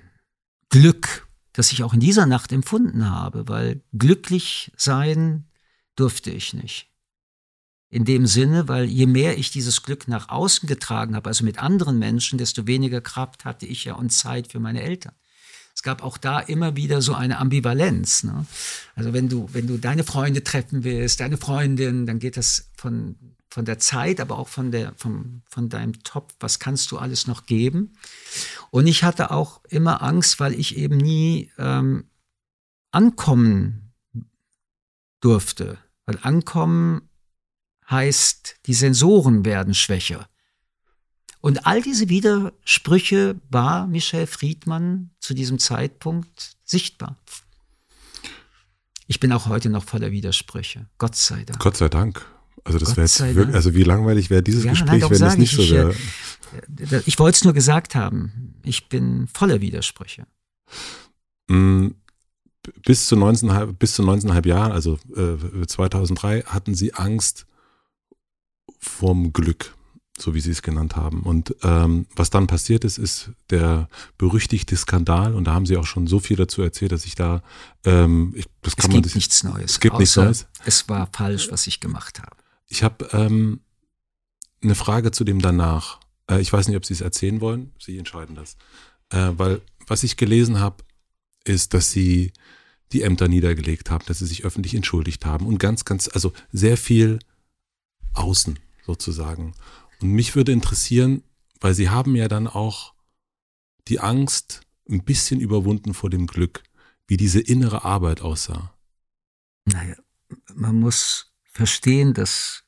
Glück, das ich auch in dieser Nacht empfunden habe, weil glücklich sein durfte ich nicht. In dem Sinne, weil je mehr ich dieses Glück nach außen getragen habe, also mit anderen Menschen, desto weniger Kraft hatte ich ja und Zeit für meine Eltern. Es gab auch da immer wieder so eine Ambivalenz. Ne? Also wenn du, wenn du deine Freunde treffen willst, deine Freundin, dann geht das von von der Zeit, aber auch von, der, vom, von deinem Top, was kannst du alles noch geben. Und ich hatte auch immer Angst, weil ich eben nie ähm, ankommen durfte. Weil ankommen heißt, die Sensoren werden schwächer. Und all diese Widersprüche war Michel Friedmann zu diesem Zeitpunkt sichtbar. Ich bin auch heute noch voller Widersprüche. Gott sei Dank. Gott sei Dank. Also das wäre jetzt wirklich, also wie langweilig wäre dieses ja, Gespräch, wenn es nicht ich, so wäre. Ich, äh, ich wollte es nur gesagt haben. Ich bin voller Widersprüche. Mm, bis zu 19,5 bis zu 19,5 Jahren, also äh, 2003, hatten sie Angst vorm Glück, so wie sie es genannt haben. Und ähm, was dann passiert ist, ist der berüchtigte Skandal. Und da haben sie auch schon so viel dazu erzählt, dass ich da, ähm, ich, das kann es man gibt nichts Neues. Es gibt nichts Neues. Es war falsch, was ich gemacht habe. Ich habe ähm, eine Frage zu dem danach. Äh, ich weiß nicht, ob Sie es erzählen wollen. Sie entscheiden das. Äh, weil was ich gelesen habe, ist, dass Sie die Ämter niedergelegt haben, dass Sie sich öffentlich entschuldigt haben und ganz, ganz, also sehr viel außen sozusagen. Und mich würde interessieren, weil Sie haben ja dann auch die Angst ein bisschen überwunden vor dem Glück, wie diese innere Arbeit aussah. Naja, man muss verstehen, dass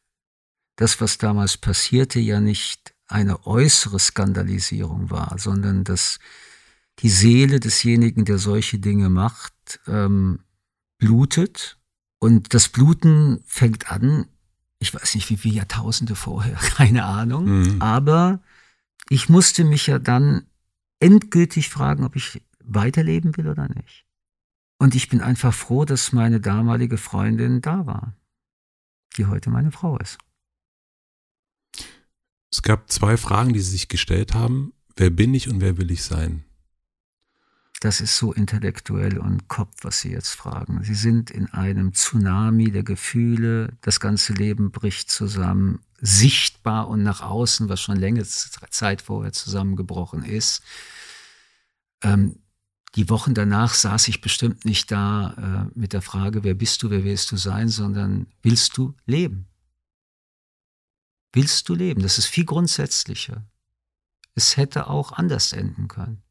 das, was damals passierte, ja nicht eine äußere Skandalisierung war, sondern dass die Seele desjenigen, der solche Dinge macht, ähm, blutet. Und das Bluten fängt an, ich weiß nicht, wie viele Jahrtausende vorher, keine Ahnung. Mhm. Aber ich musste mich ja dann endgültig fragen, ob ich weiterleben will oder nicht. Und ich bin einfach froh, dass meine damalige Freundin da war die heute meine Frau ist. Es gab zwei Fragen, die Sie sich gestellt haben. Wer bin ich und wer will ich sein? Das ist so intellektuell und Kopf, was Sie jetzt fragen. Sie sind in einem Tsunami der Gefühle, das ganze Leben bricht zusammen, sichtbar und nach außen, was schon längere Zeit vorher zusammengebrochen ist. Ähm, die Wochen danach saß ich bestimmt nicht da äh, mit der Frage, wer bist du, wer willst du sein, sondern willst du leben? willst du leben? Das ist viel grundsätzlicher. Es hätte auch anders enden können.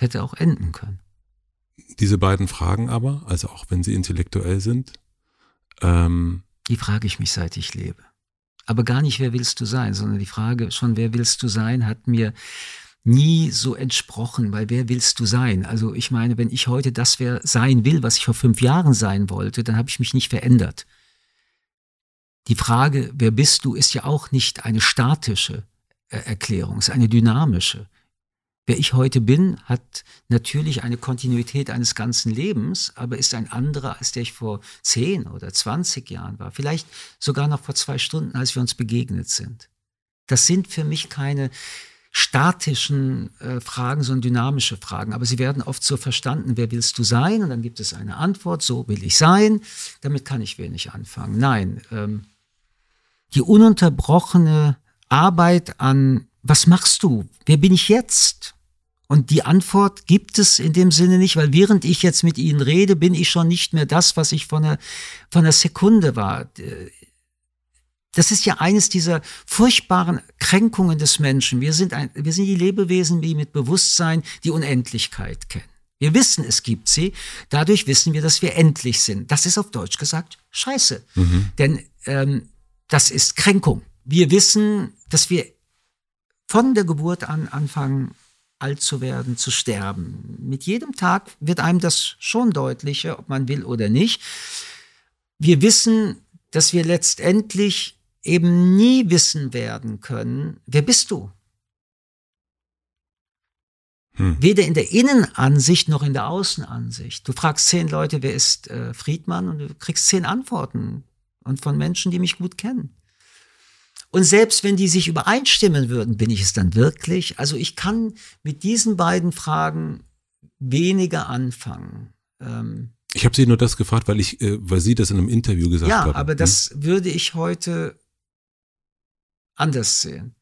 Es hätte auch enden können. Diese beiden Fragen aber, also auch wenn sie intellektuell sind, ähm die frage ich mich, seit ich lebe. Aber gar nicht, wer willst du sein, sondern die Frage schon, wer willst du sein, hat mir nie so entsprochen, weil wer willst du sein? Also ich meine, wenn ich heute das wer sein will, was ich vor fünf Jahren sein wollte, dann habe ich mich nicht verändert. Die Frage, wer bist du, ist ja auch nicht eine statische äh, Erklärung, es ist eine dynamische. Wer ich heute bin, hat natürlich eine Kontinuität eines ganzen Lebens, aber ist ein anderer, als der ich vor zehn oder zwanzig Jahren war. Vielleicht sogar noch vor zwei Stunden, als wir uns begegnet sind. Das sind für mich keine statischen äh, Fragen, sondern dynamische Fragen. Aber sie werden oft so verstanden, wer willst du sein? Und dann gibt es eine Antwort, so will ich sein. Damit kann ich wenig anfangen. Nein, ähm, die ununterbrochene Arbeit an, was machst du? Wer bin ich jetzt? Und die Antwort gibt es in dem Sinne nicht, weil während ich jetzt mit Ihnen rede, bin ich schon nicht mehr das, was ich von einer, von einer Sekunde war. Das ist ja eines dieser furchtbaren Kränkungen des Menschen. Wir sind, ein, wir sind die Lebewesen, die mit Bewusstsein die Unendlichkeit kennen. Wir wissen, es gibt sie. Dadurch wissen wir, dass wir endlich sind. Das ist auf Deutsch gesagt Scheiße. Mhm. Denn ähm, das ist Kränkung. Wir wissen, dass wir von der Geburt an anfangen, alt zu werden, zu sterben. Mit jedem Tag wird einem das schon deutlicher, ob man will oder nicht. Wir wissen, dass wir letztendlich eben nie wissen werden können, wer bist du? Hm. Weder in der Innenansicht noch in der Außenansicht. Du fragst zehn Leute, wer ist äh, Friedmann und du kriegst zehn Antworten und von Menschen, die mich gut kennen. Und selbst wenn die sich übereinstimmen würden, bin ich es dann wirklich? Also ich kann mit diesen beiden Fragen weniger anfangen. Ähm, ich habe Sie nur das gefragt, weil ich, äh, weil Sie das in einem Interview gesagt ja, haben. Ja, aber hm? das würde ich heute anders sehen.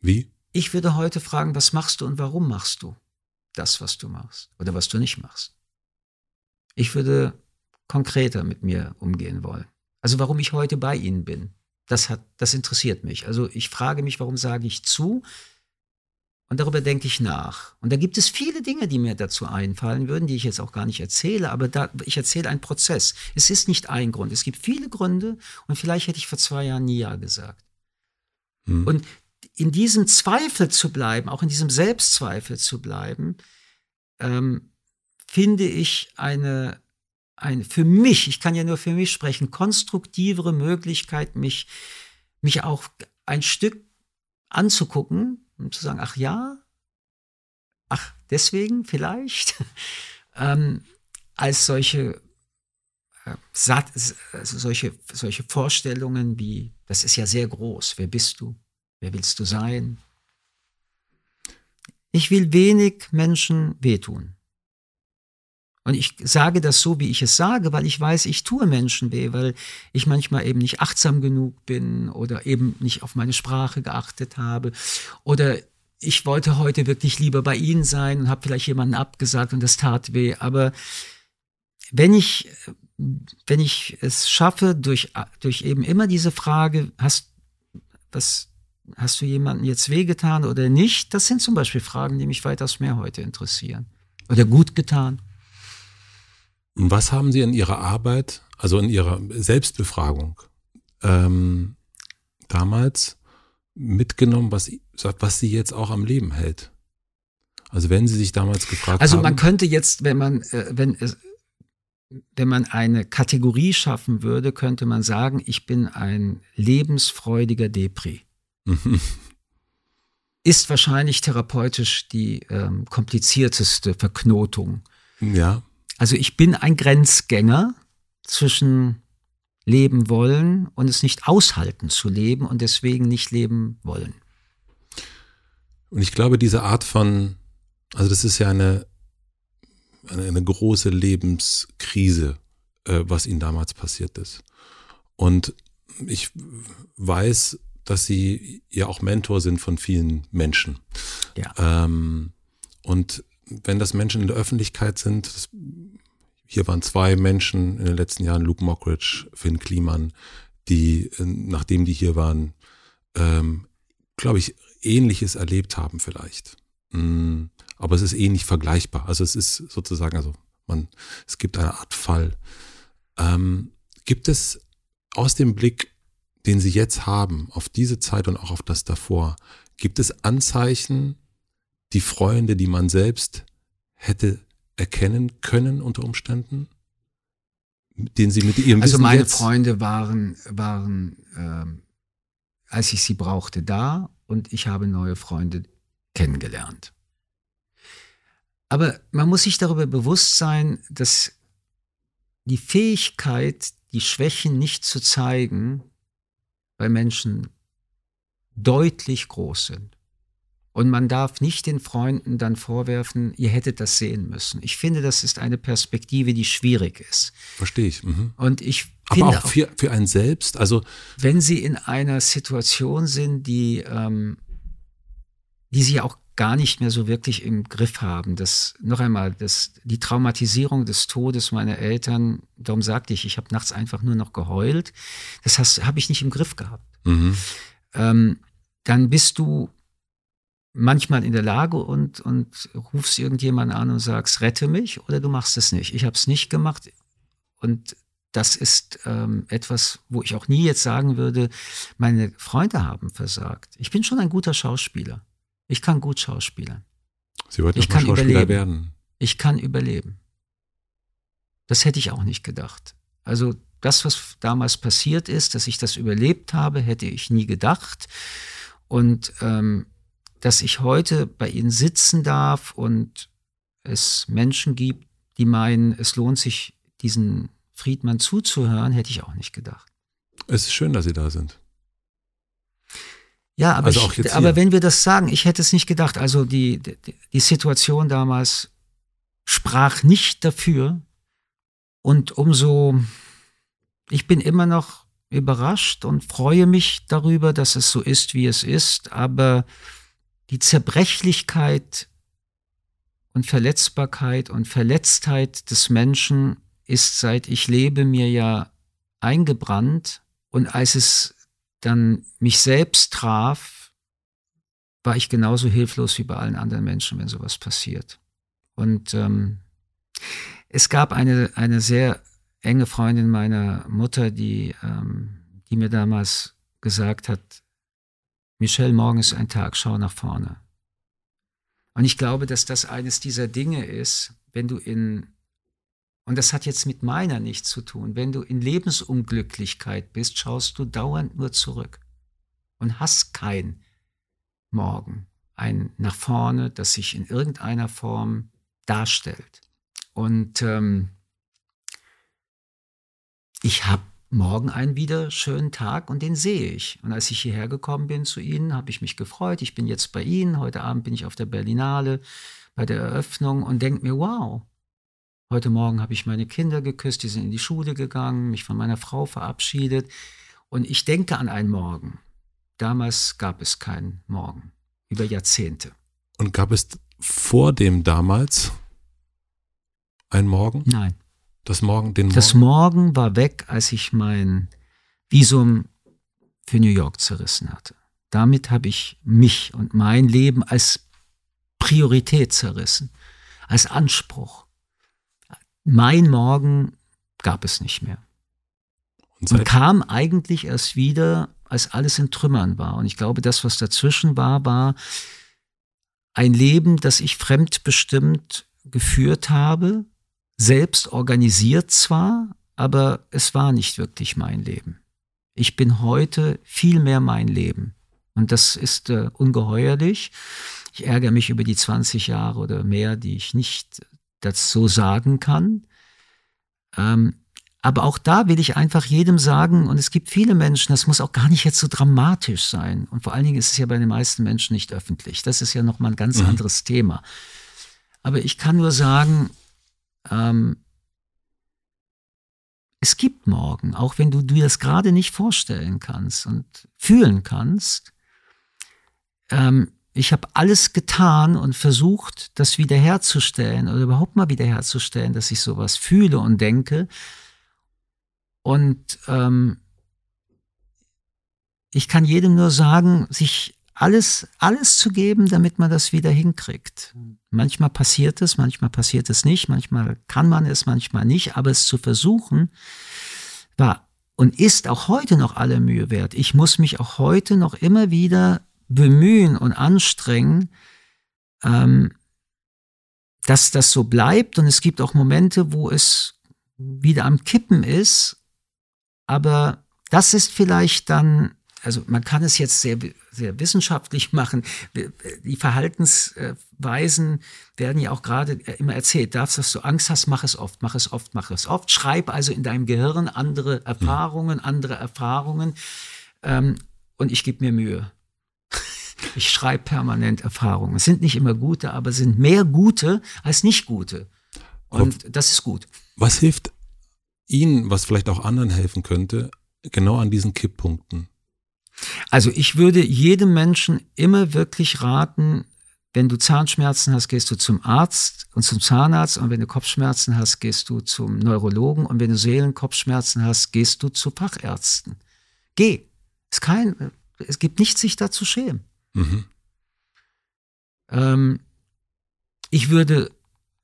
Wie? Ich würde heute fragen, was machst du und warum machst du das, was du machst oder was du nicht machst? Ich würde konkreter mit mir umgehen wollen. Also warum ich heute bei Ihnen bin, das hat, das interessiert mich. Also ich frage mich, warum sage ich zu? Und darüber denke ich nach. Und da gibt es viele Dinge, die mir dazu einfallen würden, die ich jetzt auch gar nicht erzähle, aber da, ich erzähle einen Prozess. Es ist nicht ein Grund. Es gibt viele Gründe und vielleicht hätte ich vor zwei Jahren nie Ja gesagt. Hm. Und in diesem Zweifel zu bleiben, auch in diesem Selbstzweifel zu bleiben, ähm, finde ich eine, eine für mich, ich kann ja nur für mich sprechen, konstruktivere Möglichkeit, mich, mich auch ein Stück anzugucken und zu sagen, ach ja, ach deswegen vielleicht, ähm, als solche äh, satt, also solche, solche Vorstellungen wie, das ist ja sehr groß, wer bist du, wer willst du sein? Ich will wenig Menschen wehtun. Und ich sage das so, wie ich es sage, weil ich weiß, ich tue Menschen weh, weil ich manchmal eben nicht achtsam genug bin oder eben nicht auf meine Sprache geachtet habe. Oder ich wollte heute wirklich lieber bei Ihnen sein und habe vielleicht jemanden abgesagt und das tat weh. Aber wenn ich, wenn ich es schaffe, durch, durch eben immer diese Frage, hast, was, hast du jemanden jetzt wehgetan oder nicht? Das sind zum Beispiel Fragen, die mich weitaus mehr heute interessieren. Oder gut getan. Und was haben Sie in Ihrer Arbeit, also in Ihrer Selbstbefragung, ähm, damals mitgenommen, was, was Sie jetzt auch am Leben hält? Also wenn Sie sich damals gefragt also haben. Also man könnte jetzt, wenn man, äh, wenn es, wenn man eine Kategorie schaffen würde, könnte man sagen, ich bin ein lebensfreudiger Depri. Ist wahrscheinlich therapeutisch die ähm, komplizierteste Verknotung. Ja. Also ich bin ein Grenzgänger zwischen leben wollen und es nicht aushalten zu leben und deswegen nicht leben wollen. Und ich glaube, diese Art von, also das ist ja eine, eine, eine große Lebenskrise, äh, was ihnen damals passiert ist. Und ich weiß, dass sie ja auch Mentor sind von vielen Menschen. Ja. Ähm, und wenn das Menschen in der Öffentlichkeit sind, das, hier waren zwei Menschen in den letzten Jahren, Luke Mockridge, Finn Kliman, die, äh, nachdem die hier waren, ähm, glaube ich, Ähnliches erlebt haben vielleicht. Mm, aber es ist eh vergleichbar. Also es ist sozusagen, also man, es gibt eine Art Fall. Ähm, gibt es aus dem Blick, den Sie jetzt haben, auf diese Zeit und auch auf das davor, gibt es Anzeichen, die Freunde, die man selbst hätte erkennen können unter Umständen? Den Sie mit Ihrem Also Wissen meine jetzt Freunde waren, waren ähm, als ich sie brauchte, da und ich habe neue Freunde kennengelernt. Aber man muss sich darüber bewusst sein, dass die Fähigkeit, die Schwächen nicht zu zeigen, bei Menschen deutlich groß sind. Und man darf nicht den Freunden dann vorwerfen, ihr hättet das sehen müssen. Ich finde, das ist eine Perspektive, die schwierig ist. Verstehe ich. Mhm. Und ich Aber finde auch für, für einen selbst, also wenn sie in einer Situation sind, die, ähm, die sie auch gar nicht mehr so wirklich im Griff haben. Das, noch einmal, das, die Traumatisierung des Todes meiner Eltern, darum sagte ich, ich habe nachts einfach nur noch geheult. Das habe ich nicht im Griff gehabt. mhm. Ähm, dann bist du manchmal in der Lage und, und rufst irgendjemanden an und sagst, rette mich oder du machst es nicht. Ich habe es nicht gemacht und das ist ähm, etwas, wo ich auch nie jetzt sagen würde, meine Freunde haben versagt. Ich bin schon ein guter Schauspieler. Ich kann gut schauspielern. Sie wollten Ich kann Schauspieler überleben. werden. Ich kann überleben. Das hätte ich auch nicht gedacht. Also das, was damals passiert ist, dass ich das überlebt habe, hätte ich nie gedacht. Und ähm, dass ich heute bei Ihnen sitzen darf und es Menschen gibt, die meinen, es lohnt sich, diesen Friedmann zuzuhören, hätte ich auch nicht gedacht. Es ist schön, dass Sie da sind. Ja, aber, Also ich, aber wenn wir das sagen, ich hätte es nicht gedacht. Also die, die, die Situation damals sprach nicht dafür. Und umso, ich bin immer noch überrascht und freue mich darüber, dass es so ist, wie es ist. Aber die Zerbrechlichkeit und Verletzbarkeit und Verletztheit des Menschen ist, seit ich lebe, mir ja eingebrannt. Und als es dann mich selbst traf, war ich genauso hilflos wie bei allen anderen Menschen, wenn sowas passiert. Und ähm, es gab eine, eine sehr enge Freundin meiner Mutter, die, ähm, die mir damals gesagt hat, Michelle, morgen ist ein Tag, schau nach vorne. Und ich glaube, dass das eines dieser Dinge ist, wenn du in, und das hat jetzt mit meiner nichts zu tun, wenn du in Lebensunglücklichkeit bist, schaust du dauernd nur zurück und hast kein Morgen, ein nach vorne, das sich in irgendeiner Form darstellt. Und ähm, ich habe morgen einen wieder schönen Tag und den sehe ich. Und als ich hierher gekommen bin zu Ihnen, habe ich mich gefreut. Ich bin jetzt bei Ihnen. Heute Abend bin ich auf der Berlinale bei der Eröffnung und denke mir, wow, heute Morgen habe ich meine Kinder geküsst, die sind in die Schule gegangen, mich von meiner Frau verabschiedet. Und ich denke an einen Morgen. Damals gab es keinen Morgen, über Jahrzehnte. Und gab es vor dem damals ein Morgen? Nein. Das Morgen, den Das Morgen? Morgen war weg, als ich mein Visum für New York zerrissen hatte. Damit habe ich mich und mein Leben als Priorität zerrissen, als Anspruch. Mein Morgen gab es nicht mehr. Und Und kam eigentlich erst wieder, als alles in Trümmern war. Und ich glaube, das, was dazwischen war, war ein Leben, das ich fremdbestimmt geführt habe, selbst organisiert zwar, aber es war nicht wirklich mein Leben. Ich bin heute viel mehr mein Leben. Und das ist äh, ungeheuerlich. Ich ärgere mich über die 20 Jahre oder mehr, die ich nicht das so sagen kann. Ähm, aber auch da will ich einfach jedem sagen, und es gibt viele Menschen, das muss auch gar nicht jetzt so dramatisch sein. Und vor allen Dingen ist es ja bei den meisten Menschen nicht öffentlich. Das ist ja nochmal ein ganz Mhm. anderes Thema. Aber ich kann nur sagen, ähm, es gibt morgen, auch wenn du dir das gerade nicht vorstellen kannst und fühlen kannst. Ähm, ich habe alles getan und versucht, das wiederherzustellen oder überhaupt mal wiederherzustellen, dass ich sowas fühle und denke. Und ähm, ich kann jedem nur sagen, sich alles, alles zu geben, damit man das wieder hinkriegt. Manchmal passiert es, manchmal passiert es nicht, manchmal kann man es, manchmal nicht, aber es zu versuchen, war und ist auch heute noch alle Mühe wert. Ich muss mich auch heute noch immer wieder bemühen und anstrengen, ähm, dass das so bleibt. Und es gibt auch Momente, wo es wieder am Kippen ist. Aber das ist vielleicht dann also man kann es jetzt sehr, sehr wissenschaftlich machen. Die Verhaltensweisen werden ja auch gerade immer erzählt. Darfst, dass du Angst hast, mach es oft, mach es oft, mach es oft. Schreib also in deinem Gehirn andere Erfahrungen, andere Erfahrungen. Ähm, und ich gebe mir Mühe. Ich schreibe permanent Erfahrungen. Es sind nicht immer gute, aber es sind mehr gute als nicht gute. Und aber das ist gut. Was hilft Ihnen, was vielleicht auch anderen helfen könnte, genau an diesen Kipppunkten? Also ich würde jedem Menschen immer wirklich raten, wenn du Zahnschmerzen hast, gehst du zum Arzt und zum Zahnarzt und wenn du Kopfschmerzen hast, gehst du zum Neurologen und wenn du Seelenkopfschmerzen hast, gehst du zu Fachärzten. Geh. Es, kein, es gibt nichts, sich da zu schämen. Mhm. Ähm, ich würde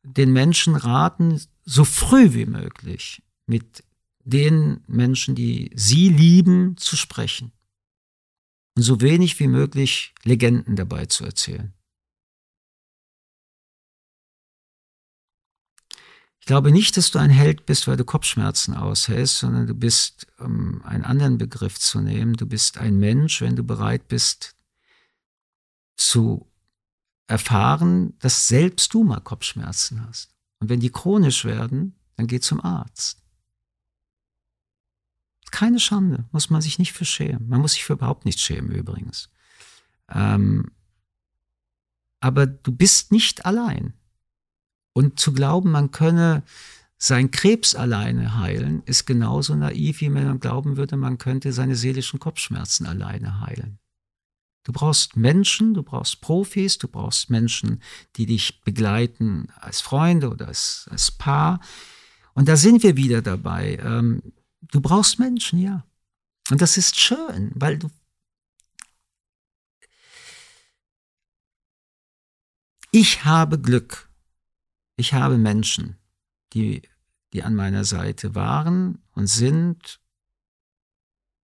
den Menschen raten, so früh wie möglich mit den Menschen, die sie lieben, zu sprechen und so wenig wie möglich Legenden dabei zu erzählen. Ich glaube nicht, dass du ein Held bist, weil du Kopfschmerzen aushältst, sondern du bist, um einen anderen Begriff zu nehmen, du bist ein Mensch, wenn du bereit bist zu erfahren, dass selbst du mal Kopfschmerzen hast. Und wenn die chronisch werden, dann geh zum Arzt. Keine Schande, muss man sich nicht für schämen. Man muss sich für überhaupt nichts schämen übrigens. Ähm, aber du bist nicht allein. Und zu glauben, man könne sein Krebs alleine heilen, ist genauso naiv, wie wenn man glauben würde, man könnte seine seelischen Kopfschmerzen alleine heilen. Du brauchst Menschen, du brauchst Profis, du brauchst Menschen, die dich begleiten als Freunde oder als, als Paar. Und da sind wir wieder dabei. Ähm, Du brauchst Menschen, ja. Und das ist schön, weil du. Ich habe Glück. Ich habe Menschen, die, die an meiner Seite waren und sind.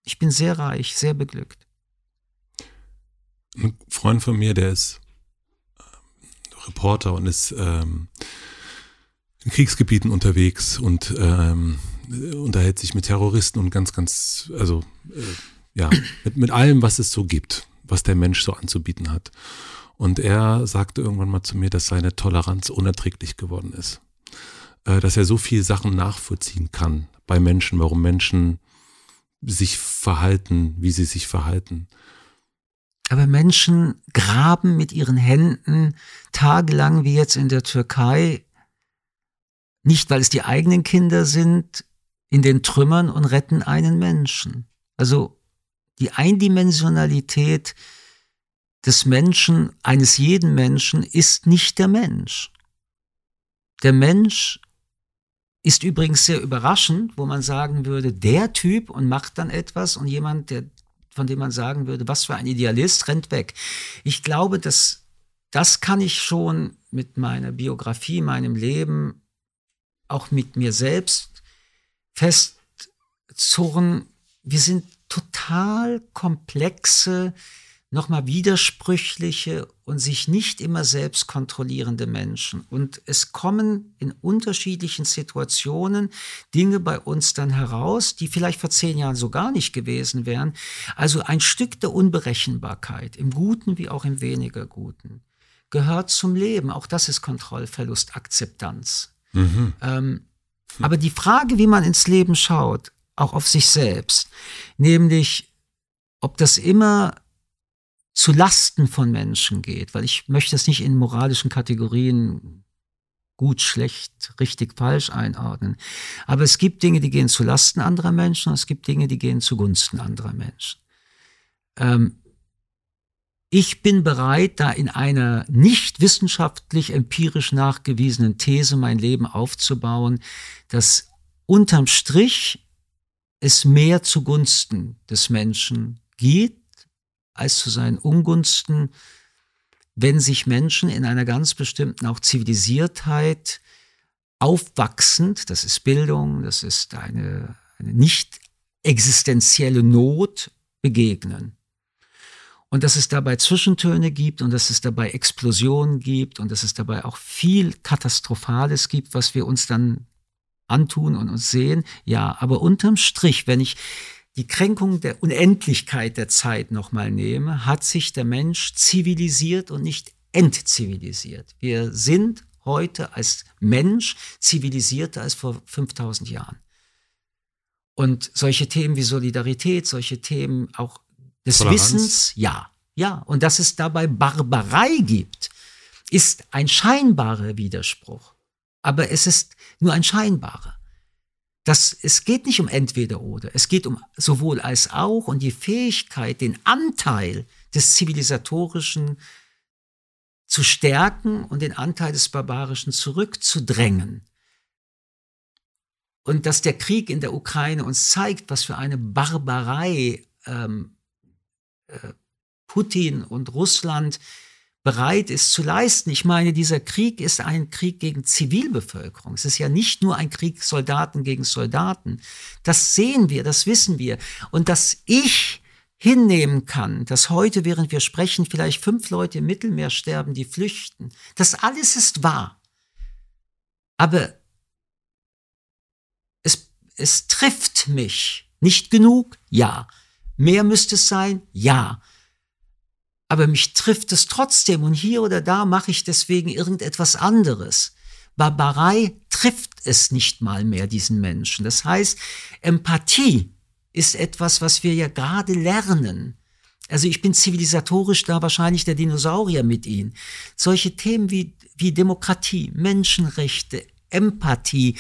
Ich bin sehr reich, sehr beglückt. Ein Freund von mir, der ist ähm, Reporter und ist ähm, in Kriegsgebieten unterwegs und ähm, unterhält sich mit Terroristen und ganz, ganz, also äh, ja, mit, mit allem, was es so gibt, was der Mensch so anzubieten hat. Und er sagte irgendwann mal zu mir, dass seine Toleranz unerträglich geworden ist. Äh, dass er so viele Sachen nachvollziehen kann bei Menschen, warum Menschen sich verhalten, wie sie sich verhalten. Aber Menschen graben mit ihren Händen tagelang, wie jetzt in der Türkei, nicht weil es die eigenen Kinder sind, in den Trümmern und retten einen Menschen. Also die Eindimensionalität des Menschen, eines jeden Menschen, ist nicht der Mensch. Der Mensch ist übrigens sehr überraschend, wo man sagen würde, der Typ und macht dann etwas und jemand, der, von dem man sagen würde, was für ein Idealist, rennt weg. Ich glaube, dass das kann ich schon mit meiner Biografie, meinem Leben, auch mit mir selbst festzurren, wir sind total komplexe, nochmal widersprüchliche und sich nicht immer selbst kontrollierende Menschen. Und es kommen in unterschiedlichen Situationen Dinge bei uns dann heraus, die vielleicht vor zehn Jahren so gar nicht gewesen wären. Also ein Stück der Unberechenbarkeit, im Guten wie auch im weniger Guten, gehört zum Leben. Auch das ist Kontrollverlust, Akzeptanz. Mhm. Ähm, aber die Frage, wie man ins Leben schaut, auch auf sich selbst, nämlich ob das immer zu Lasten von Menschen geht, weil ich möchte es nicht in moralischen Kategorien gut, schlecht, richtig, falsch einordnen. Aber es gibt Dinge, die gehen zu Lasten anderer Menschen und es gibt Dinge, die gehen zugunsten anderer Menschen. Ähm, ich bin bereit, da in einer nicht wissenschaftlich empirisch nachgewiesenen These mein Leben aufzubauen, dass unterm Strich es mehr zugunsten des Menschen geht als zu seinen Ungunsten, wenn sich Menschen in einer ganz bestimmten auch Zivilisiertheit aufwachsend, das ist Bildung, das ist eine, eine nicht existenzielle Not, begegnen. Und dass es dabei Zwischentöne gibt und dass es dabei Explosionen gibt und dass es dabei auch viel Katastrophales gibt, was wir uns dann antun und uns sehen. Ja, aber unterm Strich, wenn ich die Kränkung der Unendlichkeit der Zeit nochmal nehme, hat sich der Mensch zivilisiert und nicht entzivilisiert. Wir sind heute als Mensch zivilisierter als vor 5000 Jahren. Und solche Themen wie Solidarität, solche Themen auch des Toleranz. Wissens, ja, ja. Und dass es dabei Barbarei gibt, ist ein scheinbarer Widerspruch. Aber es ist nur ein scheinbarer. Das, es geht nicht um entweder oder. Es geht um sowohl als auch und die Fähigkeit, den Anteil des Zivilisatorischen zu stärken und den Anteil des Barbarischen zurückzudrängen. Und dass der Krieg in der Ukraine uns zeigt, was für eine Barbarei ähm, äh, Putin und Russland bereit ist zu leisten. Ich meine, dieser Krieg ist ein Krieg gegen Zivilbevölkerung. Es ist ja nicht nur ein Krieg Soldaten gegen Soldaten. Das sehen wir, das wissen wir. Und dass ich hinnehmen kann, dass heute, während wir sprechen, vielleicht fünf Leute im Mittelmeer sterben, die flüchten. Das alles ist wahr. Aber es, es trifft mich. Nicht genug? Ja. Mehr müsste es sein? Ja aber mich trifft es trotzdem und hier oder da mache ich deswegen irgendetwas anderes. Barbarei trifft es nicht mal mehr diesen Menschen. Das heißt, Empathie ist etwas, was wir ja gerade lernen. Also ich bin zivilisatorisch da wahrscheinlich der Dinosaurier mit Ihnen. Solche Themen wie, wie Demokratie, Menschenrechte, Empathie,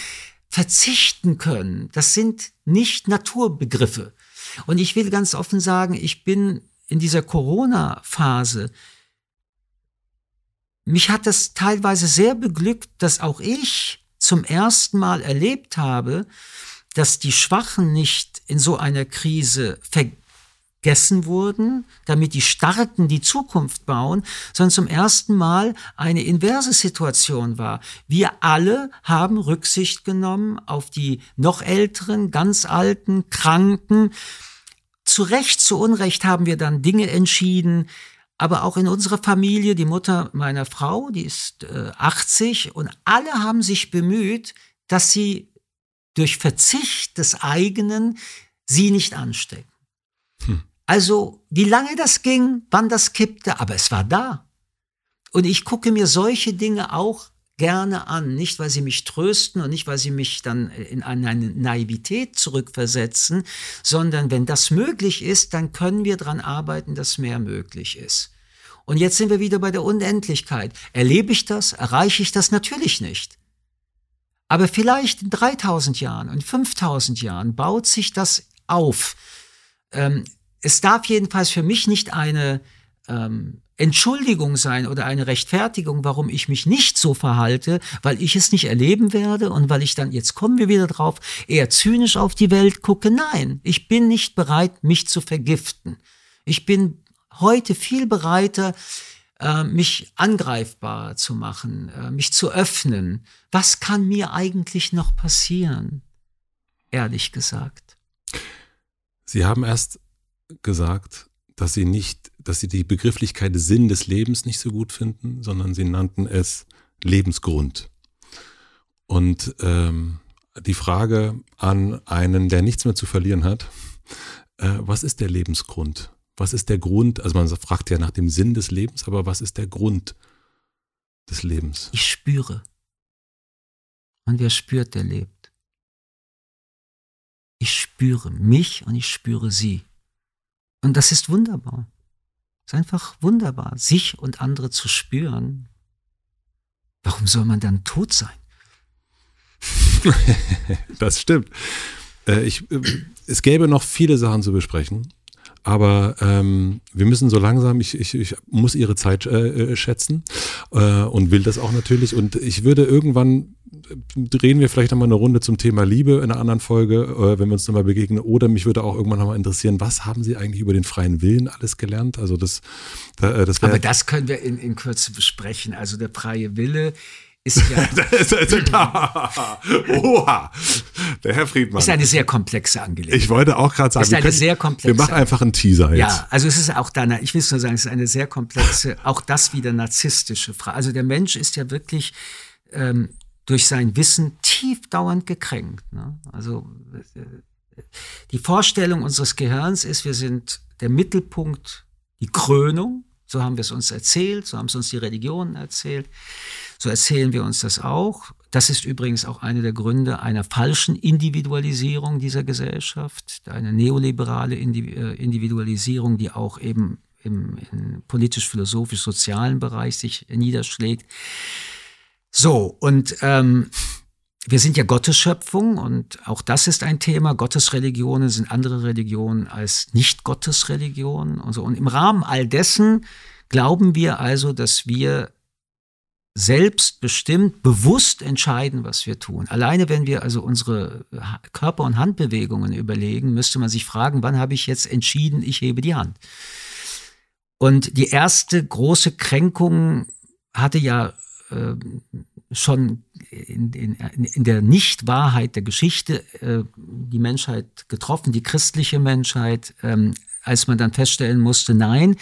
verzichten können, das sind nicht Naturbegriffe. Und ich will ganz offen sagen, ich bin in dieser Corona-Phase, mich hat das teilweise sehr beglückt, dass auch ich zum ersten Mal erlebt habe, dass die Schwachen nicht in so einer Krise vergessen wurden, damit die Starken die Zukunft bauen, sondern zum ersten Mal eine inverse Situation war. Wir alle haben Rücksicht genommen auf die noch älteren, ganz alten, Kranken, zu Recht, zu Unrecht haben wir dann Dinge entschieden, aber auch in unserer Familie, die Mutter meiner Frau, die ist äh, 80 und alle haben sich bemüht, dass sie durch Verzicht des eigenen sie nicht anstecken. Hm. Also wie lange das ging, wann das kippte, aber es war da. Und ich gucke mir solche Dinge auch gerne an, nicht weil sie mich trösten und nicht weil sie mich dann in eine Naivität zurückversetzen, sondern wenn das möglich ist, dann können wir daran arbeiten, dass mehr möglich ist. Und jetzt sind wir wieder bei der Unendlichkeit. Erlebe ich das? Erreiche ich das? Natürlich nicht. Aber vielleicht in 3000 Jahren und 5000 Jahren baut sich das auf. Ähm, es darf jedenfalls für mich nicht eine ähm, Entschuldigung sein oder eine Rechtfertigung, warum ich mich nicht so verhalte, weil ich es nicht erleben werde und weil ich dann, jetzt kommen wir wieder drauf, eher zynisch auf die Welt gucke. Nein, ich bin nicht bereit, mich zu vergiften. Ich bin heute viel bereiter, äh, mich angreifbar zu machen, äh, mich zu öffnen. Was kann mir eigentlich noch passieren? Ehrlich gesagt. Sie haben erst gesagt, dass sie nicht, dass sie die Begrifflichkeit Sinn des Lebens nicht so gut finden, sondern sie nannten es Lebensgrund. Und ähm, die Frage an einen, der nichts mehr zu verlieren hat, äh, was ist der Lebensgrund? Was ist der Grund? Also man fragt ja nach dem Sinn des Lebens, aber was ist der Grund des Lebens? Ich spüre. Und wer spürt, der lebt. Ich spüre mich und ich spüre sie. Und das ist wunderbar. Es ist einfach wunderbar, sich und andere zu spüren. Warum soll man dann tot sein? das stimmt. Äh, ich, äh, es gäbe noch viele Sachen zu besprechen, aber ähm, wir müssen so langsam, ich, ich, ich muss Ihre Zeit äh, äh, schätzen äh, und will das auch natürlich. Und ich würde irgendwann drehen wir vielleicht nochmal eine Runde zum Thema Liebe in einer anderen Folge, äh, wenn wir uns nochmal begegnen. Oder mich würde auch irgendwann nochmal interessieren, was haben Sie eigentlich über den freien Willen alles gelernt? Also das, äh, das Aber das können wir in, in Kürze besprechen. Also der freie Wille ist ja. ist, klar. Oha, der Herr Friedmann. Ist eine sehr komplexe Angelegenheit. Ich wollte auch gerade sagen, ist eine können, sehr komplexe. Wir machen einfach einen Teaser jetzt. Ja, also es ist auch da, ich will es nur sagen, es ist eine sehr komplexe, auch das wieder narzisstische Frage. Also der Mensch ist ja wirklich ähm, durch sein Wissen tiefdauernd gekränkt. Ne? Also äh, die Vorstellung unseres Gehirns ist, wir sind der Mittelpunkt, die Krönung. So haben wir es uns erzählt, so haben es uns die Religionen erzählt. So erzählen wir uns das auch. Das ist übrigens auch einer der Gründe einer falschen Individualisierung dieser Gesellschaft, eine neoliberale äh, Individualisierung, die auch eben im, im politisch-philosophisch-sozialen Bereich sich niederschlägt. So, und ähm, wir sind ja Gottesschöpfung und auch das ist ein Thema. Gottesreligionen sind andere Religionen als Nicht-Gottesreligionen und so. Und im Rahmen all dessen glauben wir also, dass wir selbstbestimmt, bewusst entscheiden, was wir tun. Alleine wenn wir also unsere Körper- und Handbewegungen überlegen, müsste man sich fragen, wann habe ich jetzt entschieden, ich hebe die Hand. Und die erste große Kränkung hatte ja äh, schon in, in, in der Nichtwahrheit der Geschichte äh, die Menschheit getroffen, die christliche Menschheit, ähm, als man dann feststellen musste, nein,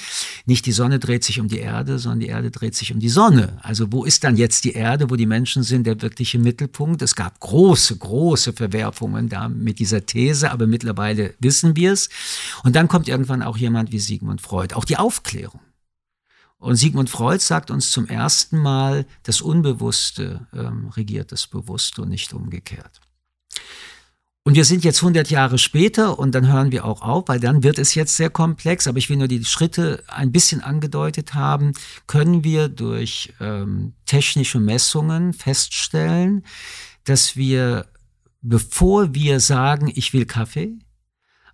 nicht die Sonne dreht sich um die Erde, sondern die Erde dreht sich um die Sonne. Also wo ist dann jetzt die Erde, wo die Menschen sind, der wirkliche Mittelpunkt? Es gab große, große Verwerfungen da mit dieser These, aber mittlerweile wissen wir es. Und dann kommt irgendwann auch jemand wie Sigmund Freud, auch die Aufklärung. Und Sigmund Freud sagt uns zum ersten Mal, das Unbewusste ähm, regiert das Bewusste und nicht umgekehrt. Und wir sind jetzt 100 Jahre später und dann hören wir auch auf, weil dann wird es jetzt sehr komplex. Aber ich will nur die Schritte ein bisschen angedeutet haben. Können wir durch ähm, technische Messungen feststellen, dass wir, bevor wir sagen, ich will Kaffee,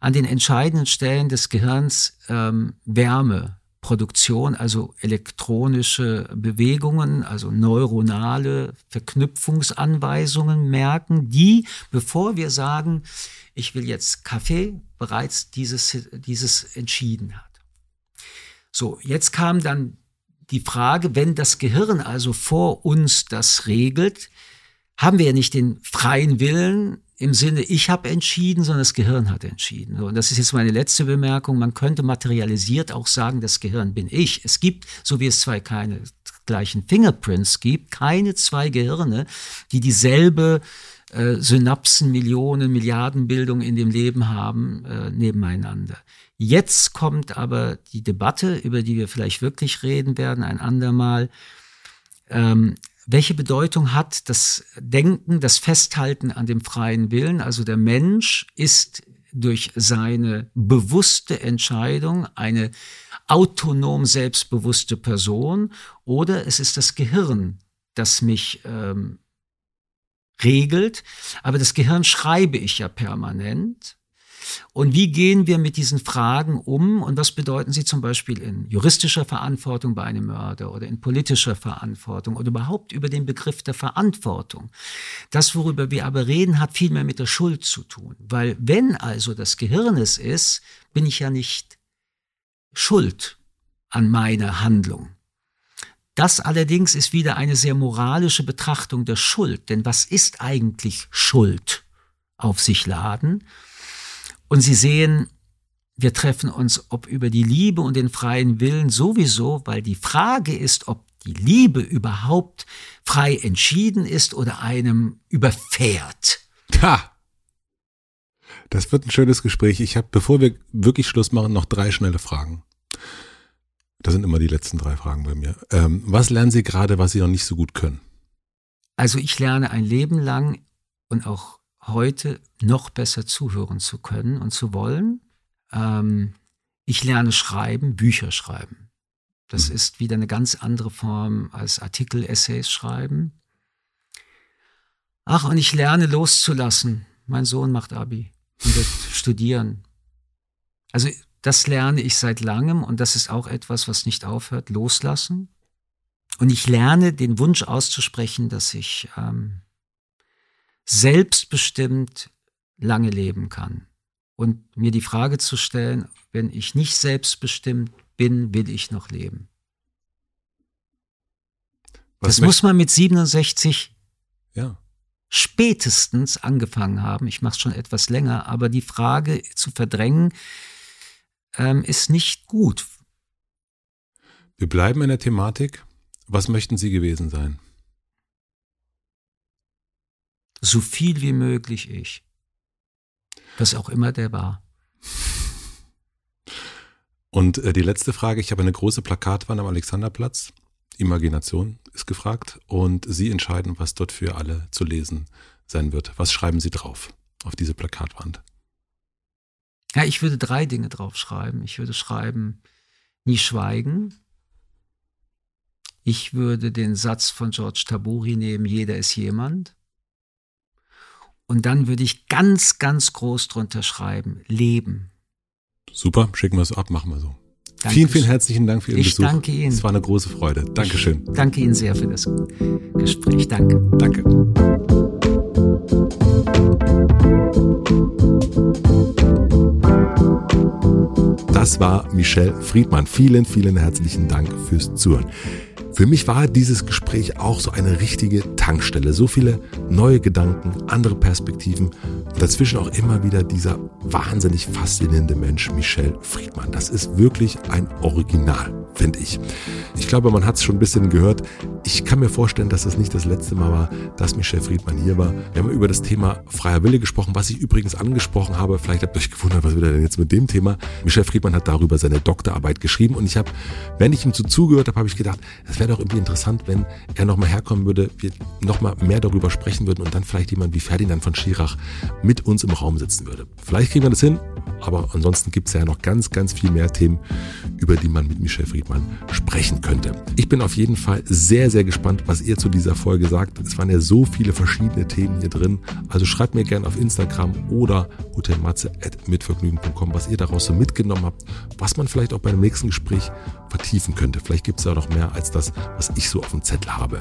an den entscheidenden Stellen des Gehirns ähm, Wärme Produktion, also elektronische Bewegungen, also neuronale Verknüpfungsanweisungen merken, die, bevor wir sagen, ich will jetzt Kaffee, bereits dieses, dieses entschieden hat. So, jetzt kam dann die Frage, wenn das Gehirn also vor uns das regelt, haben wir ja nicht den freien Willen, im Sinne, ich habe entschieden, sondern das Gehirn hat entschieden. Und das ist jetzt meine letzte Bemerkung. Man könnte materialisiert auch sagen, das Gehirn bin ich. Es gibt, so wie es zwei keine gleichen Fingerprints gibt, keine zwei Gehirne, die dieselbe äh, Synapsen, Millionen, Milliardenbildung in dem Leben haben, äh, nebeneinander. Jetzt kommt aber die Debatte, über die wir vielleicht wirklich reden werden, ein andermal. Ähm, welche Bedeutung hat das Denken, das Festhalten an dem freien Willen? Also der Mensch ist durch seine bewusste Entscheidung eine autonom selbstbewusste Person oder es ist das Gehirn, das mich ähm, regelt. Aber das Gehirn schreibe ich ja permanent. Und wie gehen wir mit diesen Fragen um und was bedeuten sie zum Beispiel in juristischer Verantwortung bei einem Mörder oder in politischer Verantwortung oder überhaupt über den Begriff der Verantwortung? Das, worüber wir aber reden, hat viel mehr mit der Schuld zu tun. Weil wenn also das Gehirn es ist, bin ich ja nicht schuld an meiner Handlung. Das allerdings ist wieder eine sehr moralische Betrachtung der Schuld. Denn was ist eigentlich Schuld auf sich laden? Und Sie sehen, wir treffen uns ob über die Liebe und den freien Willen sowieso, weil die Frage ist, ob die Liebe überhaupt frei entschieden ist oder einem überfährt. Ha! Das wird ein schönes Gespräch. Ich habe, bevor wir wirklich Schluss machen, noch drei schnelle Fragen. Das sind immer die letzten drei Fragen bei mir. Ähm, was lernen Sie gerade, was Sie noch nicht so gut können? Also ich lerne ein Leben lang und auch heute noch besser zuhören zu können und zu wollen. Ähm, ich lerne schreiben, Bücher schreiben. Das mhm. ist wieder eine ganz andere Form als Artikel, Essays schreiben. Ach, und ich lerne loszulassen. Mein Sohn macht Abi und wird studieren. Also das lerne ich seit langem und das ist auch etwas, was nicht aufhört, loslassen. Und ich lerne den Wunsch auszusprechen, dass ich ähm, selbstbestimmt lange leben kann. Und mir die Frage zu stellen, wenn ich nicht selbstbestimmt bin, will ich noch leben. Was das muss man mit 67 ja. spätestens angefangen haben. Ich mache es schon etwas länger, aber die Frage zu verdrängen ähm, ist nicht gut. Wir bleiben in der Thematik. Was möchten Sie gewesen sein? So viel wie möglich ich. Was auch immer der war. Und äh, die letzte Frage, ich habe eine große Plakatwand am Alexanderplatz. Imagination ist gefragt und Sie entscheiden, was dort für alle zu lesen sein wird. Was schreiben Sie drauf auf diese Plakatwand? Ja, ich würde drei Dinge draufschreiben. Ich würde schreiben, nie schweigen. Ich würde den Satz von George Taburi nehmen, jeder ist jemand. Und dann würde ich ganz, ganz groß drunter schreiben, Leben. Super, schicken wir es ab, machen wir so. Danke. Vielen, vielen herzlichen Dank für Ihren ich Besuch. Ich danke Ihnen. Es war eine große Freude. Dankeschön. Ich danke Ihnen sehr für das Gespräch. Danke. Danke. Das war Michelle Friedmann. Vielen, vielen herzlichen Dank fürs Zuhören. Für mich war dieses Gespräch auch so eine richtige Tankstelle. So viele neue Gedanken, andere Perspektiven und dazwischen auch immer wieder dieser wahnsinnig faszinierende Mensch Michel Friedmann. Das ist wirklich ein Original, finde ich. Ich glaube, man hat es schon ein bisschen gehört. Ich kann mir vorstellen, dass es nicht das letzte Mal war, dass Michel Friedmann hier war. Wir haben über das Thema freier Wille gesprochen, was ich übrigens angesprochen habe. Vielleicht habt ihr euch gewundert, was wird er denn jetzt mit dem Thema? Michel Friedmann hat darüber seine Doktorarbeit geschrieben und ich habe, wenn ich ihm so zugehört habe, habe ich gedacht, es wäre wäre doch irgendwie interessant, wenn er nochmal herkommen würde, wir nochmal mehr darüber sprechen würden und dann vielleicht jemand wie Ferdinand von Schirach mit uns im Raum sitzen würde. Vielleicht kriegen wir das hin, aber ansonsten gibt es ja noch ganz, ganz viel mehr Themen, über die man mit Michel Friedmann sprechen könnte. Ich bin auf jeden Fall sehr, sehr gespannt, was ihr zu dieser Folge sagt. Es waren ja so viele verschiedene Themen hier drin. Also schreibt mir gerne auf Instagram oder hotelmatze.mitvergnügen.com, was ihr daraus so mitgenommen habt, was man vielleicht auch bei einem nächsten Gespräch vertiefen könnte. Vielleicht gibt es da noch mehr als das, was ich so auf dem Zettel habe.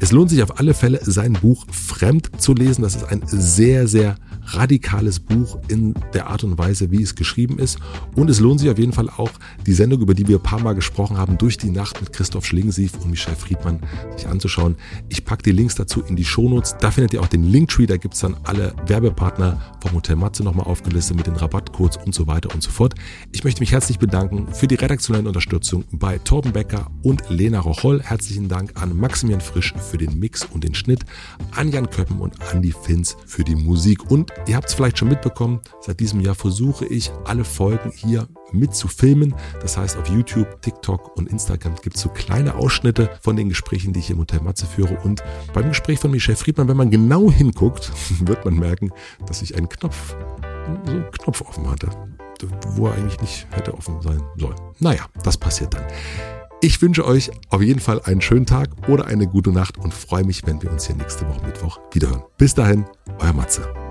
Es lohnt sich auf alle Fälle, sein Buch Fremd zu lesen. Das ist ein sehr, sehr radikales Buch in der Art und Weise, wie es geschrieben ist. Und es lohnt sich auf jeden Fall auch, die Sendung, über die wir ein paar Mal gesprochen haben, durch die Nacht mit Christoph Schlingensief und Michel Friedmann sich anzuschauen. Ich packe die Links dazu in die Shownotes. Da findet ihr auch den Linktree, da gibt es dann alle Werbepartner vom Hotel Matze nochmal aufgelistet mit den Rabattcodes und so weiter und so fort. Ich möchte mich herzlich bedanken für die redaktionelle Unterstützung bei Torben Becker und Lena Rocholl. Herzlichen Dank an Maximilian Frisch für den Mix und den Schnitt, an Jan Köppen und Andy Finz für die Musik. Und ihr habt es vielleicht schon mitbekommen, seit diesem Jahr versuche ich alle Folgen hier mit zu filmen. Das heißt, auf YouTube, TikTok und Instagram gibt es so kleine Ausschnitte von den Gesprächen, die ich im Hotel Matze führe. Und beim Gespräch von Michel Friedmann, wenn man genau hinguckt, wird man merken, dass ich einen Knopf, so einen Knopf offen hatte, wo er eigentlich nicht hätte offen sein sollen. Naja, das passiert dann. Ich wünsche euch auf jeden Fall einen schönen Tag oder eine gute Nacht und freue mich, wenn wir uns hier nächste Woche Mittwoch wiederhören. Bis dahin, euer Matze.